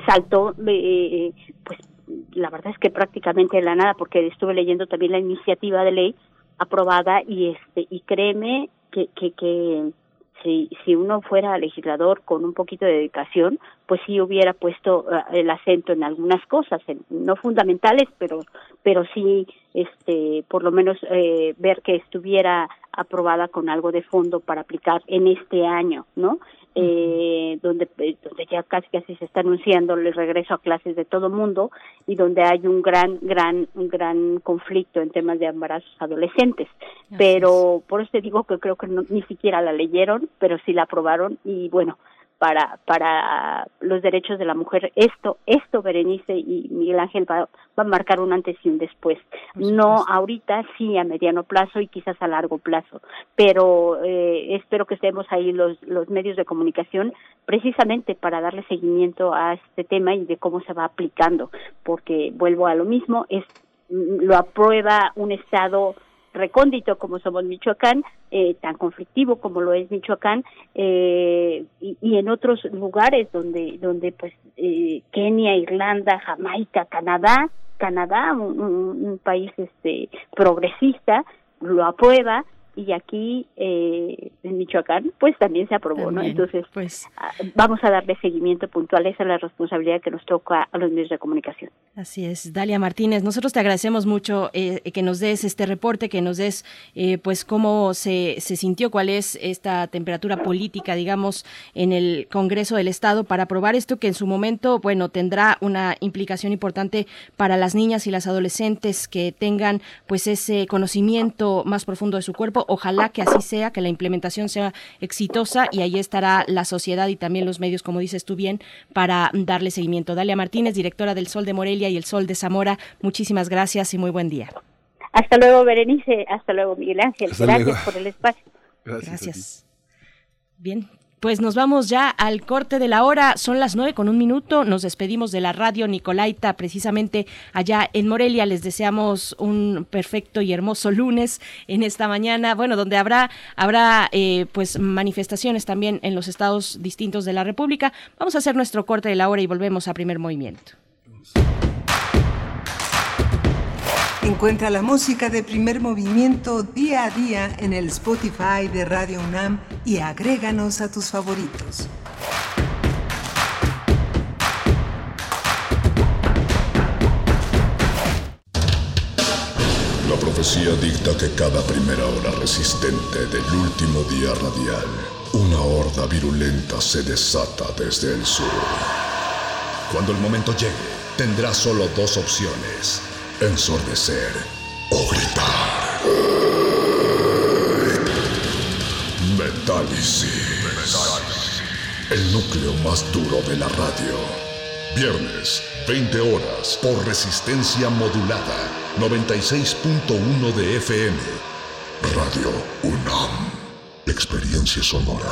saltó eh, pues la verdad es que prácticamente de la nada, porque estuve leyendo también la iniciativa de ley aprobada y este y créeme que, que, que si, si uno fuera legislador con un poquito de dedicación, pues sí hubiera puesto eh, el acento en algunas cosas, no fundamentales, pero pero sí, este, por lo menos eh, ver que estuviera aprobada con algo de fondo para aplicar en este año, ¿no? eh, donde, eh, donde ya casi casi se está anunciando el regreso a clases de todo mundo y donde hay un gran, gran, un gran conflicto en temas de embarazos adolescentes. pero por eso te digo que creo que ni siquiera la leyeron, pero sí la aprobaron y bueno, para para los derechos de la mujer. Esto, esto Berenice y Miguel Ángel va, va a marcar un antes y un después. No ahorita, sí a mediano plazo y quizás a largo plazo, pero eh, espero que estemos ahí los, los medios de comunicación precisamente para darle seguimiento a este tema y de cómo se va aplicando, porque vuelvo a lo mismo, es lo aprueba un estado recóndito como somos Michoacán, eh, tan conflictivo como lo es Michoacán, eh, y, en otros lugares donde, donde pues eh, Kenia, Irlanda, Jamaica, Canadá, Canadá, un, un país este progresista, lo aprueba y aquí eh, en Michoacán pues también se aprobó, ¿no? Entonces pues ah, vamos a darle seguimiento puntual, esa es la responsabilidad que nos toca a los medios de comunicación. Así es, Dalia Martínez, nosotros te agradecemos mucho eh, que nos des este reporte, que nos des eh, pues cómo se, se sintió, cuál es esta temperatura política, digamos, en el Congreso del Estado para aprobar esto que en su momento, bueno, tendrá una implicación importante para las niñas y las adolescentes que tengan pues ese conocimiento más profundo de su cuerpo Ojalá que así sea, que la implementación sea exitosa y ahí estará la sociedad y también los medios, como dices tú bien, para darle seguimiento. Dalia Martínez, directora del Sol de Morelia y el Sol de Zamora, muchísimas gracias y muy buen día. Hasta luego, Berenice. Hasta luego, Miguel Ángel. gracias por el espacio. Gracias. Bien, pues nos vamos ya al corte de la hora. Son las nueve con un minuto. Nos despedimos de la radio Nicolaita, precisamente allá en Morelia. Les deseamos un perfecto y hermoso lunes en esta mañana. Bueno, donde habrá habrá eh, pues manifestaciones también en los estados distintos de la República. Vamos a hacer nuestro corte de la hora y volvemos a primer movimiento. Encuentra la música de primer movimiento día a día en el Spotify de Radio UNAM y agréganos a tus favoritos. La profecía dicta que cada primera hora resistente del último día radial, una horda virulenta se desata desde el sur. Cuando el momento llegue, tendrá solo dos opciones ensordecer o gritar. Metálisis. El núcleo más duro de la radio. Viernes, 20 horas, por resistencia modulada. 96.1 de FM. Radio UNAM. Experiencia sonora.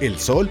El sol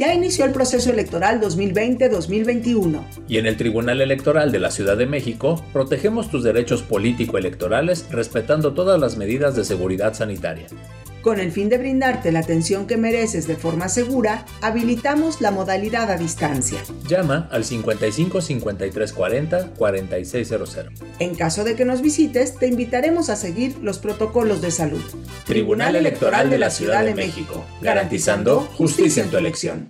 Ya inició el proceso electoral 2020-2021. Y en el Tribunal Electoral de la Ciudad de México, protegemos tus derechos político-electorales respetando todas las medidas de seguridad sanitaria. Con el fin de brindarte la atención que mereces de forma segura, habilitamos la modalidad a distancia. Llama al 55 53 40 4600. En caso de que nos visites, te invitaremos a seguir los protocolos de salud. Tribunal Electoral de la Ciudad de México, garantizando justicia en tu elección.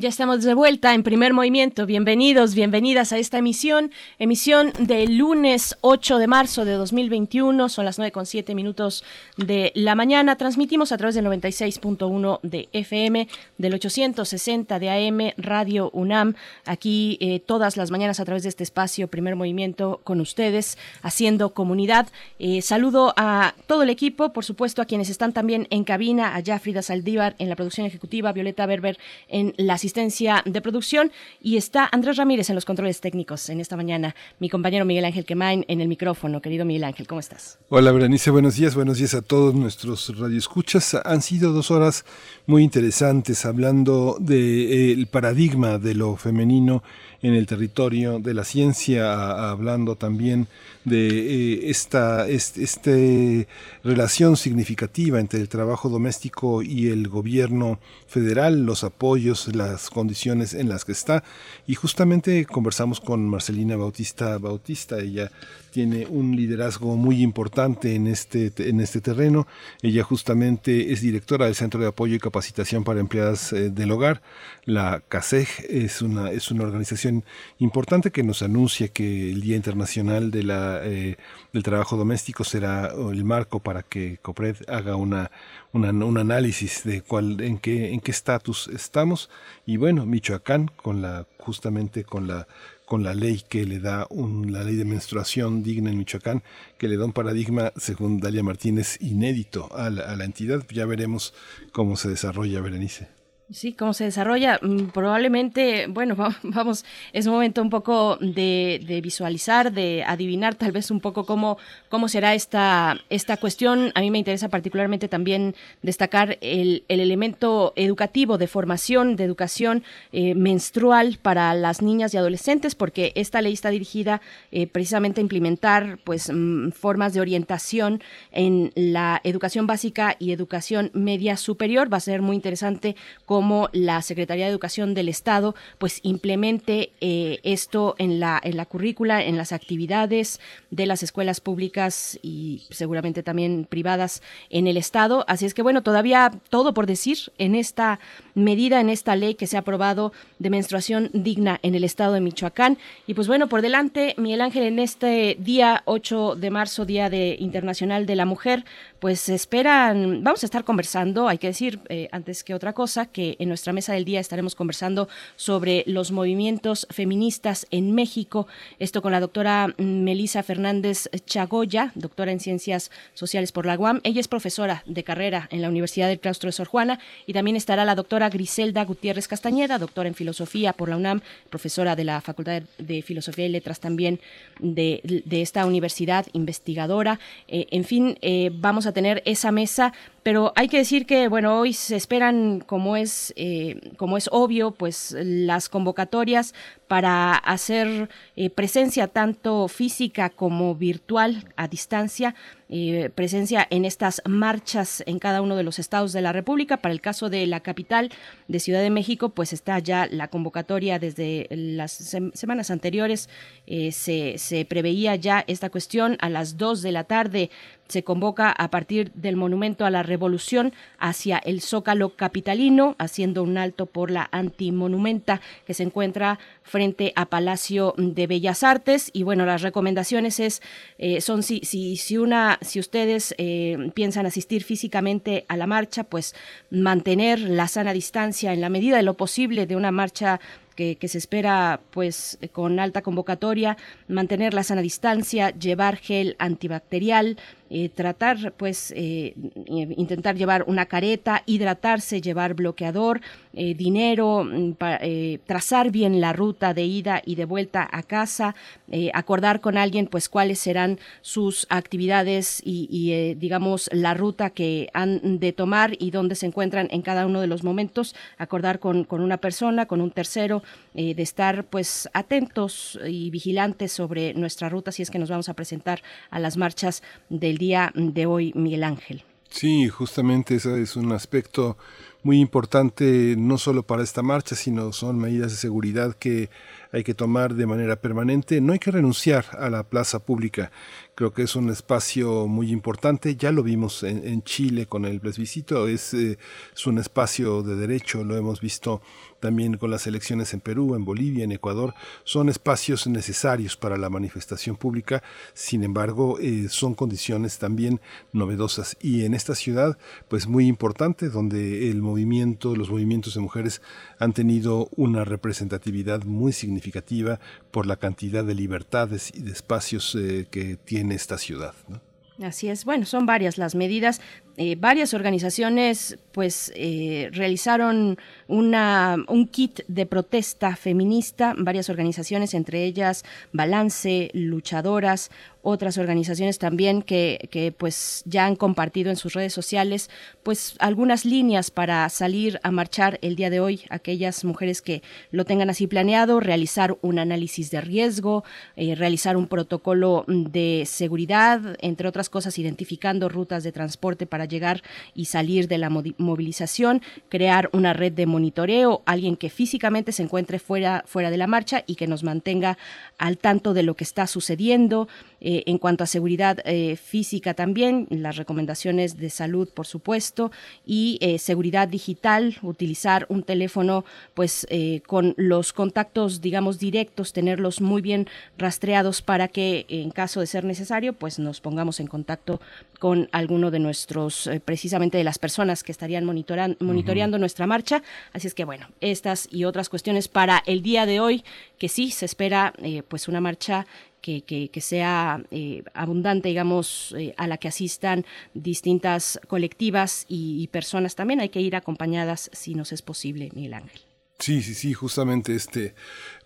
Ya estamos de vuelta en primer movimiento. Bienvenidos, bienvenidas a esta emisión. Emisión del lunes 8 de marzo de 2021. Son las 9 con 7 minutos de la mañana. Transmitimos a través del 96.1 de FM, del 860 de AM, Radio UNAM. Aquí eh, todas las mañanas a través de este espacio, primer movimiento, con ustedes, haciendo comunidad. Eh, saludo a todo el equipo, por supuesto, a quienes están también en cabina, a Frida Saldívar en la producción ejecutiva, Violeta Berber en la asistencia de producción y está Andrés Ramírez en los controles técnicos en esta mañana, mi compañero Miguel Ángel Quemain en el micrófono. Querido Miguel Ángel, ¿cómo estás? Hola, Berenice, buenos días, buenos días a todos nuestros radioescuchas. Han sido dos horas muy interesantes hablando del paradigma de lo femenino en el territorio de la ciencia, hablando también de eh, esta este, relación significativa entre el trabajo doméstico y el gobierno federal, los apoyos, las condiciones en las que está. Y justamente conversamos con Marcelina Bautista Bautista, ella tiene un liderazgo muy importante en este, en este terreno. Ella justamente es directora del Centro de Apoyo y Capacitación para Empleadas eh, del Hogar. La CASEG es una, es una organización importante que nos anuncia que el Día Internacional de la, eh, del Trabajo Doméstico será el marco para que COPRED haga una, un análisis de cuál, en qué en qué estatus estamos. Y bueno, Michoacán, con la, justamente con la con la ley que le da un, la ley de menstruación digna en Michoacán, que le da un paradigma, según Dalia Martínez, inédito a la, a la entidad. Ya veremos cómo se desarrolla, Berenice. Sí, cómo se desarrolla. Mm, probablemente, bueno, vamos, es un momento un poco de, visualizar, de adivinar tal vez un poco cómo, cómo será esta, esta cuestión. A mí me interesa particularmente también destacar el, elemento educativo de formación, de educación eh, menstrual para las niñas y adolescentes, porque esta ley está dirigida eh, precisamente a implementar pues mm, formas de orientación en la educación básica y educación media superior. Va a ser muy interesante cómo cómo la Secretaría de Educación del Estado pues implemente eh, esto en la, en la currícula, en las actividades de las escuelas públicas y seguramente también privadas en el Estado. Así es que bueno, todavía todo por decir en esta medida, en esta ley que se ha aprobado de menstruación digna en el Estado de Michoacán. Y pues bueno, por delante, Miguel Ángel, en este día 8 de marzo, Día de Internacional de la Mujer, pues esperan, vamos a estar conversando, hay que decir eh, antes que otra cosa, que en nuestra mesa del día estaremos conversando sobre los movimientos feministas en México. Esto con la doctora Melisa Fernández Chagoya, doctora en Ciencias Sociales por la UAM. Ella es profesora de carrera en la Universidad del Claustro de Sor Juana y también estará la doctora Griselda Gutiérrez Castañeda, doctora en Filosofía por la UNAM, profesora de la Facultad de Filosofía y Letras también de, esta universidad, investigadora. Eh, en fin, eh, vamos a tener esa mesa pero hay que decir que bueno hoy se esperan como es eh, como es obvio pues las convocatorias para hacer eh, presencia tanto física como virtual a distancia eh, presencia en estas marchas en cada uno de los estados de la República. Para el caso de la capital de Ciudad de México, pues está ya la convocatoria desde las semanas anteriores. se, se preveía ya esta cuestión a las dos de la tarde se convoca a partir del Monumento a la Revolución hacia el Zócalo Capitalino, haciendo un alto por la antimonumenta que se encuentra frente a Palacio de Bellas Artes. Y bueno, las recomendaciones es, eh, son si, si, si, una, si ustedes eh, piensan asistir físicamente a la marcha, pues mantener la sana distancia en la medida de lo posible de una marcha que, se espera pues con alta convocatoria, mantener la sana distancia, llevar gel antibacterial, eh, tratar, pues, eh, intentar llevar una careta, hidratarse, llevar bloqueador, eh, dinero, mm, trazar bien la ruta de ida y de vuelta a casa, acordar con alguien, pues, cuáles serán sus actividades y, digamos, la ruta que han de tomar y dónde se encuentran en cada uno de los momentos, acordar con, con una persona, con un tercero, de estar, pues, atentos y vigilantes sobre nuestra ruta si es que nos vamos a presentar a las marchas del día de hoy, Miguel Ángel. Sí, justamente ese es un aspecto muy importante no solo para esta marcha, sino son medidas de seguridad que hay que tomar de manera permanente. No hay que renunciar a la plaza pública. Creo que es un espacio muy importante. Ya lo vimos en, Chile con el plebiscito. Es, eh, es un espacio de derecho. Lo hemos visto también con las elecciones en Perú, en Bolivia, en Ecuador, son espacios necesarios para la manifestación pública, sin embargo, eh, son condiciones también novedosas. Y en esta ciudad, pues muy importante, donde el movimiento, los movimientos de mujeres han tenido una representatividad muy significativa por la cantidad de libertades y de espacios eh, que tiene esta ciudad. Así es. Bueno, son varias las medidas. Eh, varias organizaciones pues eh, realizaron un kit de protesta feminista, varias organizaciones, entre ellas Balance, Luchadoras, otras organizaciones también que, que, pues ya han compartido en sus redes sociales pues algunas líneas para salir a marchar el día de hoy, aquellas mujeres que lo tengan así planeado, realizar un análisis de riesgo, eh, realizar un protocolo de seguridad, entre otras cosas identificando rutas de transporte para llegar y salir de la movilización, crear una red de monitoreo, alguien que físicamente se encuentre fuera, fuera de la marcha y que nos mantenga al tanto de lo que está sucediendo. Eh, en cuanto a seguridad eh, física también, las recomendaciones de salud, por supuesto, y eh, seguridad digital, utilizar un teléfono pues con los contactos, digamos, directos, tenerlos muy bien rastreados para que en caso de ser necesario, pues nos pongamos en contacto con alguno de nuestros, precisamente de las personas que estarían monitoreando nuestra marcha. Así es que bueno, estas y otras cuestiones para el día de hoy, que sí se espera pues una marcha que, que, sea eh, abundante, digamos, eh, a la que asistan distintas colectivas y, personas. También hay que ir acompañadas si nos es posible, Miguel Ángel. Sí, sí, sí, justamente este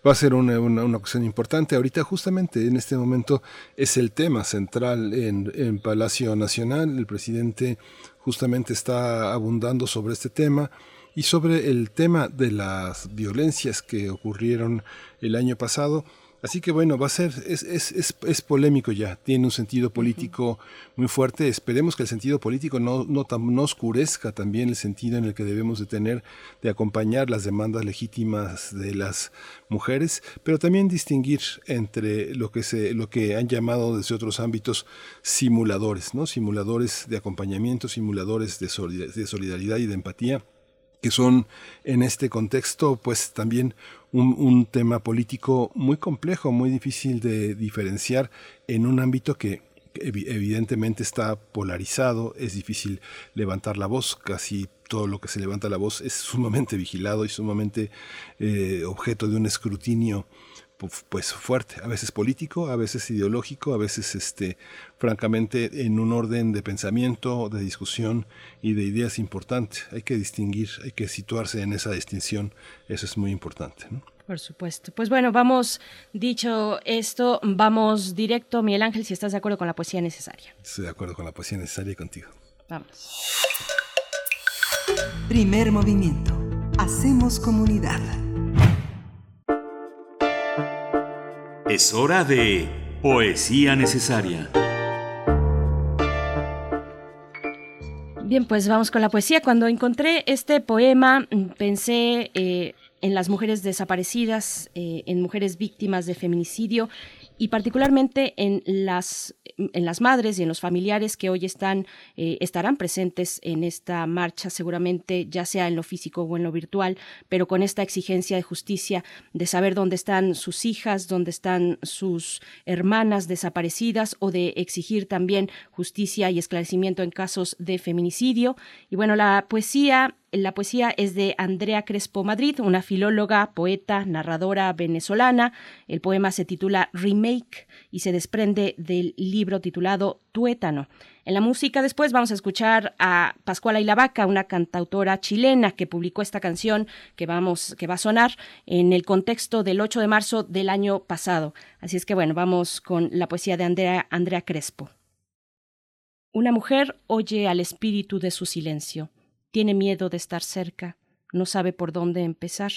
va a ser una, una, una, cuestión importante. Ahorita justamente en este momento es el tema central en, en Palacio Nacional. El presidente justamente está abundando sobre este tema y sobre el tema de las violencias que ocurrieron el año pasado Así que bueno, va a ser, es, es, es, es polémico ya, tiene un sentido político muy fuerte. Esperemos que el sentido político no, no, no, oscurezca también el sentido en el que debemos de tener de acompañar las demandas legítimas de las mujeres, pero también distinguir entre lo que, se, lo que han llamado desde otros ámbitos simuladores, ¿no? simuladores de acompañamiento, simuladores de solidaridad y de empatía que son en este contexto pues también un, tema político muy complejo, muy difícil de diferenciar en un ámbito que evidentemente está polarizado, es difícil levantar la voz, casi todo lo que se levanta la voz es sumamente vigilado y sumamente eh, objeto de un escrutinio pues fuerte, a veces político, a veces ideológico, a veces este francamente en un orden de pensamiento, de discusión y de ideas importante. Hay que distinguir, hay que situarse en esa distinción, eso es muy importante. Por supuesto. Pues bueno, vamos, dicho esto, vamos directo, Miguel Ángel, si estás de acuerdo con la poesía necesaria. Estoy de acuerdo con la poesía necesaria y contigo. Vamos. Primer movimiento. Hacemos comunidad. Es hora de poesía necesaria. Bien, pues vamos con la poesía. Cuando encontré este poema, pensé eh, en las mujeres desaparecidas, eh, en mujeres víctimas de feminicidio y particularmente en las, en las madres y en los familiares que hoy están, eh, estarán presentes en esta marcha, seguramente ya sea en lo físico o en lo virtual, pero con esta exigencia de justicia, de saber dónde están sus hijas, dónde están sus hermanas desaparecidas o de exigir también justicia y esclarecimiento en casos de feminicidio. Y bueno, la poesía la poesía es de Andrea Crespo Madrid, una filóloga, poeta, narradora venezolana. El poema se titula Remake y se desprende del libro titulado Tuétano. En la música después vamos a escuchar a Pascuala y la Vaca, una cantautora chilena que publicó esta canción que vamos que va a sonar en el contexto del 8 de marzo del año pasado. Así es que bueno, vamos con la poesía de Andrea, Andrea Crespo. Una mujer oye al espíritu de su silencio tiene miedo de estar cerca, no sabe por dónde empezar.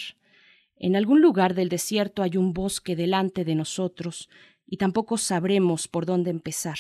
En algún lugar del desierto hay un bosque delante de nosotros, y tampoco sabremos por dónde empezar.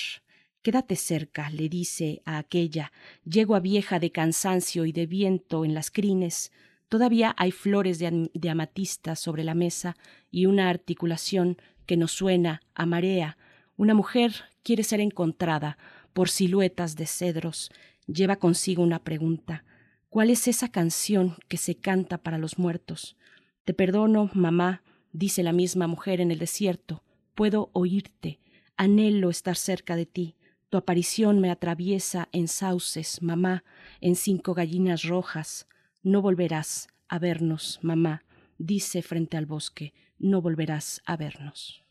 Quédate cerca, le dice a aquella, yegua vieja de cansancio y de viento en las crines. Todavía hay flores de, de amatista sobre la mesa y una articulación que nos suena a marea. Una mujer quiere ser encontrada por siluetas de cedros. Lleva consigo una pregunta. ¿Cuál es esa canción que se canta para los muertos? Te perdono, mamá, dice la misma mujer en el desierto. Puedo oírte, anhelo estar cerca de ti. Tu aparición me atraviesa en sauces, mamá, en cinco gallinas rojas. No volverás a vernos, mamá, dice frente al bosque, no volverás a vernos.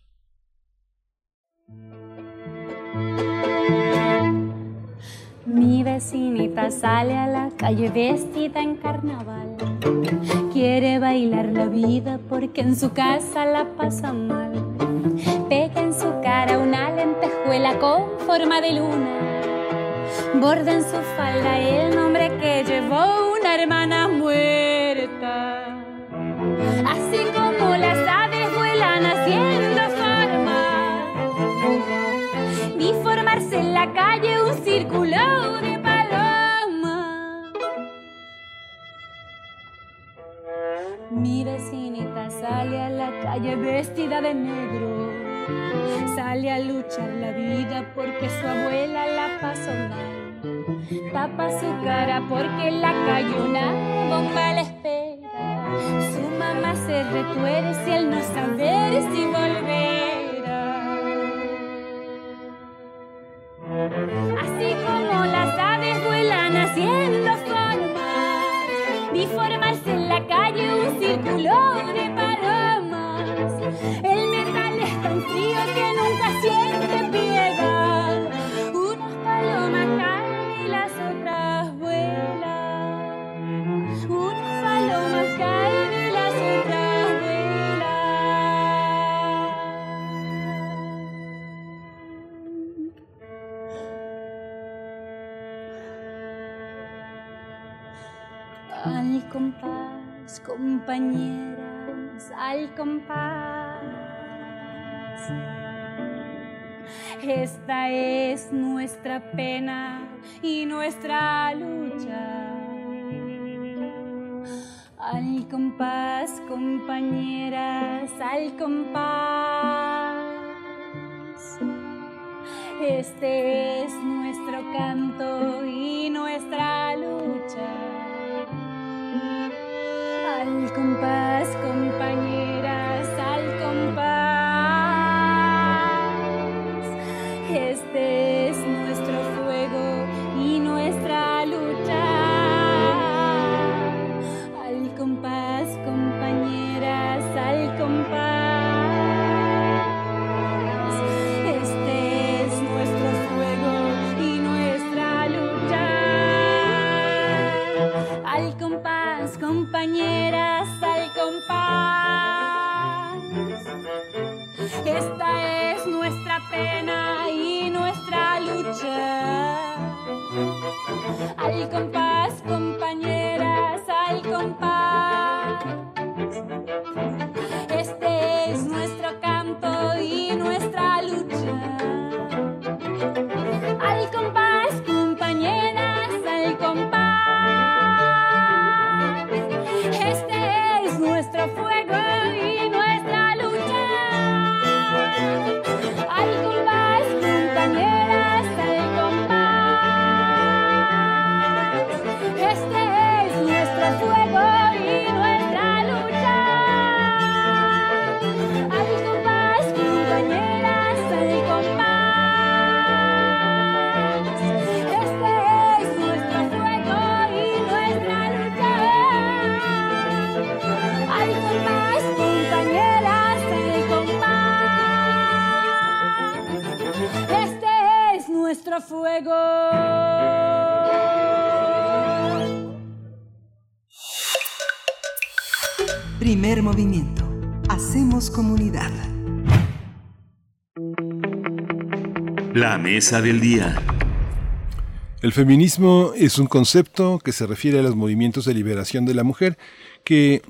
Mi vecinita sale a la calle vestida en carnaval. Quiere bailar la vida porque en su casa la pasa mal. Pega en su cara una lentejuela con forma de luna. Borda en su falda el nombre que llevó una hermana muerta. Mi vecinita sale a la calle vestida de negro. Sale a luchar la vida porque su abuela la pasó mal. Tapa su cara porque la cayó una bomba la espera. Su mamá se retuerce al no saber si volverá. Compañeras, al compás. Esta es nuestra pena y nuestra lucha. Al compás, compañeras, al compás. Este es nuestro canto y nuestra lucha. Compás, compañeras, y nuestra lucha. Al compás, compañeras, al compás. Fuego. Primer movimiento. Hacemos comunidad. La mesa del día. El feminismo es un concepto que se refiere a los movimientos de liberación de la mujer que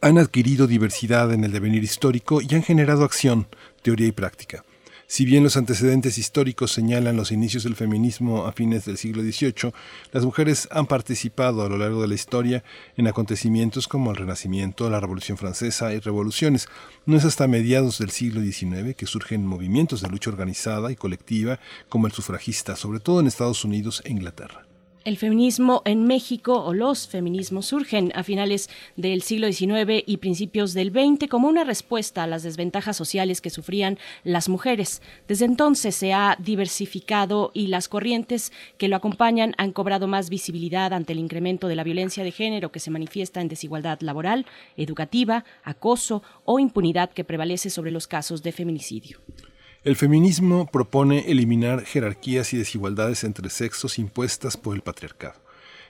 han adquirido diversidad en el devenir histórico y han generado acción, teoría y práctica. Si bien los antecedentes históricos señalan los inicios del feminismo a fines del siglo XVIII, las mujeres han participado a lo largo de la historia en acontecimientos como el Renacimiento, la Revolución Francesa y revoluciones. No es hasta mediados del siglo XIX que surgen movimientos de lucha organizada y colectiva como el sufragista, sobre todo en Estados Unidos e Inglaterra. El feminismo en México o los feminismos surgen a finales del siglo XIX y principios del XX como una respuesta a las desventajas sociales que sufrían las mujeres. Desde entonces se ha diversificado y las corrientes que lo acompañan han cobrado más visibilidad ante el incremento de la violencia de género que se manifiesta en desigualdad laboral, educativa, acoso o impunidad que prevalece sobre los casos de feminicidio. El feminismo propone eliminar jerarquías y desigualdades entre sexos impuestas por el patriarcado.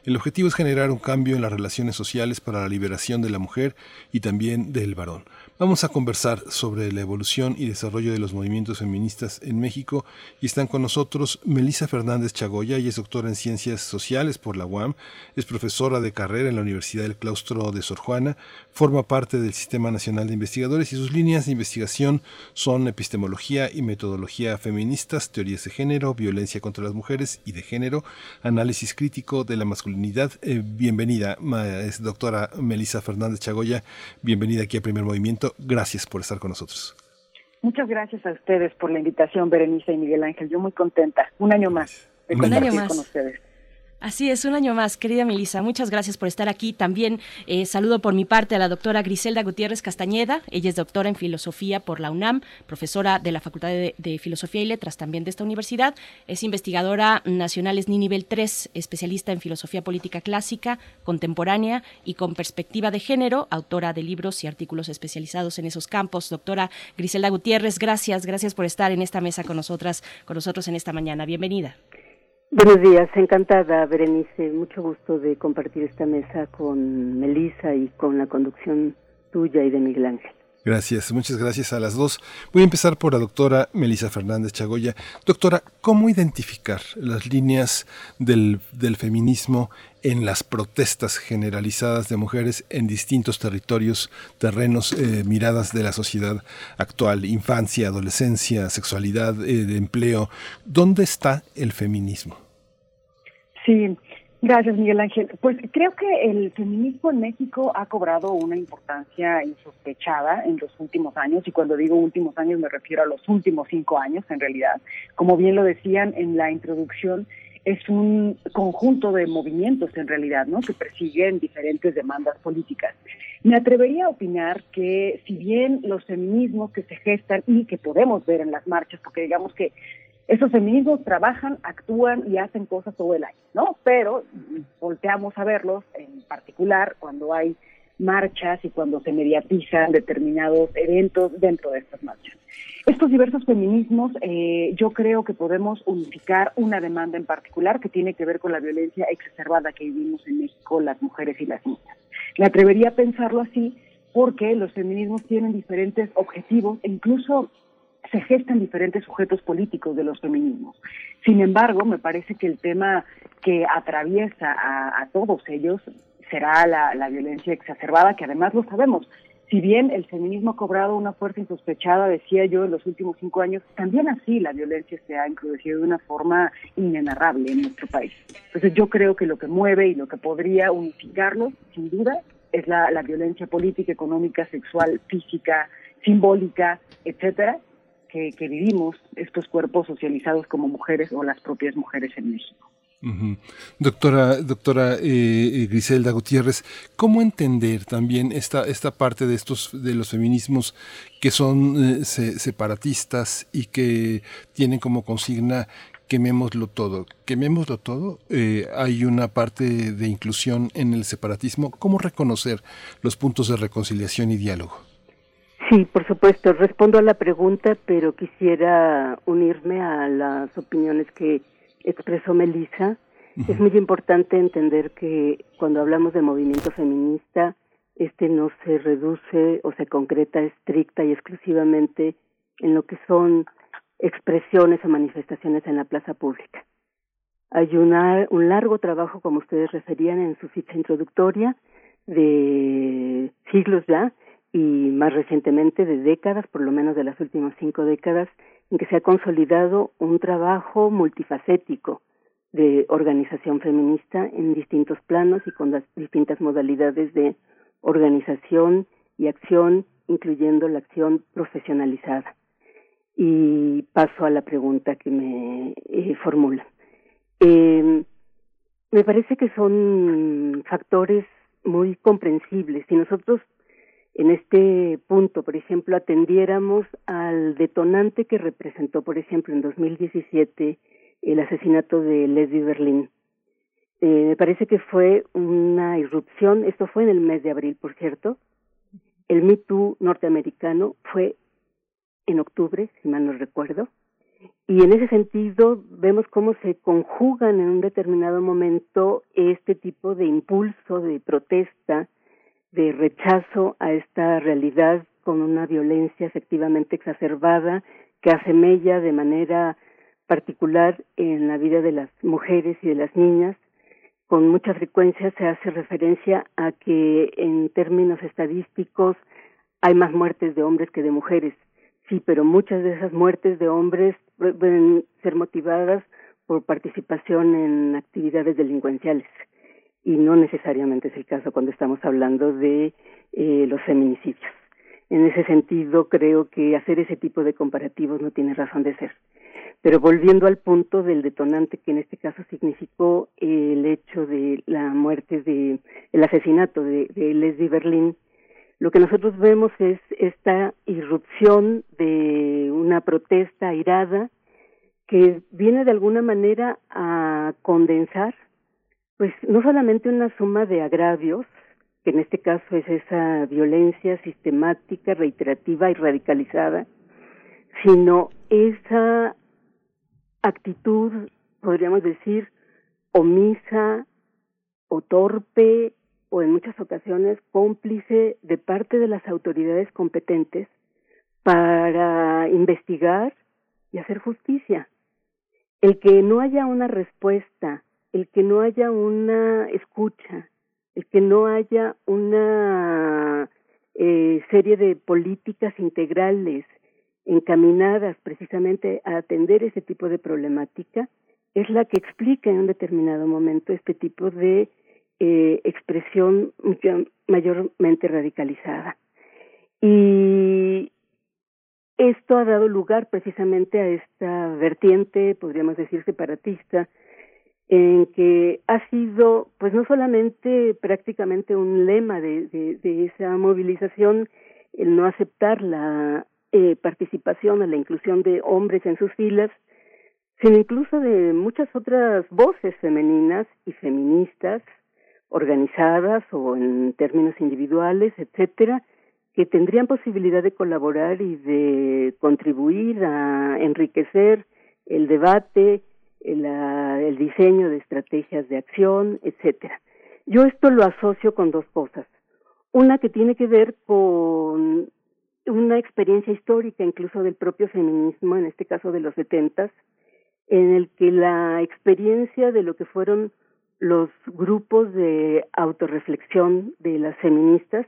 El objetivo es generar un cambio en las relaciones sociales para la liberación de la mujer y también del varón. Vamos a conversar sobre la evolución y desarrollo de los movimientos feministas en México. Y están con nosotros Melisa Fernández Chagoya, ella es doctora en Ciencias Sociales por la UAM, es profesora de carrera en la Universidad del Claustro de Sor Juana, forma parte del Sistema Nacional de Investigadores y sus líneas de investigación son epistemología y metodología feministas, teorías de género, violencia contra las mujeres y de género, análisis crítico de la masculinidad. Eh, bienvenida, doctora Melisa Fernández Chagoya, bienvenida aquí a Primer Movimiento. Gracias por estar con nosotros. Muchas gracias a ustedes por la invitación, Berenice y Miguel Ángel. Yo muy contenta. Un año más de Un año más. con ustedes. Así es, un año más, querida Melisa. Muchas gracias por estar aquí. También eh, saludo por mi parte a la doctora Griselda Gutiérrez Castañeda. Ella es doctora en filosofía por la UNAM, profesora de la Facultad de, Filosofía y Letras también de esta universidad. Es investigadora nacional SNI nivel 3, especialista en filosofía política clásica, contemporánea y con perspectiva de género, autora de libros y artículos especializados en esos campos. Doctora Griselda Gutiérrez, gracias, gracias por estar en esta mesa con nosotras, con nosotros en esta mañana. Bienvenida. Buenos días, encantada Berenice, mucho gusto de compartir esta mesa con Melisa y con la conducción tuya y de Miguel Ángel. Gracias, muchas gracias a las dos. Voy a empezar por la doctora Melisa Fernández Chagoya. Doctora, ¿cómo identificar las líneas del, del feminismo en las protestas generalizadas de mujeres en distintos territorios, terrenos, eh, miradas de la sociedad actual, infancia, adolescencia, sexualidad, eh, de empleo? ¿Dónde está el feminismo? Sí, gracias Miguel Ángel. Pues creo que el feminismo en México ha cobrado una importancia insospechada en los últimos años, y cuando digo últimos años me refiero a los últimos cinco años en realidad. Como bien lo decían en la introducción, es un conjunto de movimientos en realidad, ¿no? Que persiguen diferentes demandas políticas. Me atrevería a opinar que si bien los feminismos que se gestan y que podemos ver en las marchas, porque digamos que esos feminismos trabajan, actúan y hacen cosas todo el año, ¿no? Pero volteamos a verlos en particular cuando hay marchas y cuando se mediatizan determinados eventos dentro de estas marchas. Estos diversos feminismos, eh, yo creo que podemos unificar una demanda en particular que tiene que ver con la violencia exacerbada que vivimos en México las mujeres y las niñas. Me atrevería a pensarlo así porque los feminismos tienen diferentes objetivos e incluso se gestan diferentes sujetos políticos de los feminismos. Sin embargo, me parece que el tema que atraviesa a, todos ellos será la, la, violencia exacerbada, que además lo sabemos. Si bien el feminismo ha cobrado una fuerza insospechada, decía yo, en los últimos cinco años, también así la violencia se ha incrudecido de una forma inenarrable en nuestro país. Entonces yo creo que lo que mueve y lo que podría unificarlo, sin duda, es la, la violencia política, económica, sexual, física, simbólica, etcétera, que, vivimos estos cuerpos socializados como mujeres o las propias mujeres en México. Doctora, doctora eh, eh, Griselda Gutiérrez, ¿cómo entender también esta, esta parte de estos de los feminismos que son eh, separatistas y que tienen como consigna quemémoslo todo? Quemémoslo todo. hay una parte de inclusión en el separatismo. ¿Cómo reconocer los puntos de reconciliación y diálogo? Sí, por supuesto. Respondo a la pregunta, pero quisiera unirme a las opiniones que expresó Melissa. Es muy importante entender que cuando hablamos de movimiento feminista, este no se reduce o se concreta estricta y exclusivamente en lo que son expresiones o manifestaciones en la plaza pública. Hay una, un largo trabajo, como ustedes referían en su ficha introductoria, de siglos ya, y más recientemente de décadas, por lo menos de las últimas cinco décadas, en que se ha consolidado un trabajo multifacético de organización feminista en distintos planos y con las distintas modalidades de organización y acción, incluyendo la acción profesionalizada. Y paso a la pregunta que me eh, formula. Eh, me parece que son factores muy comprensibles. Si nosotros en este punto, por ejemplo, atendiéramos al detonante que representó, por ejemplo, en 2017 el asesinato de Leslie Berlin. Eh, me parece que fue una irrupción, esto fue en el mes de abril, por cierto. El Me Too norteamericano fue en octubre, si mal no recuerdo. Y en ese sentido vemos cómo se conjugan en un determinado momento este tipo de impulso de protesta de rechazo a esta realidad con una violencia efectivamente exacerbada que asemella de manera particular en la vida de las mujeres y de las niñas. Con mucha frecuencia se hace referencia a que en términos estadísticos hay más muertes de hombres que de mujeres. Sí, pero muchas de esas muertes de hombres pueden ser motivadas por participación en actividades delincuenciales y no necesariamente es el caso cuando estamos hablando de eh, los feminicidios. En ese sentido, creo que hacer ese tipo de comparativos no tiene razón de ser. Pero volviendo al punto del detonante que en este caso significó el hecho de la muerte de el asesinato de, de Leslie Berlin, lo que nosotros vemos es esta irrupción de una protesta airada que viene de alguna manera a condensar pues no solamente una suma de agravios, que en este caso es esa violencia sistemática, reiterativa y radicalizada, sino esa actitud, podríamos decir, omisa o torpe o en muchas ocasiones cómplice de parte de las autoridades competentes para investigar y hacer justicia. El que no haya una respuesta el que no haya una escucha, el que no haya una eh, serie de políticas integrales encaminadas precisamente a atender ese tipo de problemática, es la que explica en un determinado momento este tipo de eh, expresión mayormente radicalizada. Y esto ha dado lugar precisamente a esta vertiente, podríamos decir, separatista, en que ha sido, pues no solamente prácticamente un lema de, de, esa movilización, el no aceptar la eh, participación o la inclusión de hombres en sus filas, sino incluso de muchas otras voces femeninas y feministas organizadas o en términos individuales, etcétera, que tendrían posibilidad de colaborar y de contribuir a enriquecer el debate el diseño de estrategias de acción, etcétera. Yo esto lo asocio con dos cosas. Una que tiene que ver con una experiencia histórica incluso del propio feminismo, en este caso de los setentas, en el que la experiencia de lo que fueron los grupos de autorreflexión de las feministas,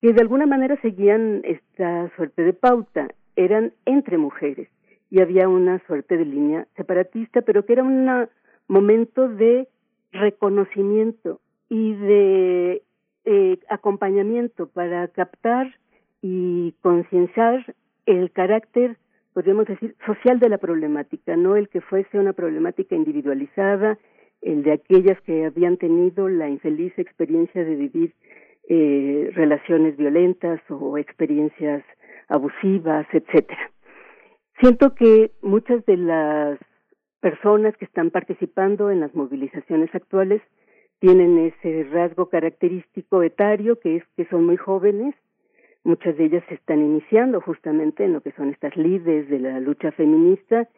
que de alguna manera seguían esta suerte de pauta, eran entre mujeres y había una suerte de línea separatista, pero que era un momento de reconocimiento y de eh, acompañamiento para captar y concienciar el carácter, podríamos decir, social de la problemática, no el que fuese una problemática individualizada, el de aquellas que habían tenido la infeliz experiencia de vivir eh, relaciones violentas o experiencias abusivas, etcétera. Siento que muchas de las personas que están participando en las movilizaciones actuales tienen ese rasgo característico etario que es que son muy jóvenes, muchas de ellas se están iniciando justamente en lo que son estas líderes de la lucha feminista.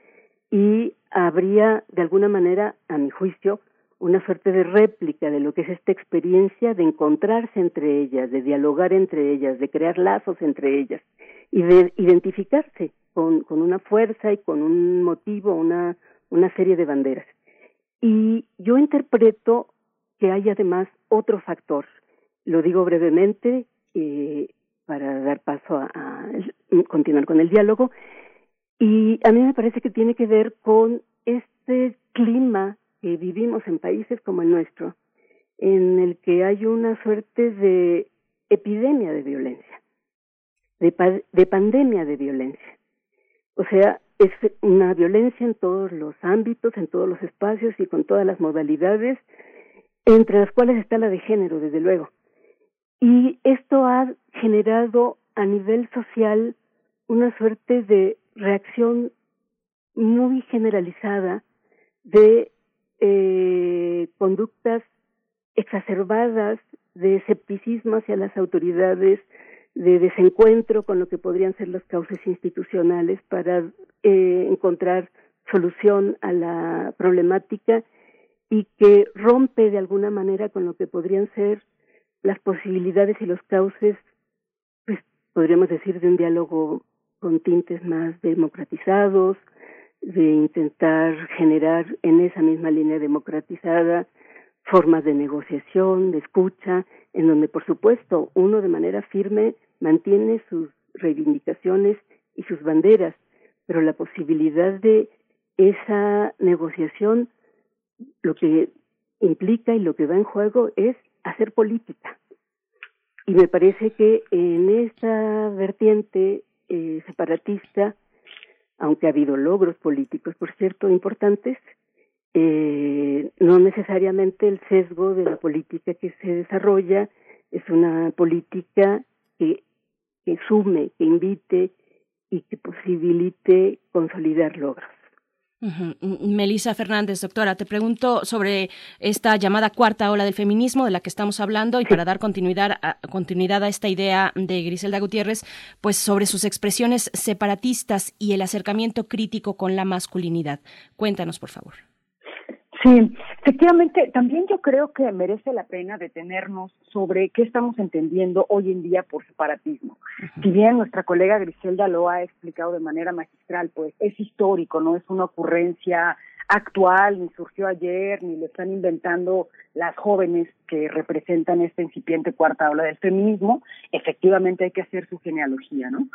Y habría de alguna manera, a mi juicio, una suerte de réplica de lo que es esta experiencia de encontrarse entre ellas, de dialogar entre ellas, de crear lazos entre ellas y de identificarse con, con una fuerza y con un motivo, una, serie de banderas. Y yo interpreto que hay además otro factor, lo digo brevemente eh, para dar paso a, continuar con el diálogo, y a mí me parece que tiene que ver con este clima que vivimos en países como el nuestro, en el que hay una suerte de epidemia de violencia, de pandemia de violencia. O sea, es una violencia en todos los ámbitos, en todos los espacios y con todas las modalidades, entre las cuales está la de género, desde luego. Y esto ha generado a nivel social una suerte de reacción muy generalizada de eh, conductas exacerbadas de escepticismo hacia las autoridades, de desencuentro con lo que podrían ser las causas institucionales para eh, encontrar solución a la problemática y que rompe de alguna manera con lo que podrían ser las posibilidades y los cauces, pues podríamos decir, de un diálogo con tintes más democratizados, de intentar generar en esa misma línea democratizada formas de negociación, de escucha, en donde por supuesto uno de manera firme mantiene sus reivindicaciones y sus banderas, pero la posibilidad de esa negociación lo que implica y lo que va en juego es hacer política. Y me parece que en esta vertiente eh, separatista, aunque ha habido logros políticos, por cierto, importantes, eh, no necesariamente el sesgo de la política que se desarrolla es una política que, que sume, que invite y que posibilite consolidar logros. Melisa Fernández, doctora, te pregunto sobre esta llamada cuarta ola del feminismo de la que estamos hablando y para dar continuidad a, continuidad a esta idea de Griselda Gutiérrez, pues sobre sus expresiones separatistas y el acercamiento crítico con la masculinidad. Cuéntanos, por favor. Sí, efectivamente, también yo creo que merece la pena detenernos sobre qué estamos entendiendo hoy en día por separatismo. Si bien nuestra colega Griselda lo ha explicado de manera magistral, pues es histórico, no es una ocurrencia actual, ni surgió ayer, ni lo están inventando las jóvenes que representan esta incipiente cuarta ola del feminismo, efectivamente hay que hacer su genealogía, ¿no?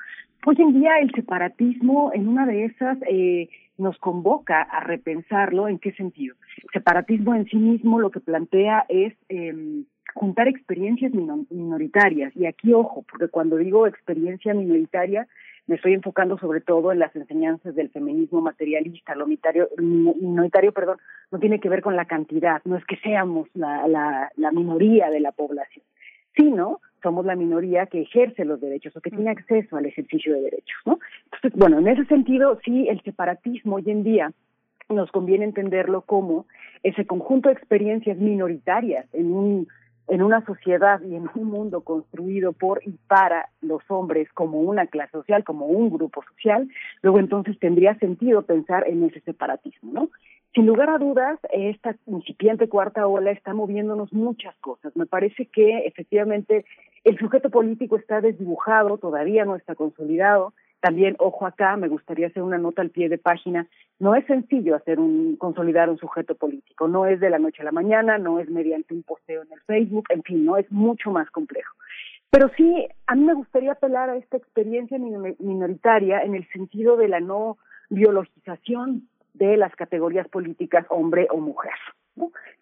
Hoy en día el separatismo, en una de esas, eh, nos convoca a repensarlo. ¿En qué sentido? El separatismo en sí mismo lo que plantea es eh, juntar experiencias minoritarias. Y aquí, ojo, porque cuando digo experiencia minoritaria, me estoy enfocando sobre todo en las enseñanzas del feminismo materialista. Lo minoritario, minoritario perdón, no tiene que ver con la cantidad, no es que seamos la, la, la minoría de la población, sino somos la minoría que ejerce los derechos o que tiene acceso al ejercicio de derechos, ¿no? Entonces, bueno, en ese sentido, sí, el separatismo hoy en día nos conviene entenderlo como ese conjunto de experiencias minoritarias en un en una sociedad y en un mundo construido por y para los hombres como una clase social, como un grupo social, luego entonces tendría sentido pensar en ese separatismo, ¿no? Sin lugar a dudas, esta incipiente cuarta ola está moviéndonos muchas cosas. Me parece que efectivamente el sujeto político está desdibujado, todavía no está consolidado. También, ojo acá, me gustaría hacer una nota al pie de página. No es sencillo hacer un consolidar un sujeto político, no es de la noche a la mañana, no es mediante un posteo en el Facebook, en fin, no es mucho más complejo. Pero sí, a mí me gustaría apelar a esta experiencia minoritaria en el sentido de la no biologización de las categorías políticas hombre o mujer.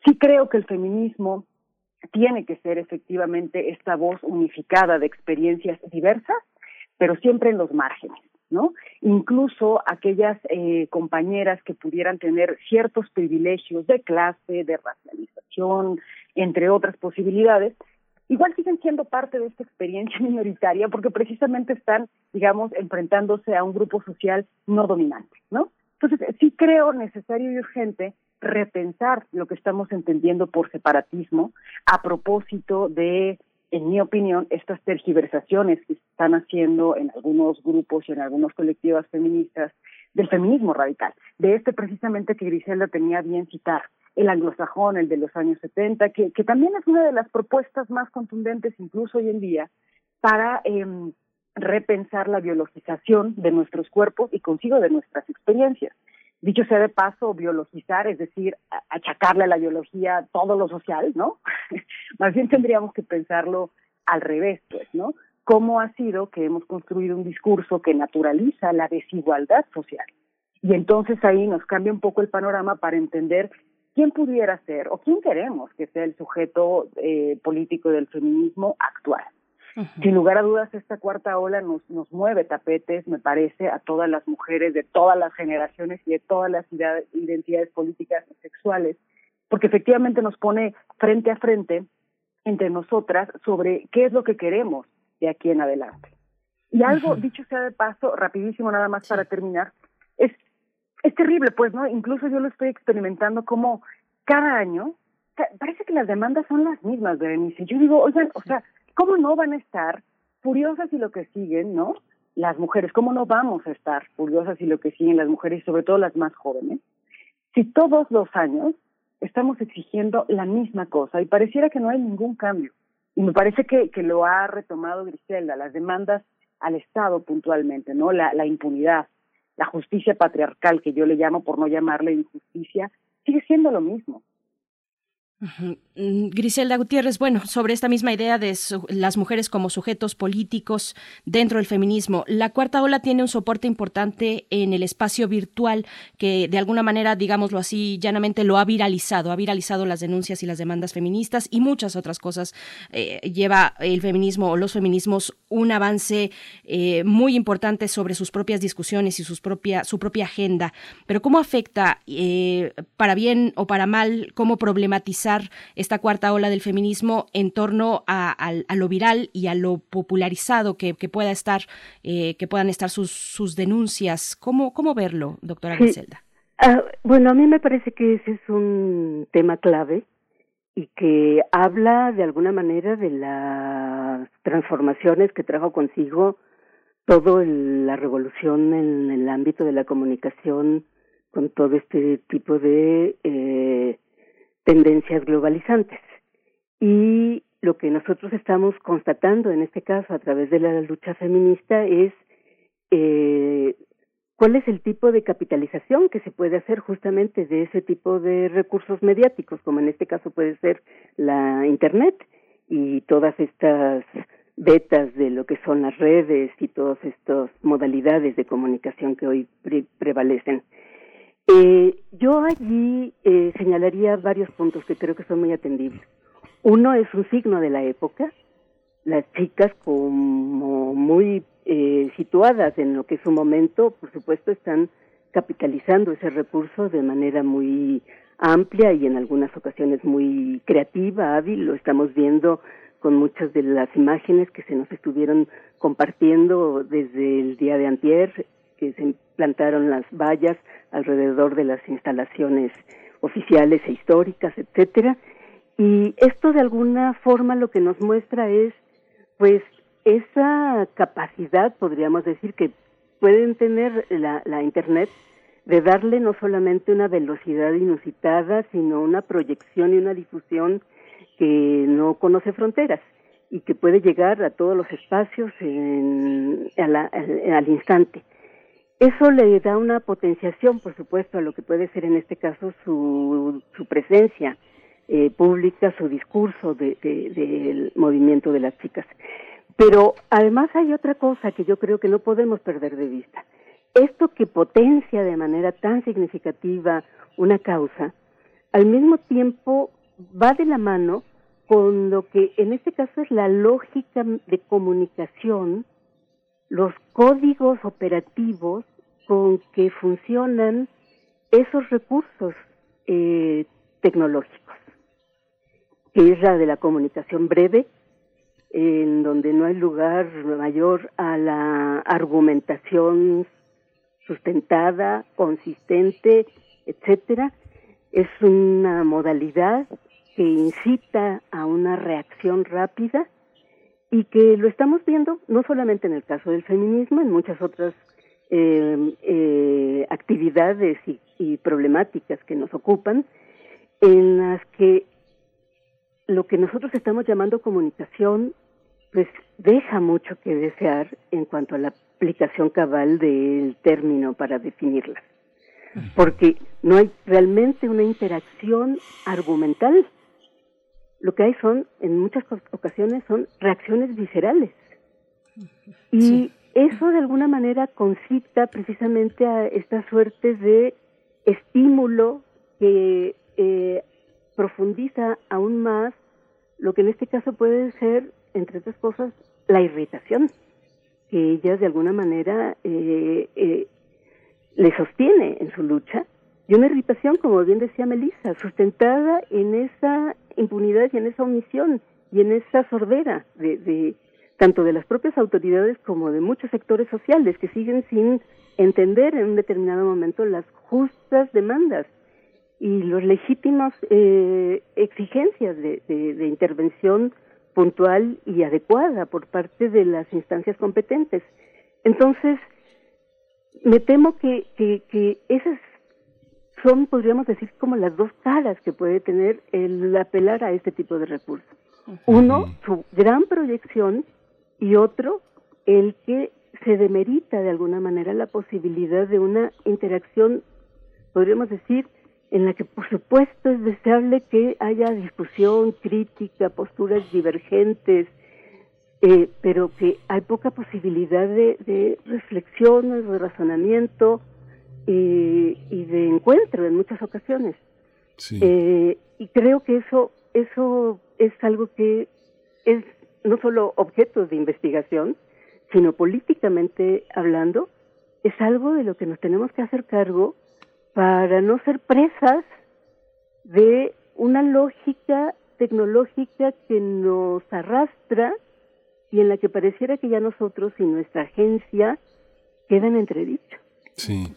Sí creo que el feminismo tiene que ser efectivamente esta voz unificada de experiencias diversas, pero siempre en los márgenes, ¿no? Incluso aquellas eh, compañeras que pudieran tener ciertos privilegios de clase, de racialización, entre otras posibilidades, igual siguen siendo parte de esta experiencia minoritaria porque precisamente están, digamos, enfrentándose a un grupo social no dominante, ¿no? Entonces, sí creo necesario y urgente repensar lo que estamos entendiendo por separatismo a propósito de, en mi opinión, estas tergiversaciones que están haciendo en algunos grupos y en algunos colectivos feministas del feminismo radical, de este precisamente que Griselda tenía bien citar, el anglosajón, el de los años 70, que, que también es una de las propuestas más contundentes incluso hoy en día para em, repensar la biologización de nuestros cuerpos y consigo de nuestras experiencias. Dicho sea de paso, biologizar, es decir, achacarle a la biología todo lo social, ¿no? Más bien tendríamos que pensarlo al revés, pues, ¿no? ¿Cómo ha sido que hemos construido un discurso que naturaliza la desigualdad social? Y entonces ahí nos cambia un poco el panorama para entender quién pudiera ser o quién queremos que sea el sujeto eh, político del feminismo actual. Sin lugar a dudas, esta cuarta ola nos, nos mueve tapetes, me parece, a todas las mujeres de todas las generaciones y de todas las identidades políticas y sexuales, porque efectivamente nos pone frente a frente entre nosotras sobre qué es lo que queremos de aquí en adelante. Y algo, dicho sea de paso, rapidísimo nada más para terminar, es, es terrible, pues, ¿no? Incluso yo lo estoy experimentando como cada año, parece que las demandas son las mismas, Berenice. Yo digo, oigan, o sea, ¿cómo no van a estar furiosas y lo que siguen, no? Las mujeres, ¿cómo no vamos a estar furiosas y lo que siguen las mujeres y sobre todo las más jóvenes? Si todos los años estamos exigiendo la misma cosa y pareciera que no hay ningún cambio. Y me parece que, que lo ha retomado Griselda, las demandas al Estado puntualmente, ¿no? La, la impunidad, la justicia patriarcal, que yo le llamo por no llamarle injusticia, sigue siendo lo mismo. Mm, Griselda Gutiérrez, bueno, sobre esta misma idea de las mujeres como sujetos políticos dentro del feminismo, la cuarta ola tiene un soporte importante en el espacio virtual que de alguna manera, digámoslo así, llanamente lo ha viralizado, ha viralizado las denuncias y las demandas feministas y muchas otras cosas. Eh, lleva el feminismo o los feminismos un avance eh, muy importante sobre sus propias discusiones y sus propia, su propia agenda. Pero ¿cómo afecta, eh, para bien o para mal, cómo problematizar esta cuarta ola del feminismo en torno a, lo viral y a lo popularizado que, pueda estar, eh, que puedan estar sus, sus denuncias. ¿Cómo, cómo verlo, doctora Griselda? Ah, bueno, a mí me parece que ese es un tema clave y que habla de alguna manera de las transformaciones que trajo consigo todo la revolución en el ámbito de la comunicación con todo este tipo de eh, tendencias globalizantes. Y lo que nosotros estamos constatando en este caso a través de la lucha feminista es eh, cuál es el tipo de capitalización que se puede hacer justamente de ese tipo de recursos mediáticos, como en este caso puede ser la Internet y todas estas betas de lo que son las redes y todas estas modalidades de comunicación que hoy prevalecen. Eh, yo allí eh, señalaría varios puntos que creo que son muy atendibles. Uno es un signo de la época, las chicas como muy eh, situadas en lo que es su momento, por supuesto, están capitalizando ese recurso de manera muy amplia y en algunas ocasiones muy creativa, hábil, lo estamos viendo con muchas de las imágenes que se nos estuvieron compartiendo desde el día de antier, que se plantaron las vallas alrededor de las instalaciones oficiales e históricas, etcétera. Y esto de alguna forma lo que nos muestra es, pues, esa capacidad, podríamos decir, que pueden tener la, la Internet de darle no solamente una velocidad inusitada, sino una proyección y una difusión que no conoce fronteras. y que puede llegar a todos los espacios en, al, instante. Eso le da una potenciación, por supuesto, a lo que puede ser en este caso su, su presencia eh, pública, su discurso del de, movimiento de las chicas. Pero además hay otra cosa que yo creo que no podemos perder de vista. Esto que potencia de manera tan significativa una causa, al mismo tiempo va de la mano con lo que en este caso es la lógica de comunicación, los códigos operativos con que funcionan esos recursos eh, tecnológicos, que es la de la comunicación breve, en donde no hay lugar mayor a la argumentación sustentada, consistente, etcétera. Es una modalidad que incita a una reacción rápida y que lo estamos viendo no solamente en el caso del feminismo, en muchas otras eh, eh, actividades y, y problemáticas que nos ocupan, en las que lo que nosotros estamos llamando comunicación, pues deja mucho que desear en cuanto a la aplicación cabal del término para definirlas. Porque no hay realmente una interacción argumental lo que hay son, en muchas ocasiones, son reacciones viscerales. Y eso de alguna manera concita precisamente a esta suerte de estímulo que eh, profundiza aún más lo que en este caso puede ser, entre otras cosas, la irritación, que ella de alguna manera eh, eh, le sostiene en su lucha, y una irritación, como bien decía Melissa, sustentada en esa impunidad y en esa omisión y en esa sordera de, de tanto de las propias autoridades como de muchos sectores sociales que siguen sin entender en un determinado momento las justas demandas y los legítimos eh, exigencias de, de, intervención puntual y adecuada por parte de las instancias competentes. Entonces, me temo que, que, que esas son, podríamos decir, como las dos caras que puede tener el apelar a este tipo de recursos. Uno, su gran proyección y otro, el que se demerita de alguna manera la posibilidad de una interacción, podríamos decir, en la que por supuesto es deseable que haya discusión, crítica, posturas divergentes, eh, pero que hay poca posibilidad de, de reflexión, de razonamiento, y, y de encuentro en muchas ocasiones. Eh, y creo que eso, eso es algo que es no solo objeto de investigación, sino políticamente hablando, es algo de lo que nos tenemos que hacer cargo para no ser presas de una lógica tecnológica que nos arrastra y en la que pareciera que ya nosotros y nuestra agencia quedan entredichos. Sí.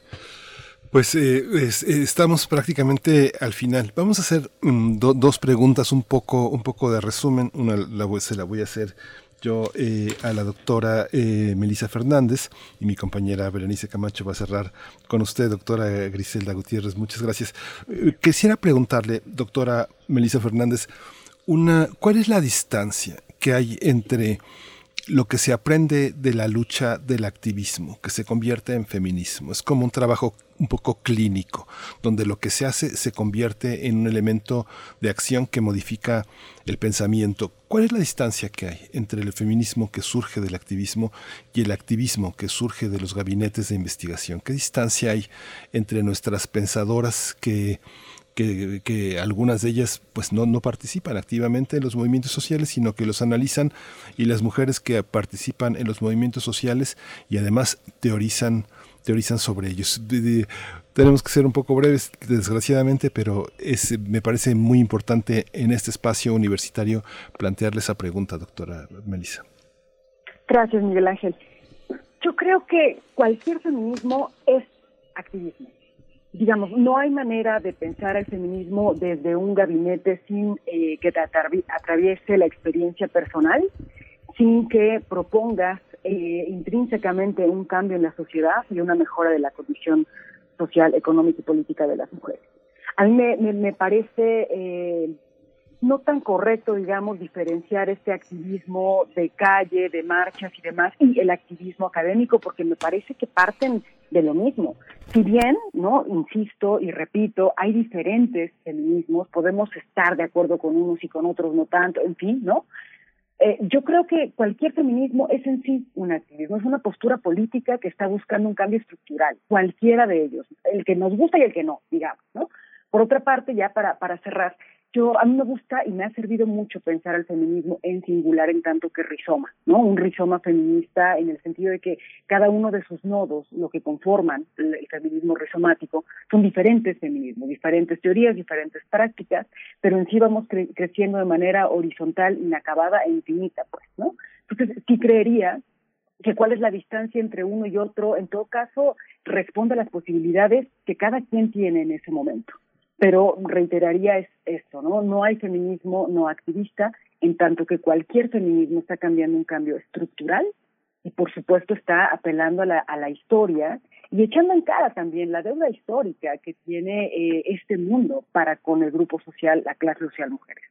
Pues eh, eh, estamos prácticamente al final. Vamos a hacer mm, dos preguntas, un poco, un poco de resumen. Una se la voy a hacer yo eh, a la doctora Melisa Fernández y mi compañera Berenice Camacho va a cerrar con usted, doctora Griselda Gutiérrez. Muchas gracias. quisiera preguntarle, doctora Melisa Fernández, una, ¿cuál es la distancia que hay entre lo que se aprende de la lucha del activismo, que se convierte en feminismo. Es como un trabajo un poco clínico, donde lo que se hace se convierte en un elemento de acción que modifica el pensamiento. ¿Cuál es la distancia que hay entre el feminismo que surge del activismo y el activismo que surge de los gabinetes de investigación? ¿Qué distancia hay entre nuestras pensadoras que que, algunas de ellas pues no, no participan activamente en los movimientos sociales, sino que los analizan y las mujeres que participan en los movimientos sociales y además teorizan teorizan sobre ellos. tenemos que ser un poco breves, desgraciadamente, pero es, me parece muy importante en este espacio universitario plantearle esa pregunta, doctora Melissa. Gracias, Miguel Ángel. Yo creo que cualquier feminismo es activismo digamos, no hay manera de pensar el feminismo desde un gabinete sin eh, que te atraviese la experiencia personal, sin que propongas eh, intrínsecamente un cambio en la sociedad y una mejora de la condición social, económica y política de las mujeres. A mí me, me, parece eh, no tan correcto, digamos, diferenciar este activismo de calle, de marchas y demás, y el activismo académico, porque me parece que parten de lo mismo. Si bien, no, insisto y repito, hay diferentes feminismos, podemos estar de acuerdo con unos y con otros no tanto, en fin, ¿no? Eh, yo creo que cualquier feminismo es en sí un activismo, es una postura política que está buscando un cambio estructural, cualquiera de ellos, el que nos gusta y el que no, digamos, ¿no? Por otra parte, ya para, para cerrar, yo a mí me gusta y me ha servido mucho pensar el feminismo en singular en tanto que rizoma, ¿no? Un rizoma feminista en el sentido de que cada uno de sus nodos, lo que conforman el, feminismo rizomático, son diferentes feminismos, diferentes teorías, diferentes prácticas, pero en sí vamos creciendo de manera horizontal, inacabada e infinita, pues, ¿no? Entonces, sí creería que cuál es la distancia entre uno y otro, en todo caso, responde a las posibilidades que cada quien tiene en ese momento pero reiteraría es esto, ¿no? No hay feminismo no activista, en tanto que cualquier feminismo está cambiando un cambio estructural y por supuesto está apelando a la, a la historia y echando en cara también la deuda histórica que tiene eh, este mundo para con el grupo social, la clase social mujeres.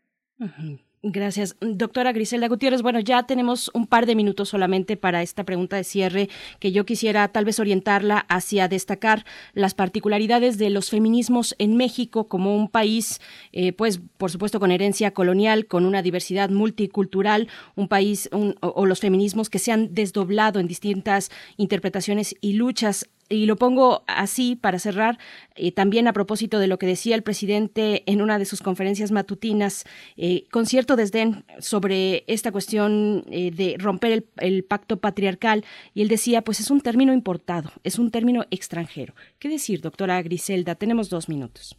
Gracias. Doctora Griselda Gutiérrez, bueno, ya tenemos un par de minutos solamente para esta pregunta de cierre que yo quisiera tal vez orientarla hacia destacar las particularidades de los feminismos en México como un país, eh, pues por supuesto con herencia colonial, con una diversidad multicultural, un país o, o los feminismos que se han desdoblado en distintas interpretaciones y luchas y lo pongo así para cerrar, eh, también a propósito de lo que decía el presidente en una de sus conferencias matutinas, eh, con cierto desdén sobre esta cuestión eh, de romper el, el, pacto patriarcal, y él decía, pues es un término importado, es un término extranjero. ¿Qué decir, doctora Griselda? Tenemos dos minutos.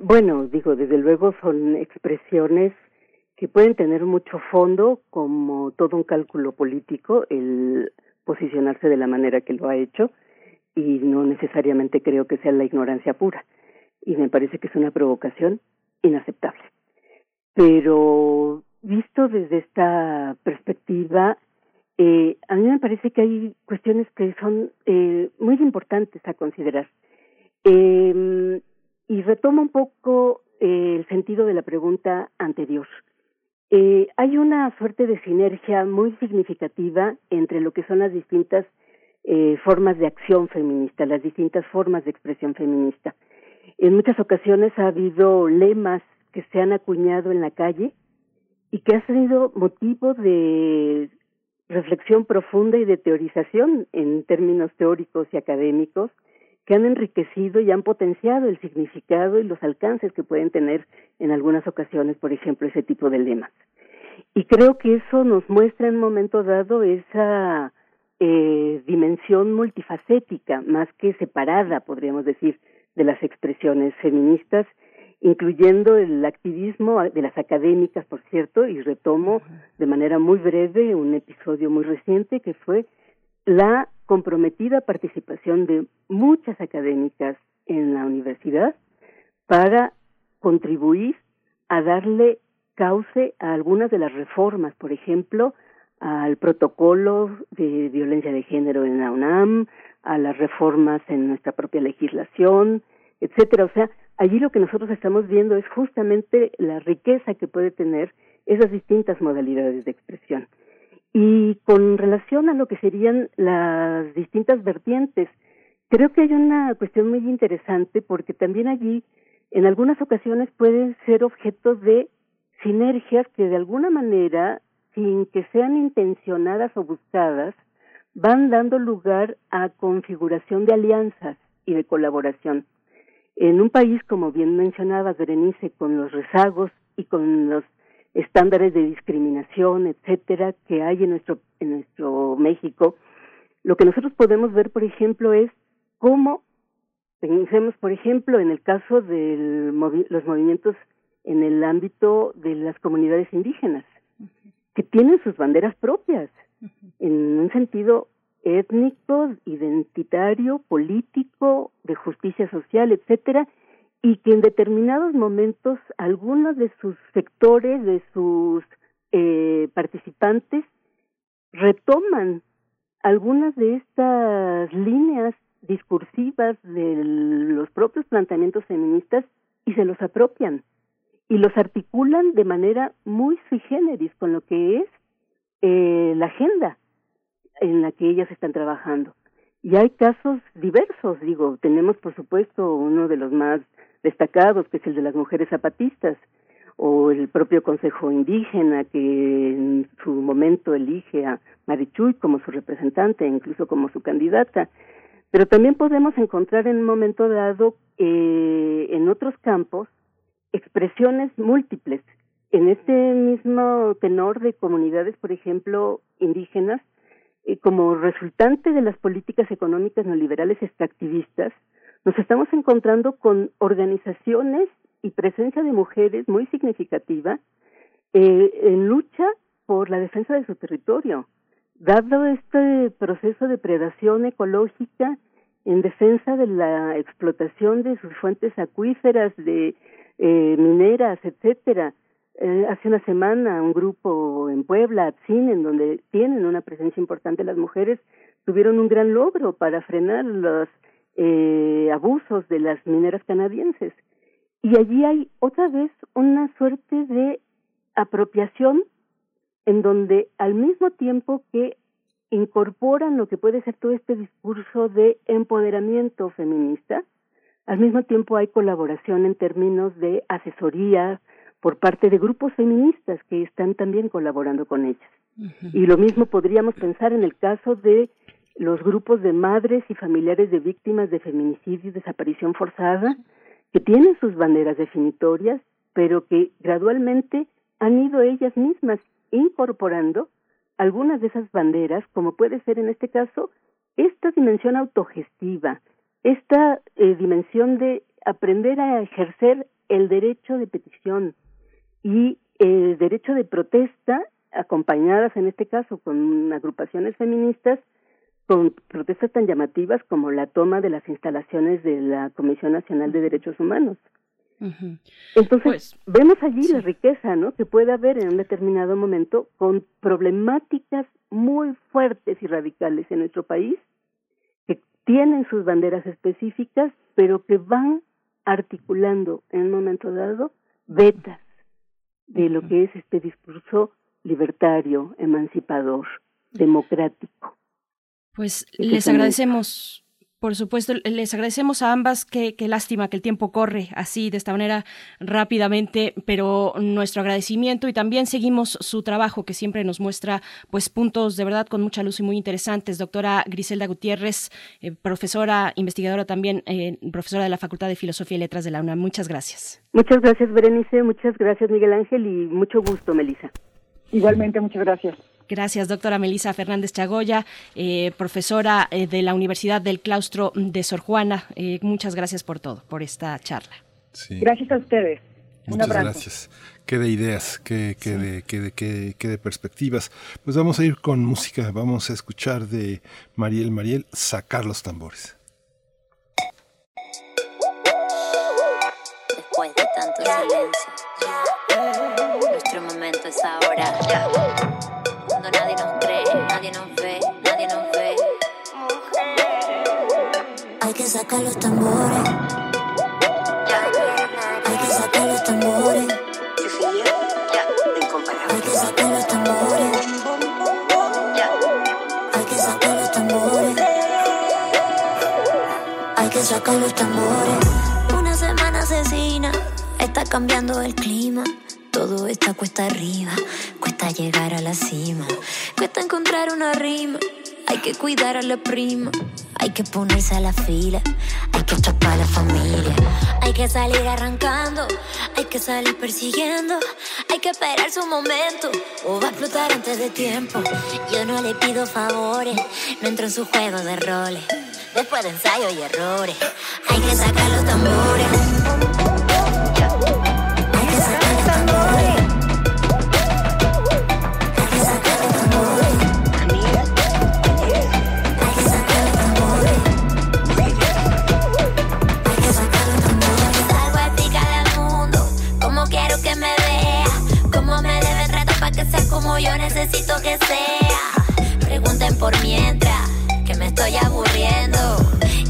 bueno, digo, desde luego son expresiones que pueden tener mucho fondo, como todo un cálculo político, el posicionarse de la manera que lo ha hecho, y no necesariamente creo que sea la ignorancia pura. Y me parece que es una provocación inaceptable. Pero visto desde esta perspectiva, eh, a mí me parece que hay cuestiones que son eh, muy importantes a considerar. Eh, y retomo un poco eh, el sentido de la pregunta anterior. Eh, hay una suerte de sinergia muy significativa entre lo que son las distintas eh, formas de acción feminista, las distintas formas de expresión feminista. En muchas ocasiones ha habido lemas que se han acuñado en la calle y que han sido motivo de reflexión profunda y de teorización en términos teóricos y académicos que han enriquecido y han potenciado el significado y los alcances que pueden tener en algunas ocasiones, por ejemplo, ese tipo de lemas. Y creo que eso nos muestra en un momento dado esa eh, dimensión multifacética, más que separada, podríamos decir, de las expresiones feministas, incluyendo el activismo de las académicas, por cierto, y retomo de manera muy breve un episodio muy reciente que fue la comprometida participación de muchas académicas en la universidad para contribuir a darle cauce a algunas de las reformas, por ejemplo, al protocolo de violencia de género en la UNAM, a las reformas en nuestra propia legislación, etcétera. O sea, allí lo que nosotros estamos viendo es justamente la riqueza que puede tener esas distintas modalidades de expresión. Y con relación a lo que serían las distintas vertientes, creo que hay una cuestión muy interesante porque también allí en algunas ocasiones pueden ser objetos de sinergias que de alguna manera sin que sean intencionadas o buscadas, van dando lugar a configuración de alianzas y de colaboración. En un país, como bien mencionaba Berenice, con los rezagos y con los estándares de discriminación, etcétera, que hay en nuestro, en nuestro México, lo que nosotros podemos ver, por ejemplo, es cómo, pensemos, por ejemplo, en el caso de los movimientos en el ámbito de las comunidades indígenas que tienen sus banderas propias, en un sentido étnico, identitario, político, de justicia social, etcétera, y que en determinados momentos algunos de sus sectores, de sus eh, participantes, retoman algunas de estas líneas discursivas de los propios planteamientos feministas y se los apropian y los articulan de manera muy sui generis con lo que es eh, la agenda en la que ellas están trabajando. Y hay casos diversos, digo, tenemos por supuesto uno de los más destacados, que es el de las mujeres zapatistas, o el propio Consejo Indígena, que en su momento elige a Marichuy como su representante, incluso como su candidata. Pero también podemos encontrar en un momento dado eh, en otros campos expresiones múltiples. En este mismo tenor de comunidades, por ejemplo, indígenas, eh, como resultante de las políticas económicas neoliberales extractivistas, nos estamos encontrando con organizaciones y presencia de mujeres muy significativa eh, en lucha por la defensa de su territorio. Dado este proceso de predación ecológica en defensa de la explotación de sus fuentes acuíferas, de eh, mineras, etcétera. Eh, hace una semana un grupo en Puebla, Atzin, en donde tienen una presencia importante las mujeres, tuvieron un gran logro para frenar los eh, abusos de las mineras canadienses. Y allí hay otra vez una suerte de apropiación en donde al mismo tiempo que incorporan lo que puede ser todo este discurso de empoderamiento feminista, al mismo tiempo hay colaboración en términos de asesoría por parte de grupos feministas que están también colaborando con ellas. Y lo mismo podríamos pensar en el caso de los grupos de madres y familiares de víctimas de feminicidio y desaparición forzada, que tienen sus banderas definitorias, pero que gradualmente han ido ellas mismas incorporando algunas de esas banderas, como puede ser en este caso esta dimensión autogestiva, esta eh, dimensión de aprender a ejercer el derecho de petición y el derecho de protesta, acompañadas en este caso con agrupaciones feministas, con protestas tan llamativas como la toma de las instalaciones de la Comisión Nacional de Derechos Humanos. Entonces, pues, vemos allí la riqueza ¿no? que puede haber en un determinado momento con problemáticas muy fuertes y radicales en nuestro país tienen sus banderas específicas, pero que van articulando en un momento dado vetas de lo que es este discurso libertario, emancipador, democrático. Pues les agradecemos por supuesto, les agradecemos a ambas. Qué, qué, lástima que el tiempo corre así, de esta manera, rápidamente, pero nuestro agradecimiento y también seguimos su trabajo que siempre nos muestra pues puntos de verdad con mucha luz y muy interesantes. Doctora Griselda Gutiérrez, eh, profesora, investigadora también, eh, profesora de la Facultad de Filosofía y Letras de la UNAM. Muchas gracias. Muchas gracias, Berenice. Muchas gracias, Miguel Ángel, y mucho gusto, Melissa. Igualmente, muchas gracias. Gracias, doctora Melisa Fernández Chagoya, eh, profesora eh, de la Universidad del Claustro de Sor Juana. Eh, muchas gracias por todo, por esta charla. Gracias a ustedes. Muchas gracias. Qué de ideas, qué, qué, de, qué, qué, de perspectivas. Pues vamos a ir con música, vamos a escuchar de Mariel Mariel, Sacar los tambores. Después de tanto silencio, nuestro momento es ahora sacar los tambores. Hay que sacar los tambores. Hay que sacar los tambores. Hay que sacar los tambores. Hay que sacar los tambores. Una semana asesina está cambiando el clima. Todo está cuesta arriba, cuesta llegar a la cima, cuesta encontrar una rima. Hay que cuidar a la prima, hay que ponerse a la fila, hay que chapar a la familia. Hay que salir arrancando, hay que salir persiguiendo, hay que esperar su momento o va a explotar antes de tiempo. Yo no le pido favores, no entro en su juego de roles. Después de ensayo y errores, hay que sacar los tambores. necesito que sea. Pregunten por mientras, que me estoy aburriendo.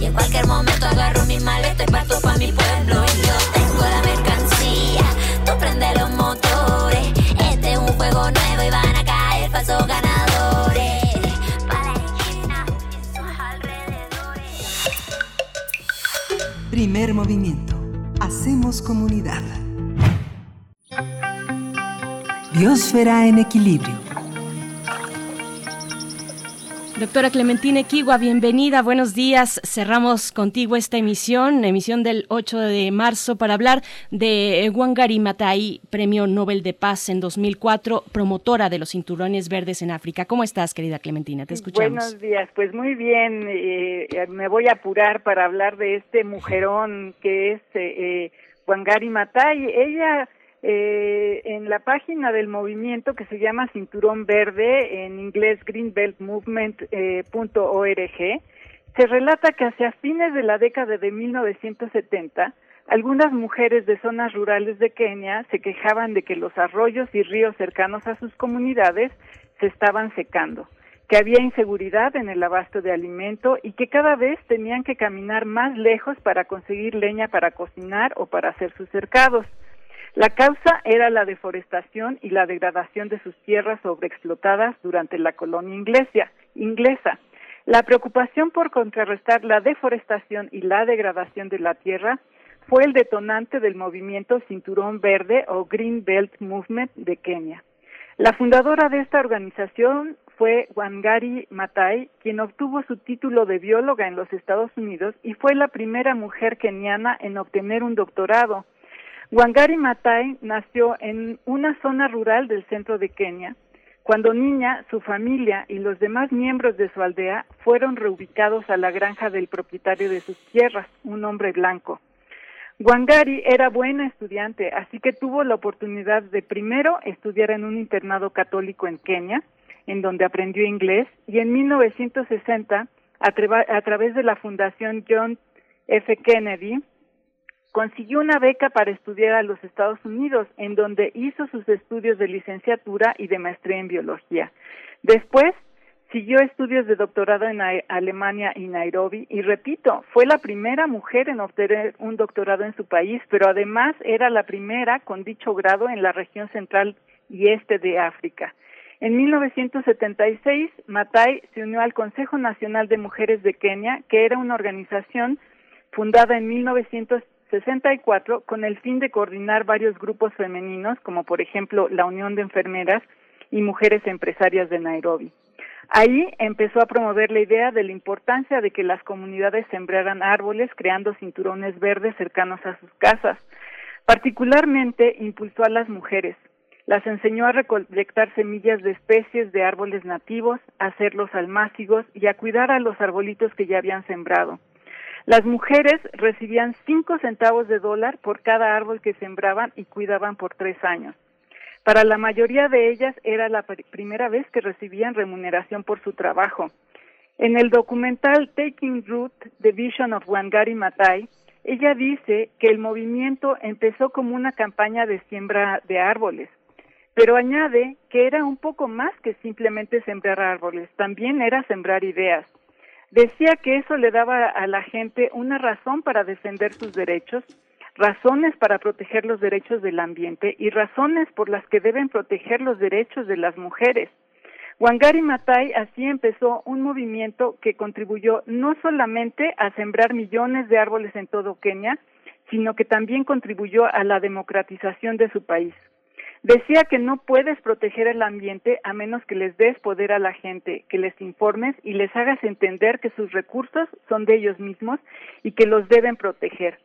Y en cualquier momento agarro mi maleta y parto pa' mi pueblo. Y yo tengo la mercancía, tú prende los motores. Este es un juego nuevo y van a caer falsos ganadores. Pa' la esquina y sus alrededores. Primer movimiento. Hacemos comunidad. Biosfera en equilibrio. Doctora Clementina Equigua, bienvenida, buenos días. Cerramos contigo esta emisión, emisión del 8 de marzo, para hablar de Wangari Maathai, Premio Nobel de Paz en 2004, promotora de los cinturones verdes en África. ¿Cómo estás, querida Clementina? Te escuchamos. Buenos días, pues muy bien. Eh, me voy a apurar para hablar de este mujerón que es eh, eh Wangari Maathai. Ella eh, en la página del movimiento que se llama Cinturón Verde, en inglés greenbeltmovement.org, eh, se relata que hacia fines de la década de 1970, algunas mujeres de zonas rurales de Kenia se quejaban de que los arroyos y ríos cercanos a sus comunidades se estaban secando, que había inseguridad en el abasto de alimento y que cada vez tenían que caminar más lejos para conseguir leña para cocinar o para hacer sus cercados. La causa era la deforestación y la degradación de sus tierras sobreexplotadas durante la colonia inglesa. inglesa. La preocupación por contrarrestar la deforestación y la degradación de la tierra fue el detonante del movimiento Cinturón Verde o Green Belt Movement de Kenia. La fundadora de esta organización fue Wangari Maathai, quien obtuvo su título de bióloga en los Estados Unidos y fue la primera mujer keniana en obtener un doctorado. Wangari Maathai nació en una zona rural del centro de Kenia. Cuando niña, su familia y los demás miembros de su aldea fueron reubicados a la granja del propietario de sus tierras, un hombre blanco. Wangari era buena estudiante, así que tuvo la oportunidad de primero estudiar en un internado católico en Kenia, en donde aprendió inglés, y en 1960, a, a través de la Fundación John F. Kennedy, consiguió una beca para estudiar a los Estados Unidos, en donde hizo sus estudios de licenciatura y de maestría en biología. Después, siguió estudios de doctorado en Alemania y Nairobi y repito, fue la primera mujer en obtener un doctorado en su país, pero además era la primera con dicho grado en la región central y este de África. En 1976, Matai se unió al Consejo Nacional de Mujeres de Kenia, que era una organización fundada en 1900 64 con el fin de coordinar varios grupos femeninos, como por ejemplo la Unión de Enfermeras y Mujeres Empresarias de Nairobi. Ahí empezó a promover la idea de la importancia de que las comunidades sembraran árboles creando cinturones verdes cercanos a sus casas. Particularmente impulsó a las mujeres. Las enseñó a recolectar semillas de especies de árboles nativos, a hacerlos almácigos y a cuidar a los arbolitos que ya habían sembrado. Las mujeres recibían cinco centavos de dólar por cada árbol que sembraban y cuidaban por tres años. Para la mayoría de ellas era la primera vez que recibían remuneración por su trabajo. En el documental Taking Root, The Vision of Wangari Maathai, ella dice que el movimiento empezó como una campaña de siembra de árboles, pero añade que era un poco más que simplemente sembrar árboles, también era sembrar ideas. Decía que eso le daba a la gente una razón para defender sus derechos, razones para proteger los derechos del ambiente y razones por las que deben proteger los derechos de las mujeres. Wangari Maathai así empezó un movimiento que contribuyó no solamente a sembrar millones de árboles en todo Kenia, sino que también contribuyó a la democratización de su país. Decía que no puedes proteger el ambiente a menos que les des poder a la gente, que les informes y les hagas entender que sus recursos son de ellos mismos y que los deben proteger.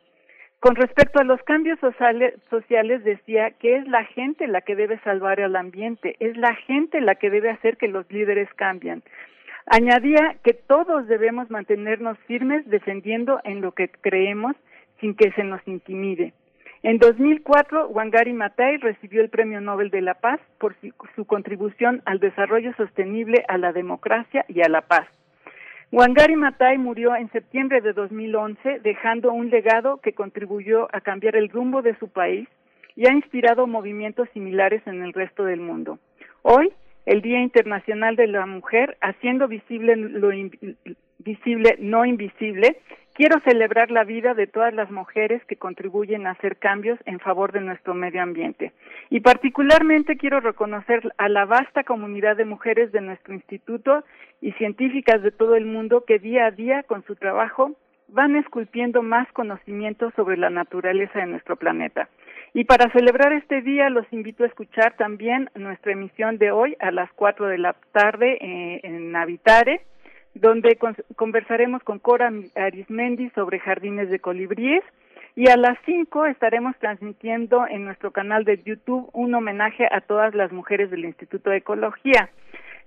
Con respecto a los cambios sociales, decía que es la gente la que debe salvar al ambiente, es la gente la que debe hacer que los líderes cambien. Añadía que todos debemos mantenernos firmes defendiendo en lo que creemos sin que se nos intimide. En 2004, Wangari Maathai recibió el Premio Nobel de la Paz por su contribución al desarrollo sostenible, a la democracia y a la paz. Wangari Maathai murió en septiembre de 2011, dejando un legado que contribuyó a cambiar el rumbo de su país y ha inspirado movimientos similares en el resto del mundo. Hoy, el Día Internacional de la Mujer, haciendo visible lo visible, no invisible, Quiero celebrar la vida de todas las mujeres que contribuyen a hacer cambios en favor de nuestro medio ambiente. Y particularmente quiero reconocer a la vasta comunidad de mujeres de nuestro instituto y científicas de todo el mundo que día a día con su trabajo van esculpiendo más conocimientos sobre la naturaleza de nuestro planeta. Y para celebrar este día los invito a escuchar también nuestra emisión de hoy a las 4 de la tarde eh, en Navitare, donde conversaremos con Cora Arismendi sobre jardines de colibríes y a las 5 estaremos transmitiendo en nuestro canal de YouTube un homenaje a todas las mujeres del Instituto de Ecología.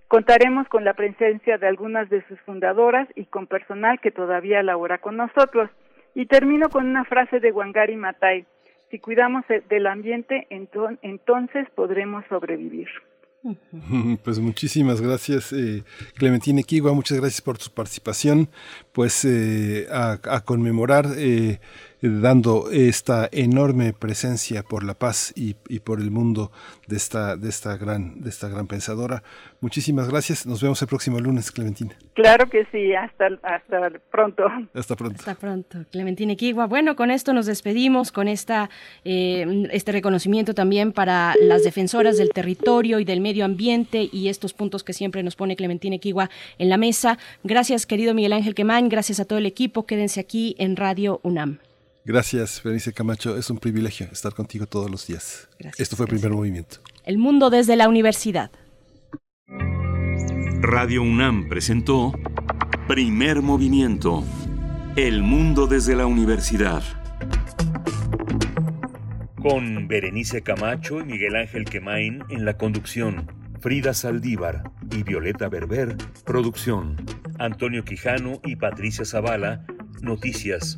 Contaremos con la presencia de algunas de sus fundadoras y con personal que todavía labora con nosotros. Y termino con una frase de Wangari Matai. Si cuidamos del ambiente, entonces podremos sobrevivir. Pues muchísimas gracias, eh, Clementina Equigua, muchas gracias por tu participación. Pues eh, a, conmemorar eh, dando esta enorme presencia por la paz y, por el mundo de esta, de, esta gran, de esta gran pensadora. Muchísimas gracias. Nos vemos el próximo lunes, Clementina. Claro que sí. Hasta, hasta pronto. Hasta pronto. Hasta pronto. Clementina Equigua. Bueno, con esto nos despedimos, con esta, eh, este reconocimiento también para las defensoras del territorio y del medio ambiente y estos puntos que siempre nos pone Clementina Equigua en la mesa. Gracias, querido Miguel Ángel Quemán. Gracias a todo el equipo. Quédense aquí en Radio UNAM. Gracias, Berenice Camacho. Es un privilegio estar contigo todos los días. Esto fue el Primer Movimiento. El mundo desde la universidad. Radio UNAM presentó Primer Movimiento. El mundo desde la universidad. Con Berenice Camacho y Miguel Ángel Quemain en la conducción. Frida Saldívar y Violeta Berber, producción. Antonio Quijano y Patricia Zavala, noticias.